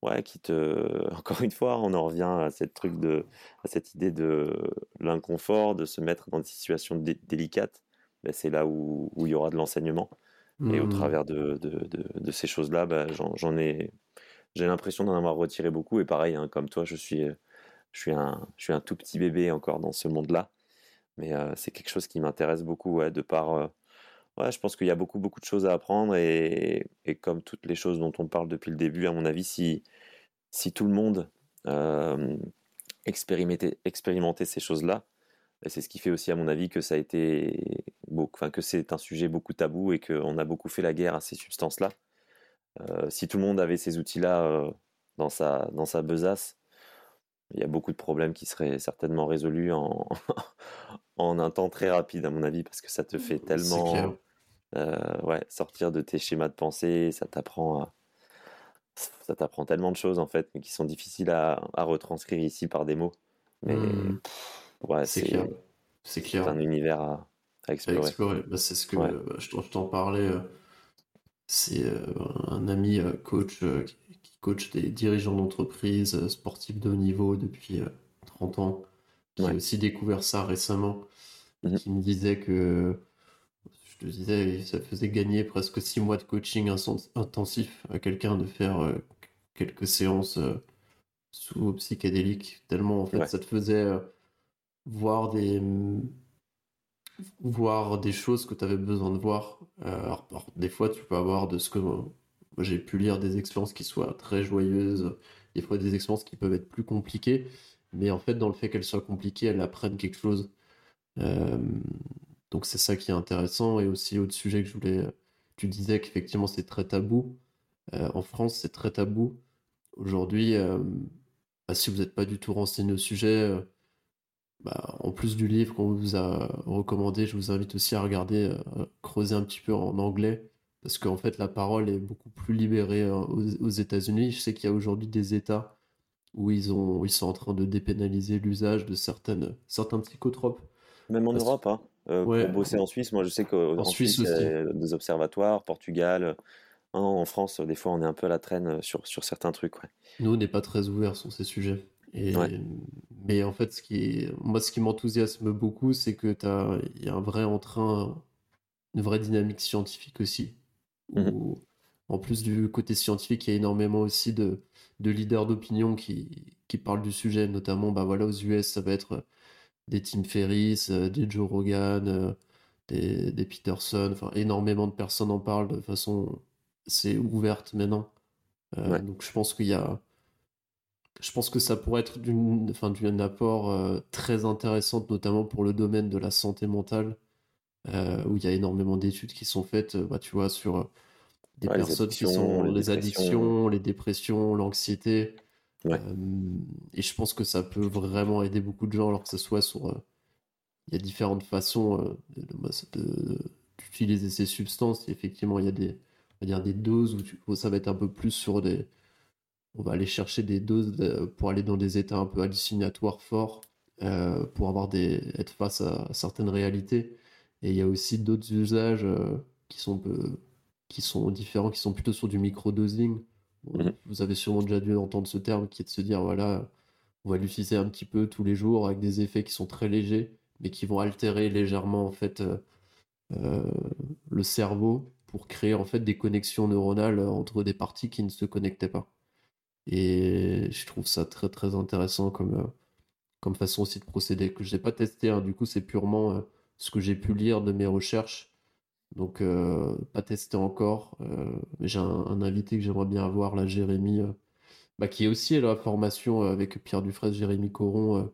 ouais, qui te. Encore une fois, on en revient à cette, truc de, à cette idée de l'inconfort, de se mettre dans des situations délicates. Ben, c'est là où, où il y aura de l'enseignement. Et au mmh. travers de, de, de, ces choses-là, ben, j'en ai j'ai l'impression d'en avoir retiré beaucoup. Et pareil, hein, comme toi, je suis, je, suis un, je suis un tout petit bébé encore dans ce monde-là. Mais euh, c'est quelque chose qui m'intéresse beaucoup, ouais, de par. Euh, ouais, je pense qu'il y a beaucoup, beaucoup de choses à apprendre. Et, et, comme toutes les choses dont on parle depuis le début, à mon avis, si, si tout le monde euh, expérimentait, expérimentait ces choses-là, c'est ce qui fait aussi, à mon avis, que ça a été. Enfin, que c'est un sujet beaucoup tabou et qu'on a beaucoup fait la guerre à ces substances-là. Euh, si tout le monde avait ces outils-là euh, dans, sa, dans sa besace, il y a beaucoup de problèmes qui seraient certainement résolus en, en un temps très rapide, à mon avis, parce que ça te fait tellement euh, ouais, sortir de tes schémas de pensée, ça t'apprend ça t'apprend tellement de choses en fait, mais qui sont difficiles à, à retranscrire ici par des mots. Mais mmh. ouais, c'est clair. C'est clair. un univers à, explorer. Bah, c'est ce que bah, je t'en parlais c'est euh, un ami euh, coach euh, qui coach des dirigeants d'entreprise sportifs de haut niveau depuis 30 ans, qui a aussi découvert ça récemment, mmh qui me disait que, je te disais, ça faisait gagner presque 6 mois de coaching intensif à quelqu'un de faire quelques séances sous psychédélique, tellement en fait ça te faisait voir des voir des choses que tu avais besoin de voir. Euh, alors, des fois, tu peux avoir de ce que j'ai pu lire des expériences qui soient très joyeuses, des fois des expériences qui peuvent être plus compliquées, mais en fait, dans le fait qu'elles soient compliquées, elles apprennent quelque chose. Euh, donc c'est ça qui est intéressant. Et aussi, autre sujet que je voulais, tu disais qu'effectivement c'est très tabou. en France, c'est très tabou. Aujourd'hui, bah, si vous n'êtes pas du tout renseigné au sujet, bah, en plus du livre qu'on vous a recommandé, je vous invite aussi à regarder, creuser un petit peu en anglais, parce qu'en fait, la parole est beaucoup plus libérée aux, États-Unis. Je sais qu'il y a aujourd'hui des États où ils, ont, ils sont en train de dépénaliser l'usage de certaines, certains psychotropes. Même en Europe, hein. Pour bosser en Suisse, moi je sais qu'en Suisse, il y a des observatoires, Portugal. en France, des fois, on est un peu à la traîne sur, sur certains trucs. Ouais. Nous, on n'est pas très ouverts sur ces sujets. Et, Mais en fait, ce qui moi, ce qui m'enthousiasme beaucoup, c'est que il y a un vrai entrain, une vraie dynamique scientifique aussi. Mmh en plus du côté scientifique, il y a énormément aussi de, de leaders d'opinion qui, qui parlent du sujet, notamment bah voilà, aux US, ça va être des Tim Ferriss, euh, des Joe Rogan, euh, des, des Peterson, enfin énormément de personnes en parlent de façon c'est ouverte maintenant. Euh, donc je pense qu'il y a, je pense que ça pourrait être d'une, enfin, d'un apport très intéressant, notamment pour le domaine de la santé mentale, où il y a énormément d'études qui sont faites, bah, tu vois, sur des personnes qui sont les, addictions, les dépressions, l'anxiété. Et je pense que ça peut vraiment aider beaucoup de gens, alors que ce soit sur. il y a différentes façons d'utiliser ces substances. effectivement, il y a des, on va dire des doses où, ça va être un peu plus sur des. On va aller chercher des doses pour aller dans des états un peu hallucinatoires forts, euh, pour avoir des, être face à, certaines réalités. Et il y a aussi d'autres usages euh, qui sont qui sont différents, qui sont plutôt sur du micro-dosing. Mhm. Vous avez sûrement déjà dû entendre ce terme qui est de se dire voilà, on va l'utiliser un petit peu tous les jours avec des effets qui sont très légers, mais qui vont altérer légèrement en fait euh, euh, le cerveau pour créer en fait des connexions neuronales entre des parties qui ne se connectaient pas. Et je trouve ça très très intéressant comme, euh, comme façon aussi de procéder que je n'ai pas testé. Hein. Du coup, c'est purement ce que j'ai pu lire de mes recherches donc, euh, pas testé encore. Euh, mais j'ai un, invité que j'aimerais bien avoir, là, Jérémy, euh, bah, qui est aussi à la formation avec Pierre Dufresne, Jérémy Coron,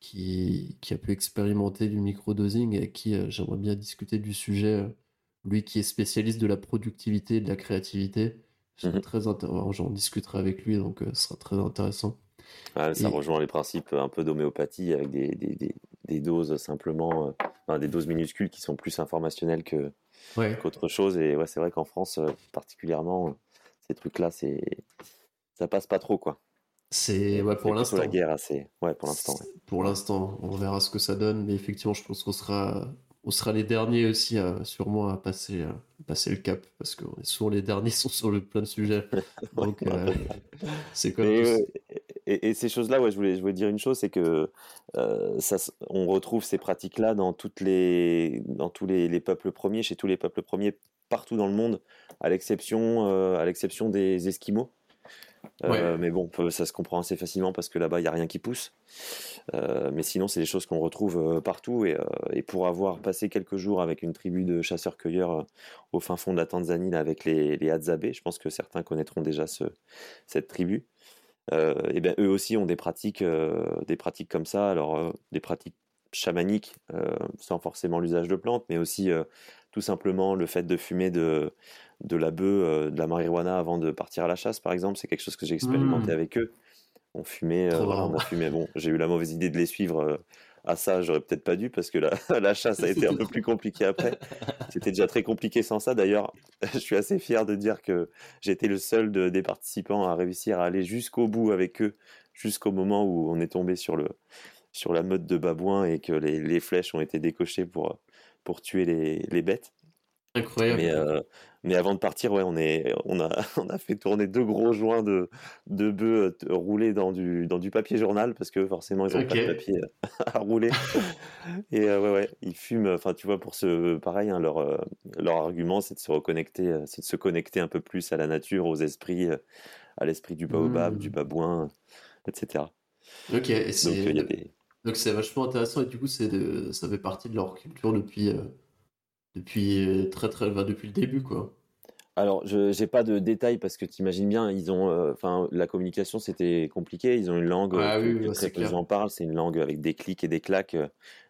qui, qui, a pu expérimenter du microdosing et qui j'aimerais bien discuter du sujet. lui qui est spécialiste de la productivité et de la créativité. Mmh très J'en discuterai avec lui, donc ce sera très intéressant. Ça rejoint les principes un peu d'homéopathie avec des, des, des doses simplement, euh, des doses minuscules qui sont plus informationnelles que, qu'autre chose. Et ouais, c'est vrai qu'en France, euh, particulièrement, ces trucs-là, c'est ça passe pas trop, quoi. C'est ouais, pour l'instant. La guerre, assez. Ouais, pour l'instant. Pour l'instant, on verra ce que ça donne, mais effectivement, je pense qu'on sera, on sera les derniers aussi, à, sûrement, à passer, à passer le cap, parce que souvent les derniers sont sur le plein de sujets. Donc, euh, c'est comme. Et, ces choses-là, ouais, je voulais, je voulais dire une chose, c'est que euh, ça, on retrouve ces pratiques-là dans toutes les, dans tous les, les, peuples premiers, chez tous les peuples premiers partout dans le monde, à l'exception, euh, à l'exception des Esquimaux. Euh, mais bon, ça se comprend assez facilement parce que là-bas, il n'y a rien qui pousse. mais sinon, c'est des choses qu'on retrouve partout. Et, pour avoir passé quelques jours avec une tribu de chasseurs-cueilleurs au fin fond de la Tanzanie, avec les, les je pense que certains connaîtront déjà ce, cette tribu. Euh, et ben eux aussi ont des pratiques, euh, des pratiques comme ça. Alors euh, des pratiques chamaniques, sans forcément l'usage de plantes, mais aussi tout simplement le fait de fumer de, de la bœuf, de la marijuana avant de partir à la chasse, par exemple. C'est quelque chose que j'ai expérimenté mmh. avec eux. On fumait, on a fumé. Bon, j'ai eu la mauvaise idée de les suivre à ça, j'aurais peut-être pas dû parce que la, la, chasse a été un peu plus compliquée après. C'était déjà très compliqué sans ça. D'ailleurs, je suis assez fier de dire que j'étais le seul des participants à réussir à aller jusqu'au bout avec eux, jusqu'au moment où on est tombé sur, le, sur la mode de babouin et que les, les flèches ont été décochées pour, pour tuer les, les bêtes. Incroyable. Mais, euh, mais avant de partir, ouais, on, est, on, a, on a fait tourner deux gros joints de, de bœufs euh, roulés dans du, dans du papier journal parce que forcément, ils n'ont pas de papier euh, à rouler. Et ouais, ouais, ils fument. Enfin, tu vois, pour ce pareil, hein, leur, leur argument, c'est de se reconnecter, c'est de se connecter un peu plus à la nature, aux esprits, à l'esprit du baobab, du mmh. babouin, etc. Ok, donc c'est vachement intéressant et du coup, c'est de... ça fait partie de leur culture depuis depuis euh, très très bah, depuis le début quoi. Alors, je n'ai pas de détails parce que tu imagines bien, ils ont, euh, enfin, la communication c'était compliqué. Ils ont une langue ah, euh, oui, très en parlent. C'est une langue avec des clics et des claques,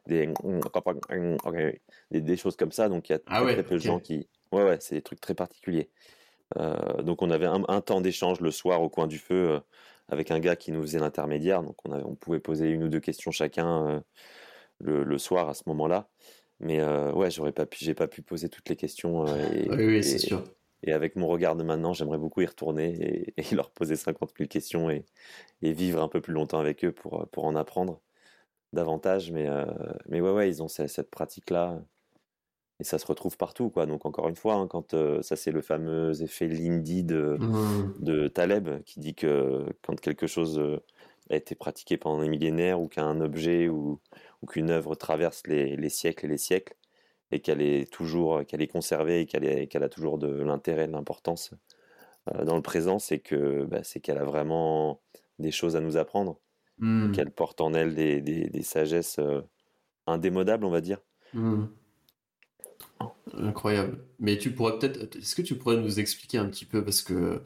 des, des, des choses comme ça. Donc il y a ah très, peu de gens qui, ouais, ouais, c'est des trucs très particuliers. donc on avait un, temps d'échange le soir au coin du feu avec un gars qui nous faisait l'intermédiaire. Donc on, on, pouvait poser une ou deux questions chacun le, soir à ce moment-là. Mais ouais, j'aurais pas pu, j'ai pas pu poser toutes les questions. Et, oui, c'est sûr. Et avec mon regard de maintenant, j'aimerais beaucoup y retourner et, leur poser 50 000 questions et, vivre un peu plus longtemps avec eux pour, pour en apprendre davantage. Mais, mais ouais, ouais, ils ont cette, pratique-là. Et ça se retrouve partout, quoi. Donc encore une fois, hein, quand ça c'est le fameux effet Lindy de, mmh. de Taleb qui dit que quand quelque chose a été pratiqué pendant des millénaires ou qu'un objet ou, ou qu'une œuvre traverse les, les, siècles et les siècles, et qu'elle est toujours, qu'elle est conservée et qu'elle a toujours de l'intérêt, de l'importance euh, dans le présent, c'est que bah, c'est qu'elle a vraiment des choses à nous apprendre, mmh. qu'elle porte en elle des, des, des sagesses euh, indémodables, on va dire. Mmh. Incroyable. Mais tu pourrais peut-être, est-ce que tu pourrais nous expliquer un petit peu parce que euh,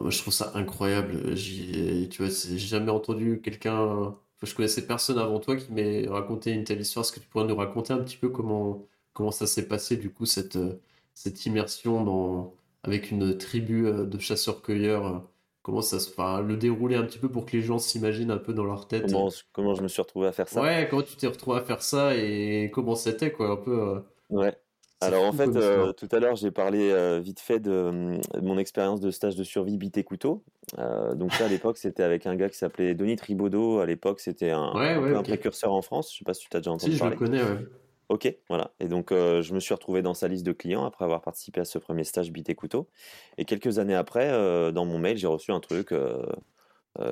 moi je trouve ça incroyable. J'ai, tu vois, j'ai jamais entendu quelqu'un je connaissais personne avant toi qui m'ait raconté une telle histoire. Est-ce que tu pourrais nous raconter un petit peu comment, comment ça s'est passé, du coup, cette, euh, cette immersion dans, avec une tribu euh, de chasseurs-cueilleurs? Euh, Comment ça se enfin, le dérouler un petit peu pour que les gens s'imaginent un peu dans leur tête? Comment, comment, je me suis retrouvé à faire ça? Ouais, comment tu t'es retrouvé à faire ça et comment c'était, quoi, un peu. Ouais. Alors en fait, euh, tout à l'heure, j'ai parlé euh, vite fait de, mon expérience de stage de survie bite et couteau. Euh, donc ça, à l'époque, c'était avec un gars qui s'appelait Denis Tribaudot. À l'époque, c'était un, précurseur en France. Je sais pas si tu as déjà entendu si, parler. je le connais, ouais. Ok, voilà. Et donc, je me suis retrouvé dans sa liste de clients après avoir participé à ce premier stage bite et couteau. Et quelques années après, dans mon mail, j'ai reçu un truc...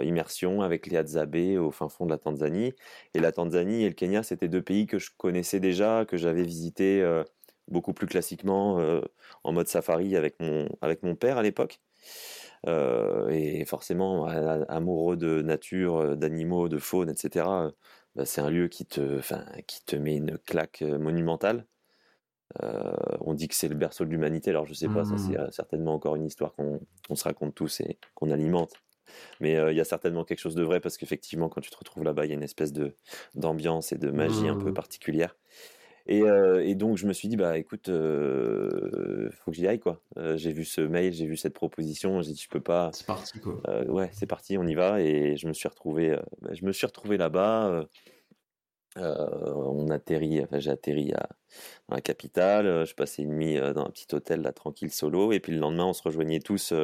immersion avec les Hadzabe au fin fond de la Tanzanie. Et la Tanzanie et le Kenya, c'était deux pays que je connaissais déjà, que j'avais visités beaucoup plus classiquement euh, en mode safari avec mon, avec mon père à l'époque. Euh, et forcément, amoureux de nature, euh, d'animaux, de faune, etc., bah, c'est un lieu qui te, qui te met une claque monumentale. on dit que c'est le berceau de l'humanité, alors je sais pas, ça c'est mmh. certainement encore une histoire qu'on se raconte tous et qu'on alimente. Mais il y a certainement quelque chose de vrai parce qu'effectivement, quand tu te retrouves là-bas, il y a une espèce d'ambiance et de magie un peu mmh. particulière. Et, donc, je me suis dit, bah écoute, il faut que j'y aille, quoi. j'ai vu ce mail, j'ai vu cette proposition, j'ai dit, je peux pas. C'est parti, quoi. ouais, c'est parti, on y va. Et je me suis retrouvé, bah, je me suis retrouvé là-bas. on atterrit, enfin, j'ai atterri à, dans la capitale. Je passais une nuit dans un petit hôtel, là, tranquille, solo. Et puis le lendemain, on se rejoignait tous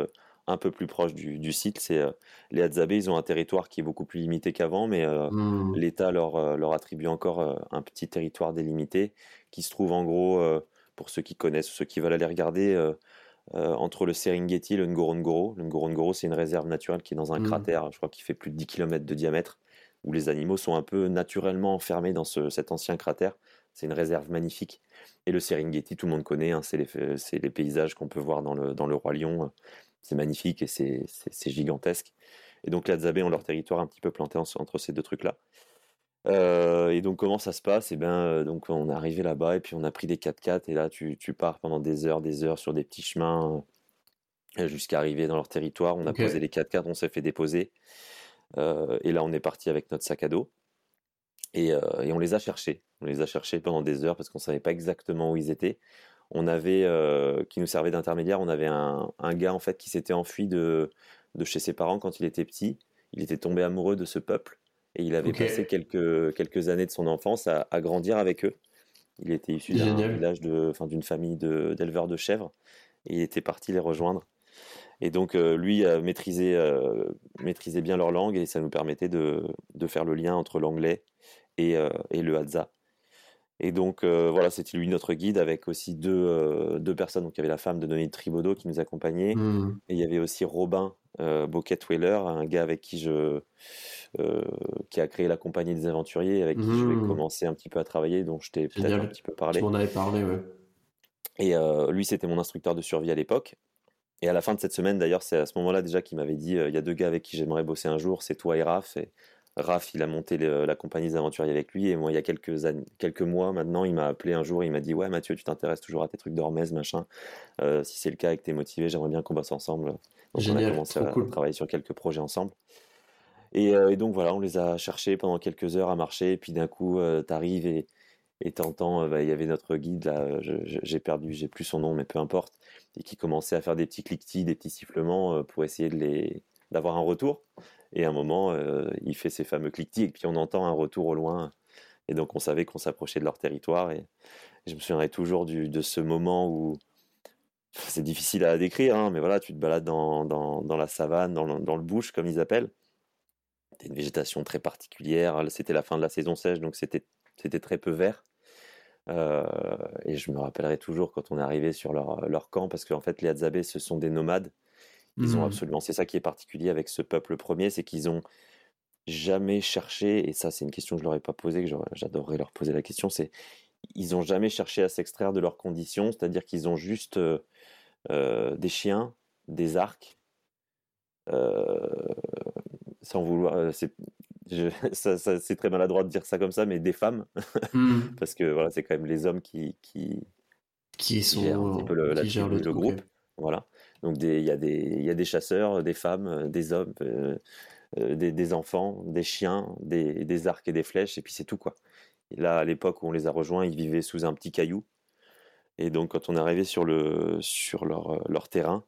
un peu plus proche du, site. C'est euh, les Hadzabe, ils ont un territoire qui est beaucoup plus limité qu'avant, mais euh, mmh. l'État leur, euh, leur attribue encore un petit territoire délimité qui se trouve en gros, pour ceux qui connaissent, ceux qui veulent aller regarder, entre le Serengeti et le Ngorongoro. Le Ngorongoro, c'est une réserve naturelle qui est dans un mmh. cratère, je crois qu'il fait plus de 10 km de diamètre, où les animaux sont un peu naturellement enfermés dans cet ancien cratère. C'est une réserve magnifique. Et le Serengeti, tout le monde connaît, hein, c'est les, les, paysages qu'on peut voir dans le, dans le Roi Lion c'est magnifique et c'est gigantesque. Et donc les Hadzabe ont leur territoire un petit peu planté entre ces deux trucs-là. Euh, et donc comment ça se passe? Et eh ben euh, donc on est arrivé là-bas et puis on a pris des 4x4 et là tu, pars pendant des heures, des heures sur des petits chemins euh, jusqu'à arriver dans leur territoire. On a posé les 4x4, on s'est fait déposer et là on est parti avec notre sac à dos et, et, on les a cherchés. On les a cherchés pendant des heures parce qu'on savait pas exactement où ils étaient on avait, euh, qui nous servait d'intermédiaire, on avait un, gars en fait qui s'était enfui de, de chez ses parents quand il était petit. Il était tombé amoureux de ce peuple et il avait passé quelques, quelques années de son enfance à, grandir avec eux. Il était issu d'un village de, enfin, d'une famille d'éleveurs de, chèvres et il était parti les rejoindre. Et donc euh, lui euh, bien leur langue et ça nous permettait de, faire le lien entre l'anglais et, et le Hadza. Et donc euh, voilà, c'était lui notre guide avec aussi deux, euh, deux personnes. Donc il y avait la femme de Denis Tribodo qui nous accompagnait. Mmh. Et il y avait aussi Robin euh, Weller, un gars avec qui je euh, qui a créé la compagnie des aventuriers, avec qui je vais mmh. commencer un petit peu à travailler, dont je t'ai peut-être un petit peu parlé. Tu m'en avais parlé, ouais. Et lui, c'était mon instructeur de survie à l'époque. Et à la fin de cette semaine, d'ailleurs, c'est à ce moment-là déjà qu'il m'avait dit il y a deux gars avec qui j'aimerais bosser un jour, c'est toi et Raph. Et Raph, il a monté la compagnie des aventuriers avec lui. Et moi, il y a quelques, années, quelques mois maintenant, il m'a appelé un jour. Il m'a dit Ouais, Mathieu, tu t'intéresses toujours à tes trucs d'Hormèse, machin. Euh, si c'est le cas et que tu es motivé, j'aimerais bien qu'on bosse ensemble. Donc, on a commencé à, travailler sur quelques projets ensemble. Euh, et, donc, voilà, on les a cherchés pendant quelques heures à marcher. Et puis d'un coup, euh, tu arrives et, Et t'entends, bah, il y avait notre guide là, j'ai perdu, j'ai plus son nom, mais peu importe, et qui commençait à faire des petits cliquetis, des petits sifflements pour essayer de les d'avoir un retour. Et à un moment, il fait ces fameux cliquetis, et puis on entend un retour au loin. Et donc on savait qu'on s'approchait de leur territoire. Et, je me souviendrai toujours du, de ce moment où c'est difficile à décrire, hein, mais voilà, tu te balades dans, dans, dans la savane, dans le, dans le, bush, comme ils appellent. C'était une végétation très particulière. C'était la fin de la saison sèche, donc c'était très peu vert. Euh, et je me rappellerai toujours quand on est arrivé sur leur, leur camp, parce qu'en fait, les Hadzabés, ce sont des nomades. Ils ont mmh. absolument. C'est ça qui est particulier avec ce peuple premier, c'est qu'ils ont jamais cherché, et ça, c'est une question que je leur ai pas posée, que j'adorerais leur poser la question, c'est ils ont jamais cherché à s'extraire de leurs conditions, c'est-à-dire qu'ils ont juste euh, des chiens, des arcs, sans vouloir. c'est très maladroit de dire ça comme ça, mais des femmes, mmh. parce que voilà, c'est quand même les hommes qui qui, qui sont gèrent un petit peu le, le, groupe, voilà. Donc il y a des y a des chasseurs, des femmes, des hommes, euh, euh, des, des, enfants, des chiens, des, des, arcs et des flèches, et puis c'est tout quoi. Et là, à l'époque où on les a rejoints, ils vivaient sous un petit caillou. Et donc, quand on est arrivé sur, le, sur leur, leur terrain,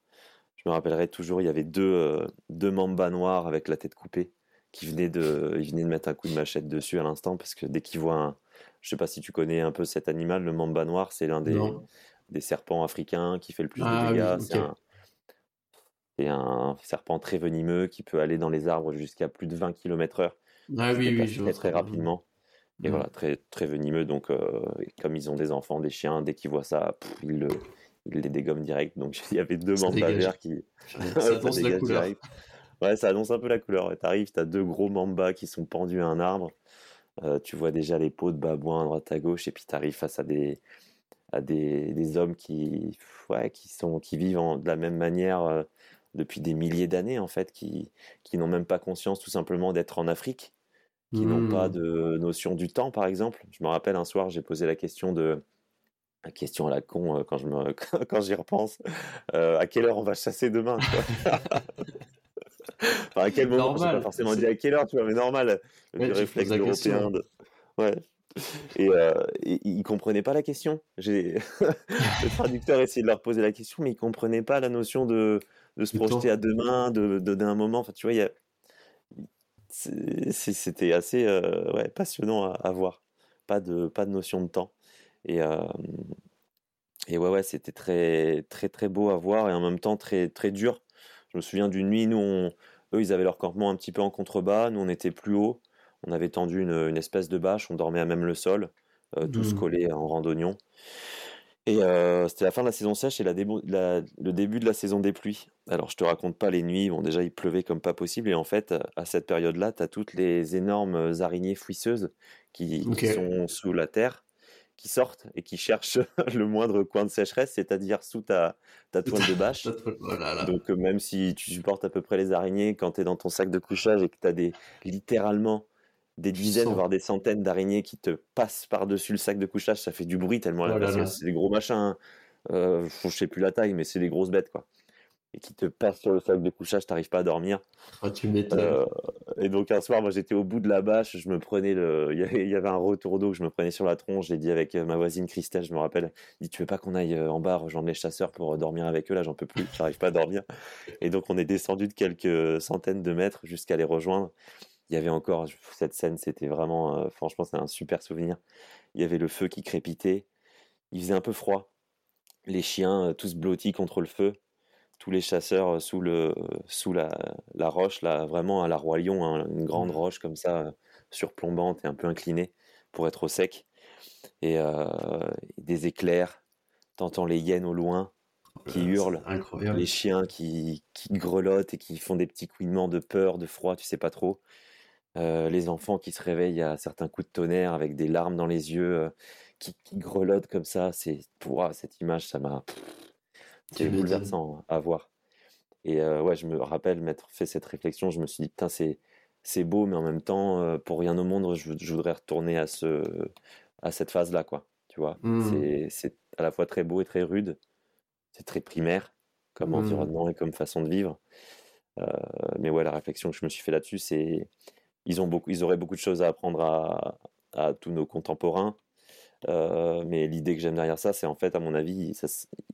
je me rappellerai toujours, il y avait deux, deux mambas noirs avec la tête coupée qui venait de, mettre un coup de machette dessus à l'instant parce que dès qu'il voit un, je sais pas si tu connais un peu cet animal, le mamba noir, c'est l'un des, des serpents africains qui fait le plus de ah dégâts. C'est, un, serpent très venimeux qui peut aller dans les arbres jusqu'à plus de 20 km/h. Ah oui, oui, très, très rapidement. Et voilà, très, très venimeux. Donc, euh, comme ils ont des enfants, des chiens, dès qu'ils voient ça, ils, le, ils les dégomment direct. Donc, il y avait deux mambas verts qui. Ça, ça la couleur. Ouais, ça annonce un peu la couleur. Tu arrives, tu as deux gros mambas qui sont pendus à un arbre. Euh, tu vois déjà les peaux de babouins à droite à gauche, et puis tu arrives face à des, à des, des hommes qui, ouais, qui, sont, qui vivent de la même manière euh, depuis des milliers d'années, en fait, qui, qui n'ont même pas conscience tout simplement d'être en Afrique, qui n'ont pas mmh. de notion du temps, par exemple. Je me rappelle un soir, j'ai posé la question de. La question à la con euh, quand je me quand j'y repense. à quelle heure on va chasser demain enfin, à quel moment? Pas forcément dit à quelle heure, tu vois, mais normal. Le réflexe européen. De... Ouais. Et, euh, ils comprenaient pas la question. Le traducteur essayait de leur poser la question, mais ils comprenaient pas la notion de, de se projeter à demain, de, de d'un moment. Enfin, tu vois, y a... c'était assez euh, ouais, passionnant à, voir. Pas de pas de notion de temps. Et euh, et ouais ouais, c'était très très très beau à voir et en même temps très très dur je me souviens d'une nuit, nous, eux, ils avaient leur campement un petit peu en contrebas, nous, on était plus haut. On avait tendu une, espèce de bâche, on dormait à même le sol, euh, tous mmh. collés en randonnion. Et euh, c'était la fin de la saison sèche et la le début de la saison des pluies. Alors, je te raconte pas les nuits, bon, déjà, il pleuvait comme pas possible. Et en fait, à cette période-là, tu as toutes les énormes araignées fouisseuses qui, sont sous la terre qui sortent et qui cherchent le moindre coin de sécheresse, c'est-à-dire sous ta, ta toile de bâche. Oh Donc euh, même si tu supportes à peu près les araignées, quand tu es dans ton sac de couchage et que tu as des, littéralement des dizaines, voire des centaines d'araignées qui te passent par-dessus le sac de couchage, ça fait du bruit tellement oh c'est des gros machins. Hein. Euh, je sais plus la taille, mais c'est des grosses bêtes quoi et qui te passe sur le sac de couchage, t'arrives pas à dormir. Ah, tu. Euh, et donc un soir, moi j'étais au bout de la bâche, je me prenais le, il y avait un retour d'eau que je me prenais sur la tronche. J'ai dit avec euh, ma voisine Christelle, je me rappelle, dit tu veux pas qu'on aille euh, en bas rejoindre les chasseurs pour dormir avec eux là, j'en peux plus, j'arrive pas à dormir. Et donc on est descendu de quelques centaines de mètres jusqu'à les rejoindre. Il y avait encore cette scène, c'était vraiment, franchement, c'est un super souvenir. Il y avait le feu qui crépitait, il faisait un peu froid, les chiens tous blottis contre le feu tous les chasseurs sous, le, sous la, la roche, là, vraiment à la Roi Lion, hein, une grande mmh. roche comme ça, surplombante et un peu inclinée pour être au sec. Et des éclairs, t'entends les hyènes au loin qui hurlent, les chiens qui, qui, grelottent et qui font des petits couinements de peur, de froid, tu sais pas trop. Les enfants qui se réveillent à certains coups de tonnerre avec des larmes dans les yeux, qui, qui, grelottent comme ça, c'est cette image, ça m'a c'est bouleversant à voir. Et ouais, je me rappelle m'être fait cette réflexion. Je me suis dit, putain, c'est, c'est beau, mais en même temps, pour rien au monde, je, voudrais retourner à, ce, à cette phase-là, quoi. Tu vois, mmh. c'est, c'est à la fois très beau et très rude. C'est très primaire comme mmh. environnement et comme façon de vivre. mais ouais, la réflexion que je me suis fait là-dessus, c'est ils ont beaucoup, ils auraient beaucoup de choses à apprendre à, à tous nos contemporains, mais l'idée que j'aime derrière ça, c'est en fait, à mon avis,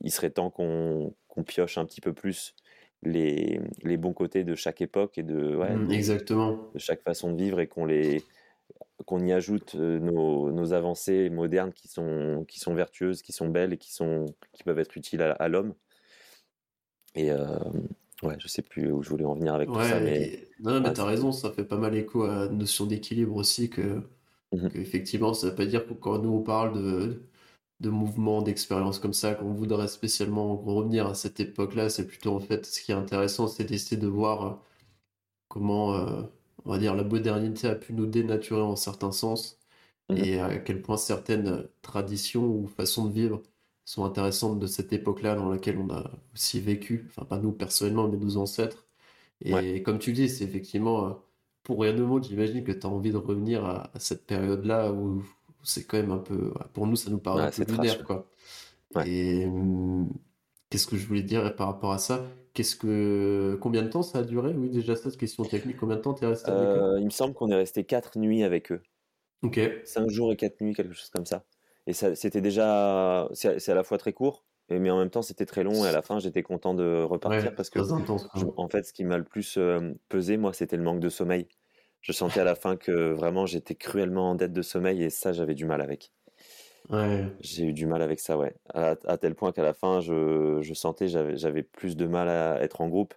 il serait temps qu'on pioche un petit peu plus les, les, bons côtés de chaque époque et de, Exactement. de chaque façon de vivre et qu'on les qu'on y ajoute nos, nos, avancées modernes qui sont, qui sont vertueuses, qui sont belles et qui, sont, qui peuvent être utiles à, l'homme. Et ouais, je sais plus où je voulais en venir avec tout ça. Mais... Non, mais t'as raison, ça fait pas mal écho à la notion d'équilibre aussi, que, mmh effectivement, ça veut pas dire que quand nous on parle de, de mouvements, d'expériences comme ça, qu'on voudrait spécialement revenir à cette époque-là, c'est plutôt en fait ce qui est intéressant, c'est d'essayer de voir comment, on va dire, la modernité a pu nous dénaturer en certains sens mmh et à quel point certaines traditions ou façons de vivre sont intéressantes de cette époque-là dans laquelle on a aussi vécu, enfin pas nous personnellement, mais nos ancêtres. Et comme tu dis, c'est effectivement, euh, pour rien au monde, j'imagine que tu as envie de revenir à, cette période-là où c'est quand même un peu, pour nous, ça nous paraît un peu lunaire, quoi. Et hum, qu'est-ce que je voulais dire par rapport à ça? Qu'est-ce que combien de temps ça a duré? Oui, déjà cette question technique. Combien de temps tu es resté avec eux? Euh, Il me semble qu'on est resté quatre nuits avec eux. Ok. Cinq jours et quatre nuits, quelque chose comme ça. Et c'était déjà, c'est à la fois très court, mais en même temps c'était très long. Et à la fin, j'étais content de repartir parce que, en fait, ce qui m'a le plus pesé, moi, c'était le manque de sommeil. Je sentais à la fin que vraiment j'étais cruellement en dette de sommeil et ça, j'avais du mal avec. J'ai eu du mal avec ça, ouais. À, tel point qu'à la fin, je, je sentais j'avais plus de mal à être en groupe.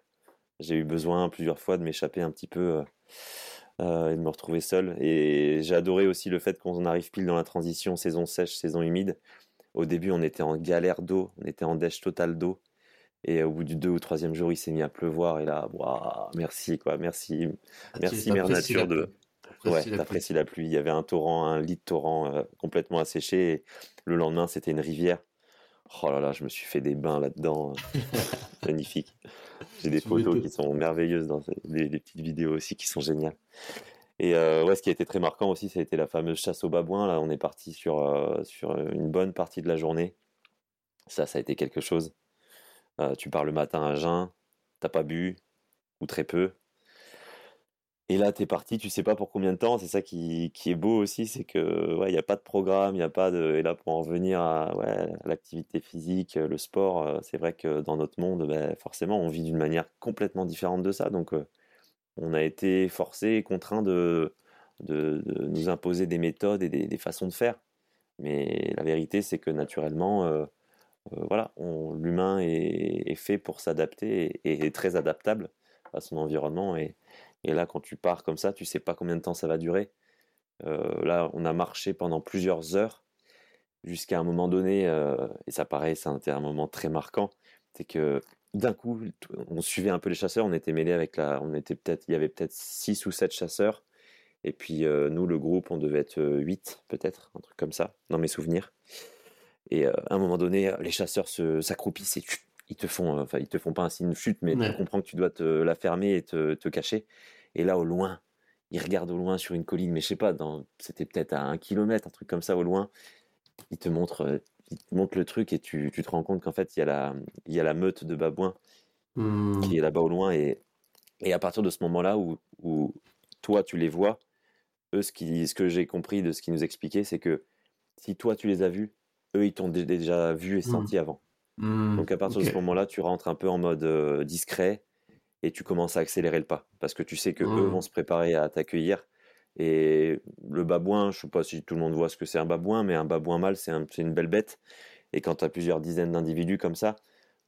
J'ai eu besoin plusieurs fois de m'échapper un petit peu. Euh, euh, et de me retrouver seul. Et j'ai adoré aussi le fait qu'on arrive pile dans la transition saison sèche, saison humide. Au début, on était en galère d'eau, on était en dèche totale d'eau. Et au bout du deux ou troisième jour, il s'est mis à pleuvoir. Et là, merci, quoi, merci, ah, merci, Mère Nature de. Ouais, t'apprécies la, pluie. Il y avait un torrent, un lit de torrent euh, complètement asséché. Et le lendemain, c'était une rivière. Oh là là, je me suis fait des bains là-dedans. Magnifique. J'ai des photos qui sont merveilleuses dans des, petites vidéos aussi qui sont géniales. Et euh, ouais, ce qui a été très marquant aussi, ça a été la fameuse chasse aux babouins. Là, on est parti sur, euh, sur une bonne partie de la journée. Ça, ça a été quelque chose. Euh, tu pars le matin à jeun, t'as pas bu, ou très peu. Et là, tu es parti, tu sais pas pour combien de temps. C'est ça qui, qui, est beau aussi, c'est que ouais, il n'y a pas de programme, il n'y a pas de. Et là, pour en revenir à, ouais, l'activité physique, le sport, euh, c'est vrai que dans notre monde, ben, forcément, on vit d'une manière complètement différente de ça. Donc, euh, on a été forcé contraint de, de, nous imposer des méthodes et des, façons de faire. Mais la vérité, c'est que naturellement, euh, voilà, l'humain est, fait pour s'adapter et, et, est très adaptable à son environnement. Et, et là, quand tu pars comme ça, tu sais pas combien de temps ça va durer. Euh, là, on a marché pendant plusieurs heures jusqu'à un moment donné, euh, et ça paraît, c'était un moment très marquant, c'est que d'un coup, on suivait un peu les chasseurs, on était mêlés avec la, on était peut-être, il y avait peut-être six ou sept chasseurs, et puis euh, nous, le groupe, on devait être huit, peut-être, un truc comme ça, dans mes souvenirs. Et à un moment donné, les chasseurs s'accroupissent et ils te font, enfin, ils te font pas un signe de chute, mais tu comprends que tu dois te la fermer et te, te, cacher. Et là, au loin, ils regardent au loin sur une colline, mais je sais pas, c'était peut-être à un kilomètre, un truc comme ça au loin. Ils te montrent, euh, ils te montrent le truc et tu, tu te rends compte qu'en fait, il y, a la, il y a la meute de babouins mmh. qui est là-bas au loin. Et, et à partir de ce moment-là où, où toi, tu les vois, eux, ce, qui, ce que j'ai compris de ce qu'ils nous expliquaient, c'est que si toi, tu les as vus, eux, ils t'ont déjà vu et mmh. senti avant. Mmh, Donc à partir de ce moment-là, tu rentres un peu en mode euh, discret et tu commences à accélérer le pas parce que tu sais que eux mmh. vont se préparer à t'accueillir. Et le babouin, je sais pas si tout le monde voit ce que c'est un babouin, mais un babouin mâle, c'est une belle bête. Et quand tu as plusieurs dizaines d'individus comme ça,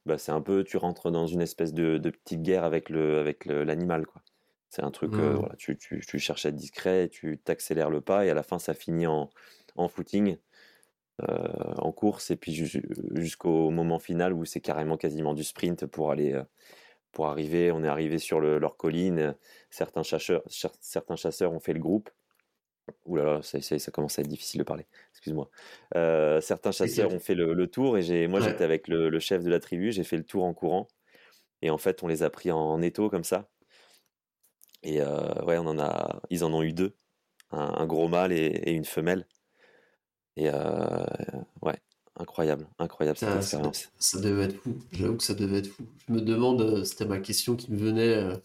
bah c'est un peu, tu rentres dans une espèce de, petite guerre avec le avec l'animal quoi. C'est un truc, euh, mmh. voilà, tu, tu, tu, cherches à être discret, tu t'accélères le pas et à la fin ça finit en, en footing. Euh, en course et puis jusqu'au moment final où c'est carrément quasiment du sprint pour aller euh, pour arriver. On est arrivé sur leur colline. Certains chasseurs, certains chasseurs ont fait le groupe. Ouh là là, ça, ça, commence à être difficile de parler. Excuse-moi. Euh, certains chasseurs ont fait le, tour et j'ai, moi j'étais avec le, chef de la tribu. J'ai fait le tour en courant et en fait on les a pris en, étau comme ça. Et ouais, on en a, ils en ont eu deux, un, gros mâle et, une femelle. Et euh, ouais, incroyable, incroyable cette expérience. Ça, devait être fou, j'avoue que ça devait être fou. Je me demande, euh, c'était ma question qui me venait. Euh,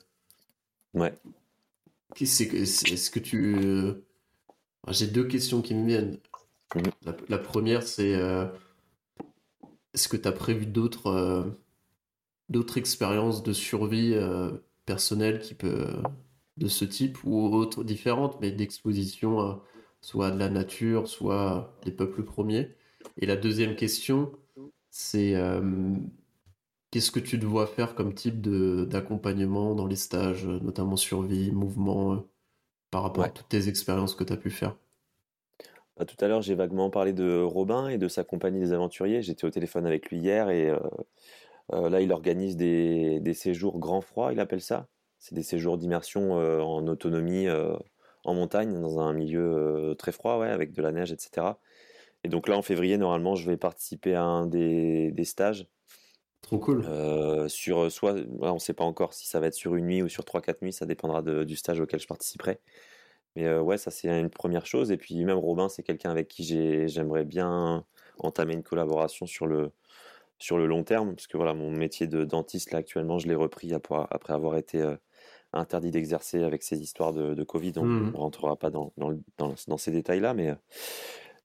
ouais. Est-ce que, est -ce que tu. J'ai deux questions qui me viennent. Mmh. La, première, c'est est-ce que tu as prévu d'autres d'autres expériences de survie personnelle qui peut de ce type ou autres différentes, mais d'exposition soit de la nature, soit des peuples premiers. Et la deuxième question, c'est qu'est-ce que tu dois faire comme type d'accompagnement dans les stages, notamment survie, mouvement, par rapport à toutes tes expériences que tu as pu faire? Bah, tout à l'heure, j'ai vaguement parlé de Robin et de sa compagnie des aventuriers. J'étais au téléphone avec lui hier et là, il organise des, des, séjours grand froid, il appelle ça. C'est des séjours d'immersion en autonomie en montagne, dans un milieu très froid, ouais, avec de la neige, etc. Et donc là, en février, normalement, je vais participer à un des, des stages. Trop cool. sur soit, on ne sait pas encore si ça va être sur une nuit ou sur 3-4 nuits, ça dépendra du stage auquel je participerai. Mais ouais, ça c'est une première chose. Et puis même Robin, c'est quelqu'un avec qui j'aimerais bien entamer une collaboration sur le, sur le long terme, parce que voilà, mon métier de dentiste là actuellement, je l'ai repris après avoir été interdit d'exercer avec ces histoires de, Covid. On ne mmh. rentrera pas dans, dans, ces détails-là, mais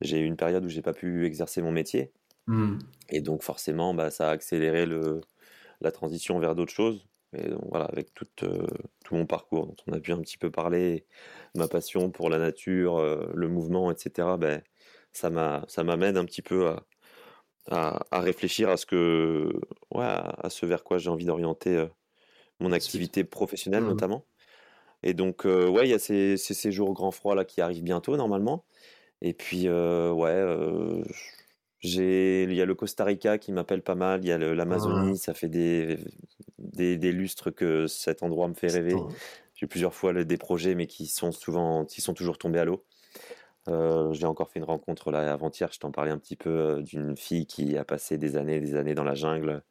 j'ai eu une période où j'ai pas pu exercer mon métier. Mmh. Et donc forcément, bah, ça a accéléré le, la transition vers d'autres choses. Et donc, voilà, avec tout, tout mon parcours dont on a pu un petit peu parler, ma passion pour la nature, le mouvement, etc., ben, ça m'amène un petit peu à, à, réfléchir à ce, que, ouais, à ce vers quoi j'ai envie d'orienter mon activité professionnelle mmh notamment. Et donc, ouais, il y a ces, ces, séjours grand froid là qui arrivent bientôt normalement. Et puis, ouais, j'ai, il y a le Costa Rica qui m'appelle pas mal. Il y a l'Amazonie, ça fait des, des, des, lustres que cet endroit me fait rêver. J'ai plusieurs fois des projets, mais qui sont souvent, qui sont toujours tombés à l'eau. j'ai encore fait une rencontre là avant-hier. Je t'en parlais un petit peu d'une fille qui a passé des années, des années dans la jungle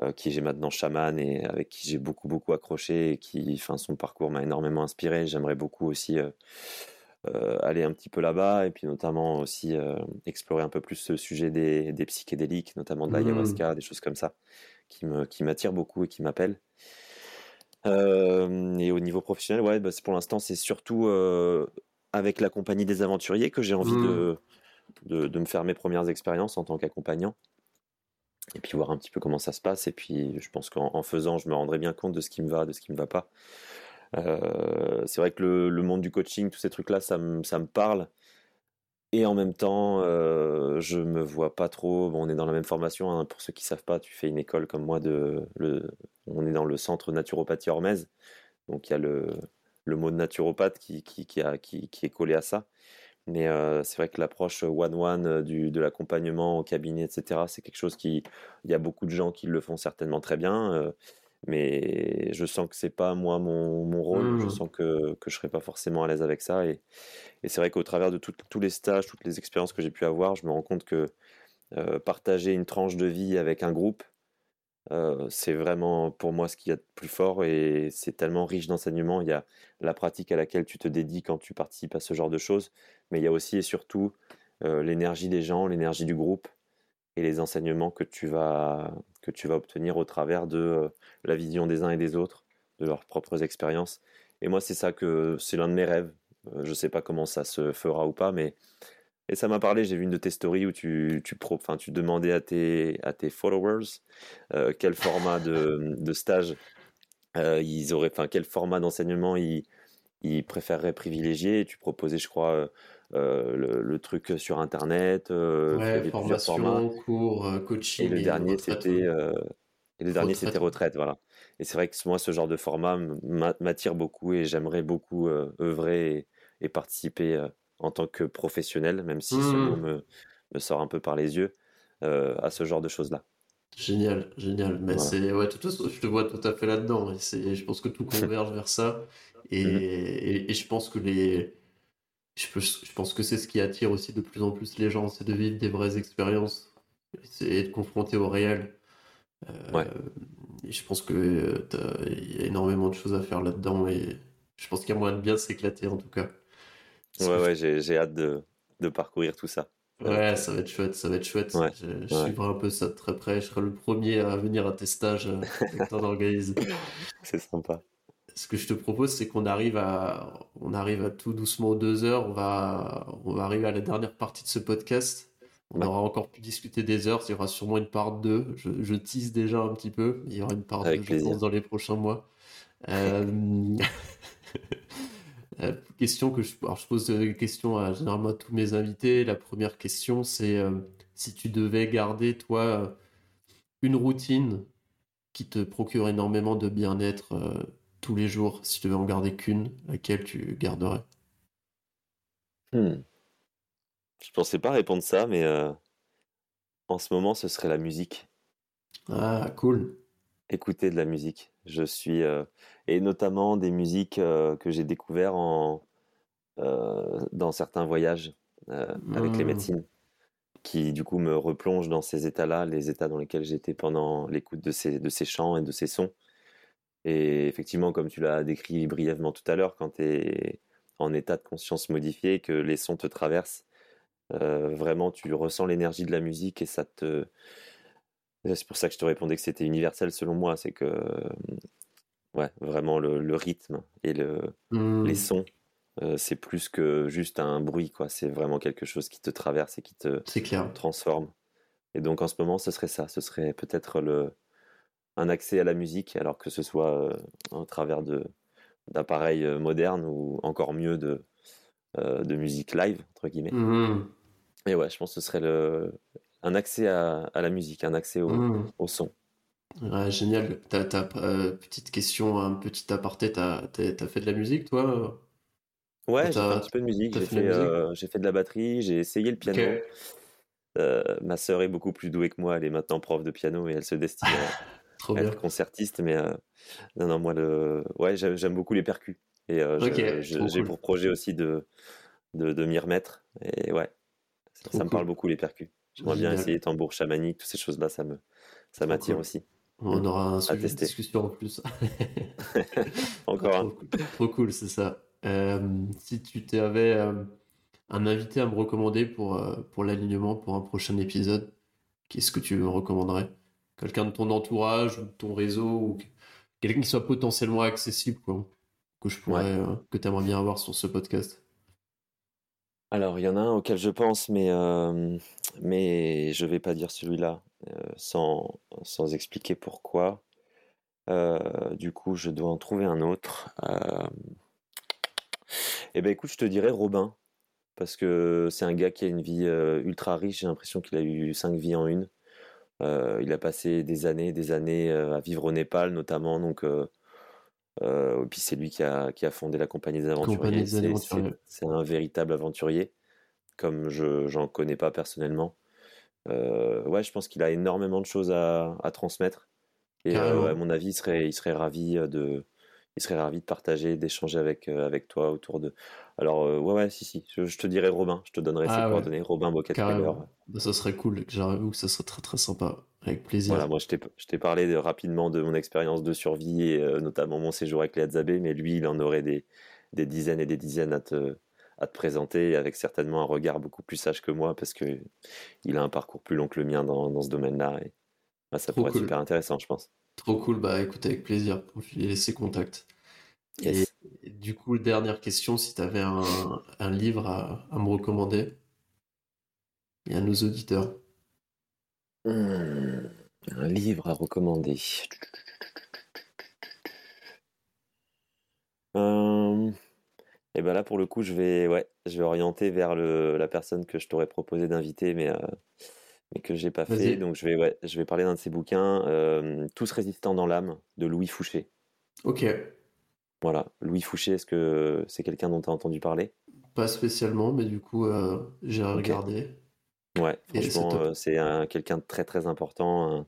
euh, qui j'ai maintenant chaman et avec qui j'ai beaucoup beaucoup accroché et qui, enfin, son parcours m'a énormément inspiré. J'aimerais beaucoup aussi euh, euh, aller un petit peu là-bas et puis notamment aussi explorer un peu plus ce sujet des, des psychédéliques, notamment de l'ayahuasca, mmh. des choses comme ça, qui me qui m'attirent beaucoup et qui m'appellent. et au niveau professionnel, ouais, bah, pour l'instant, c'est surtout avec la compagnie des aventuriers que j'ai envie de, mmh. de, de, me faire mes premières expériences en tant qu'accompagnant et puis voir un petit peu comment ça se passe. Et puis je pense qu'en faisant, je me rendrai bien compte de ce qui me va, de ce qui me va pas. Euh, c'est vrai que le, monde du coaching, tous ces trucs-là, ça me, ça me parle. Et en même temps, euh, je me vois pas trop. Bon, on est dans la même formation. Hein, pour ceux qui savent pas, tu fais une école comme moi. De, on est dans le centre naturopathie Hormèse. Donc il y a le, le mot de naturopathe qui, qui, qui est collé à ça. Mais c'est vrai que l'approche one-one de l'accompagnement au cabinet, etc., c'est quelque chose qui. Il y a beaucoup de gens qui le font certainement très bien, mais je sens que c'est pas moi mon, mon rôle. Je mmh. sens que, que je serai pas forcément à l'aise avec ça. Et, et c'est vrai qu'au travers de tous les stages, toutes les expériences que j'ai pu avoir, je me rends compte que partager une tranche de vie avec un groupe, c'est vraiment pour moi ce qu'il y a de plus fort et c'est tellement riche d'enseignements. Il y a la pratique à laquelle tu te dédies quand tu participes à ce genre de choses, mais il y a aussi et surtout l'énergie des gens, l'énergie du groupe et les enseignements que tu vas, que tu vas obtenir au travers de la vision des uns et des autres, de leurs propres expériences. Et moi, c'est ça que c'est l'un de mes rêves. je ne sais pas comment ça se fera ou pas, mais et ça m'a parlé, j'ai vu une de tes stories où tu, tu, pro, tu demandais à tes, à tes followers euh, quel format de, de stage euh, ils auraient, enfin quel format d'enseignement ils, ils, préféreraient privilégier. Et tu proposais, je crois, euh, le, truc sur Internet. ouais, formation, cours, coaching. Et le dernier, c'était et le dernier, c'était retraite, voilà. Et c'est vrai que moi, ce genre de format m'attire beaucoup et j'aimerais beaucoup œuvrer et, et participer en tant que professionnel, même si ce mot mmh. me, sort un peu par les yeux, euh, à ce genre de choses-là. Génial, génial. Mais c'est ouais, tout, je te vois tout à fait là-dedans. Et je pense que tout converge vers ça. Mmh. Et, et, je pense que les, je, je pense que c'est ce qui attire aussi de plus en plus les gens, c'est de vivre des vraies expériences et de confronter au réel. Euh, ouais. Je pense que euh, il y a énormément de choses à faire là-dedans et je pense qu'il y a moyen de bien s'éclater en tout cas. Ouais, ouais, j'ai hâte de, de, parcourir tout ça. Ouais, ça va être chouette, ça va être chouette. je, suivrai un peu ça de très près. Je serai le premier à venir à tes stages euh, avec ton organisme. C'est sympa. Ce que je te propose, c'est qu'on arrive à, on arrive à tout doucement aux deux heures. On va, on va arriver à la dernière partie de ce podcast. On aura encore pu discuter des heures. Il y aura sûrement une part 2. Je, je tease déjà un petit peu. Il y aura une part 2, je pense, dans les prochains mois. Euh, euh, question que je, alors je pose des questions à généralement à tous mes invités. La première question, c'est euh, si tu devais garder, toi, une routine qui te procure énormément de bien-être tous les jours, si tu devais en garder qu'une, laquelle tu garderais? Hmm. Je pensais pas répondre ça, mais en ce moment, ce serait la musique. Ah, cool. Écouter de la musique. Je suis et notamment des musiques que j'ai découvert en dans certains voyages avec les mmh. médecines, qui du coup me replongent dans ces états-là, les états dans lesquels j'étais pendant l'écoute de ces de ces chants et de ces sons. Et effectivement, comme tu l'as décrit brièvement tout à l'heure, quand tu es en état de conscience modifié, que les sons te traversent, vraiment tu ressens l'énergie de la musique et ça te c'est pour ça que je te répondais que c'était universel selon moi, c'est que ouais, vraiment le, rythme et le, les mmh. sons, euh, c'est plus que juste un bruit, quoi. C'est vraiment quelque chose qui te traverse et qui te transforme. Et donc en ce moment, ce serait ça, ce serait peut-être le un accès à la musique, alors que ce soit euh, à travers de d'appareils euh, modernes ou encore mieux de de musique live entre guillemets. Mmh. Et ouais, je pense que ce serait le un accès à, la musique, un accès au, mmh. son. génial. T'as, euh, petite question, un petit aparté, t'as, as fait de la musique, toi? Ouais, j'ai fait un petit peu de musique. J'ai fait, euh, j'ai fait, de la batterie, j'ai essayé le piano. Euh, ma sœur est beaucoup plus douée que moi, elle est maintenant prof de piano et elle se destine à être concertiste. Mais non, non, moi, le... ouais, j'aime, beaucoup les percus. Et j'ai pour projet aussi de, de, de m'y remettre. Et ouais, ça, me parle beaucoup les percus. J'aimerais bien essayer tambour chamanique, toutes ces choses-là, ça me, ça m'attire aussi. On aura un sujet de discussion en plus. Encore un. Trop, cool, c'est ça. Euh, si tu avais euh, un invité à me recommander pour, euh, pour l'alignement, pour un prochain épisode, qu'est-ce que tu me recommanderais? Quelqu'un de ton entourage ou de ton réseau ou quelqu'un qui soit potentiellement accessible, quoi, que je pourrais, que tu aimerais bien avoir sur ce podcast alors, il y en a un auquel je pense, mais, euh, mais je vais pas dire celui-là euh, sans, sans expliquer pourquoi. Euh, du coup, je dois en trouver un autre. Eh ben, écoute, je te dirais Robin, parce que c'est un gars qui a une vie ultra riche. J'ai l'impression qu'il a eu cinq vies en une. Il a passé des années, des années à vivre au Népal, notamment. Donc, euh, puis c'est lui qui a, qui a, fondé la Compagnie des Aventuriers. C'est un véritable aventurier, comme je j'en connais pas personnellement. Euh, ouais, je pense qu'il a énormément de choses à, à transmettre. Et euh, à mon avis, il serait, il serait ravi de, il serait ravi de partager, d'échanger avec, avec toi autour de. Alors, ouais, ouais, si, si, je, te dirais Robin, je te donnerai ses ah coordonnées, Robin Boquet bah, ça serait cool, j'avoue que ça serait très très sympa. Avec plaisir. Voilà, moi je t'ai parlé de, rapidement de mon expérience de survie et euh, notamment mon séjour avec les Hadzabé, mais lui il en aurait des, des, dizaines et des dizaines à te, à te présenter avec certainement un regard beaucoup plus sage que moi parce que il a un parcours plus long que le mien dans, dans ce domaine-là et bah, ça pourrait être super intéressant je pense. Trop cool, bah écoute avec plaisir. Pour lui laisser contact. Et, du coup, dernière question, si tu avais un, un livre à, à me recommander et à nos auditeurs. Hmm, un livre à recommander. Euh, et ben là pour le coup je vais ouais je vais orienter vers le, la personne que je t'aurais proposé d'inviter mais, euh, mais que j'ai pas fait donc je vais ouais, je vais parler d'un de ses bouquins euh, Tous résistants dans l'âme de Louis Fouché. Ok. Voilà Louis Fouché est-ce que c'est quelqu'un dont tu as entendu parler? Pas spécialement mais du coup j'ai regardé. Ouais, franchement, c'est quelqu'un de très très important,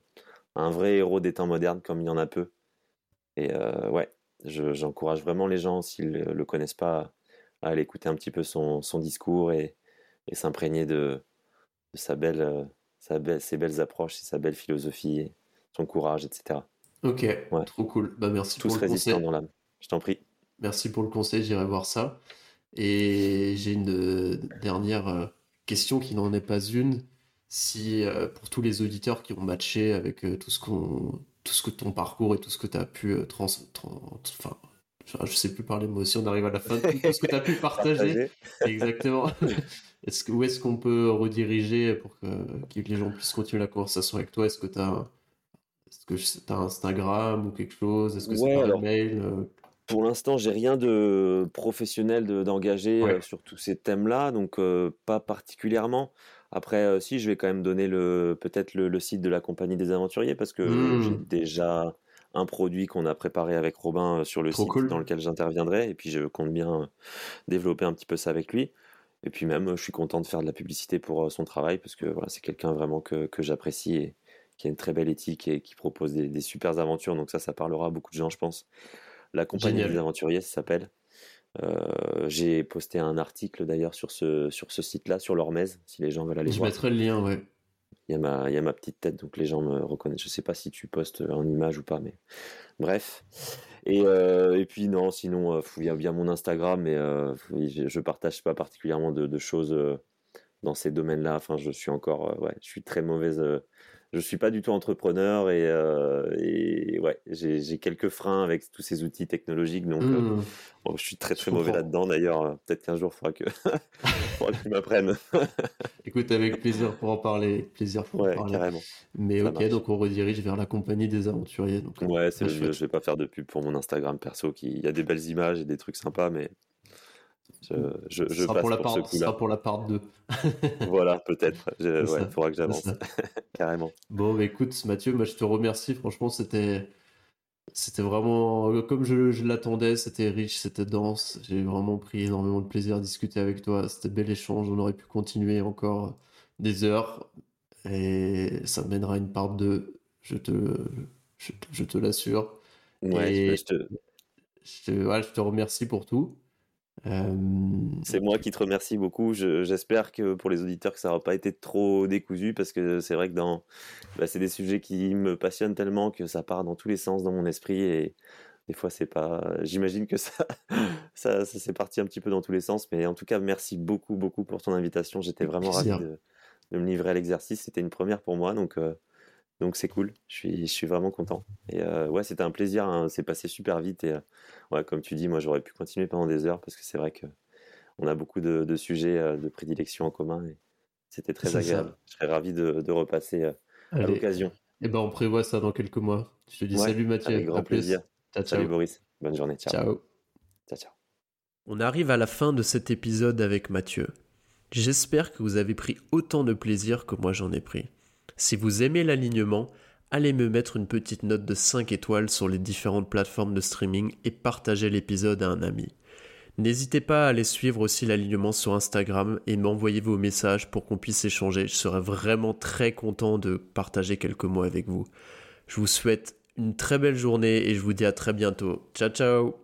un, vrai héros des temps modernes comme il y en a peu. Et ouais, j'encourage vraiment les gens, s'ils ne le connaissent pas, à aller écouter un petit peu son, son discours et, et s'imprégner de, de, sa belle, sa belle, ses belles approches, sa belle philosophie, son courage, etc. Ok, ouais. trop cool. Bah, merci Tous pour le conseil. dans l'âme. Je t'en prie. Merci pour le conseil, j'irai voir ça. Et j'ai une dernière question qui n'en est pas une, si euh, pour tous les auditeurs qui ont matché avec euh, tout ce qu'on tout ce que ton parcours et tout ce que tu as pu euh, trans, enfin, je sais plus parler moi aussi, on arrive à la fin tout ce que tu as pu partager. Exactement. Est-ce que, où est-ce qu'on peut rediriger pour que, les gens puissent continuer la conversation avec toi? Est-ce que tu as, est-ce que as Instagram ou quelque chose? Est-ce que c'est par mail euh? Pour l'instant, j'ai rien de professionnel d'engagé euh, sur tous ces thèmes-là, donc euh, pas particulièrement. Après, si, je vais quand même donner le peut-être le, site de la compagnie des aventuriers parce que j'ai mmh. déjà un produit qu'on a préparé avec Robin sur le site dans lequel j'interviendrai. Et puis je compte bien développer un petit peu ça avec lui. Et puis même, je suis content de faire de la publicité pour son travail parce que voilà, c'est quelqu'un vraiment que, que j'apprécie et qui a une très belle éthique et qui propose des, des super aventures. Donc ça, ça parlera à beaucoup de gens, je pense. La compagnie des aventuriers, ça s'appelle. j'ai posté un article d'ailleurs sur ce, sur ce site-là, sur l'Ormez, si les gens veulent aller voir. Je mettrai le lien, ouais il y, a ma, il y a ma petite tête, donc les gens me reconnaissent. Je sais pas si tu postes en image ou pas, mais bref. Et, euh, et puis non, sinon, euh, il y a mon Instagram, mais euh, je, ne partage pas particulièrement de, de choses dans ces domaines-là. Enfin, je suis encore, ouais, je suis très mauvaise je suis pas du tout entrepreneur et, euh, ouais, j'ai quelques freins avec tous ces outils technologiques, donc euh, mmh. je suis très très mauvais là-dedans. D'ailleurs, euh, peut-être qu'un jour, il faudra que, tu m'apprennes. Écoute, avec plaisir pour en parler, plaisir pour en parler. carrément. Mais ok, donc on redirige vers la compagnie des aventuriers. Donc, ouais, je, je vais pas faire de pub pour mon Instagram perso, qui il y a des belles images et des trucs sympas, mais je, je, sera pour, la part, ce sera pour la part 2. voilà, peut-être. Il faudra que j'avance. Carrément. Bon, bah, écoute, Mathieu, moi, je te remercie. Franchement, c'était. C'était vraiment comme je, l'attendais, c'était riche, c'était dense. J'ai vraiment pris énormément de plaisir à discuter avec toi. C'était bel échange. On aurait pu continuer encore des heures et ça mènera une part 2. Je te, je, te l'assure. Ouais, je, te... Je, je te remercie pour tout. C'est moi qui te remercie beaucoup. J'espère que pour les auditeurs que ça n'aura pas été trop décousu parce que c'est vrai que dans, bah, c'est des sujets qui me passionnent tellement que ça part dans tous les sens dans mon esprit et des fois c'est pas. J'imagine que ça, ça, ça s'est parti un petit peu dans tous les sens, mais en tout cas merci beaucoup beaucoup pour ton invitation. J'étais vraiment ravi de, de, me livrer à l'exercice. C'était une première pour moi donc. Donc c'est cool, je suis, je suis vraiment content. Et euh, ouais, c'était un plaisir, hein. c'est passé super vite. Et euh, ouais, comme tu dis, moi j'aurais pu continuer pendant des heures parce que c'est vrai que on a beaucoup de, sujets euh, de prédilection en commun et c'était très agréable. Je serais ravi de, repasser à l'occasion. Et eh ben on prévoit ça dans quelques mois. Je te dis salut Mathieu. Avec grand plaisir. Salut Boris. Bonne journée. Ciao. Ciao. Ciao, ciao. On arrive à la fin de cet épisode avec Mathieu. J'espère que vous avez pris autant de plaisir que moi j'en ai pris. Si vous aimez l'alignement, allez me mettre une petite note de 5 étoiles sur les différentes plateformes de streaming et partagez l'épisode à un ami. N'hésitez pas à aller suivre aussi l'alignement sur Instagram et m'envoyer vos messages pour qu'on puisse échanger. Je serais vraiment très content de partager quelques mots avec vous. Je vous souhaite une très belle journée et je vous dis à très bientôt. Ciao ciao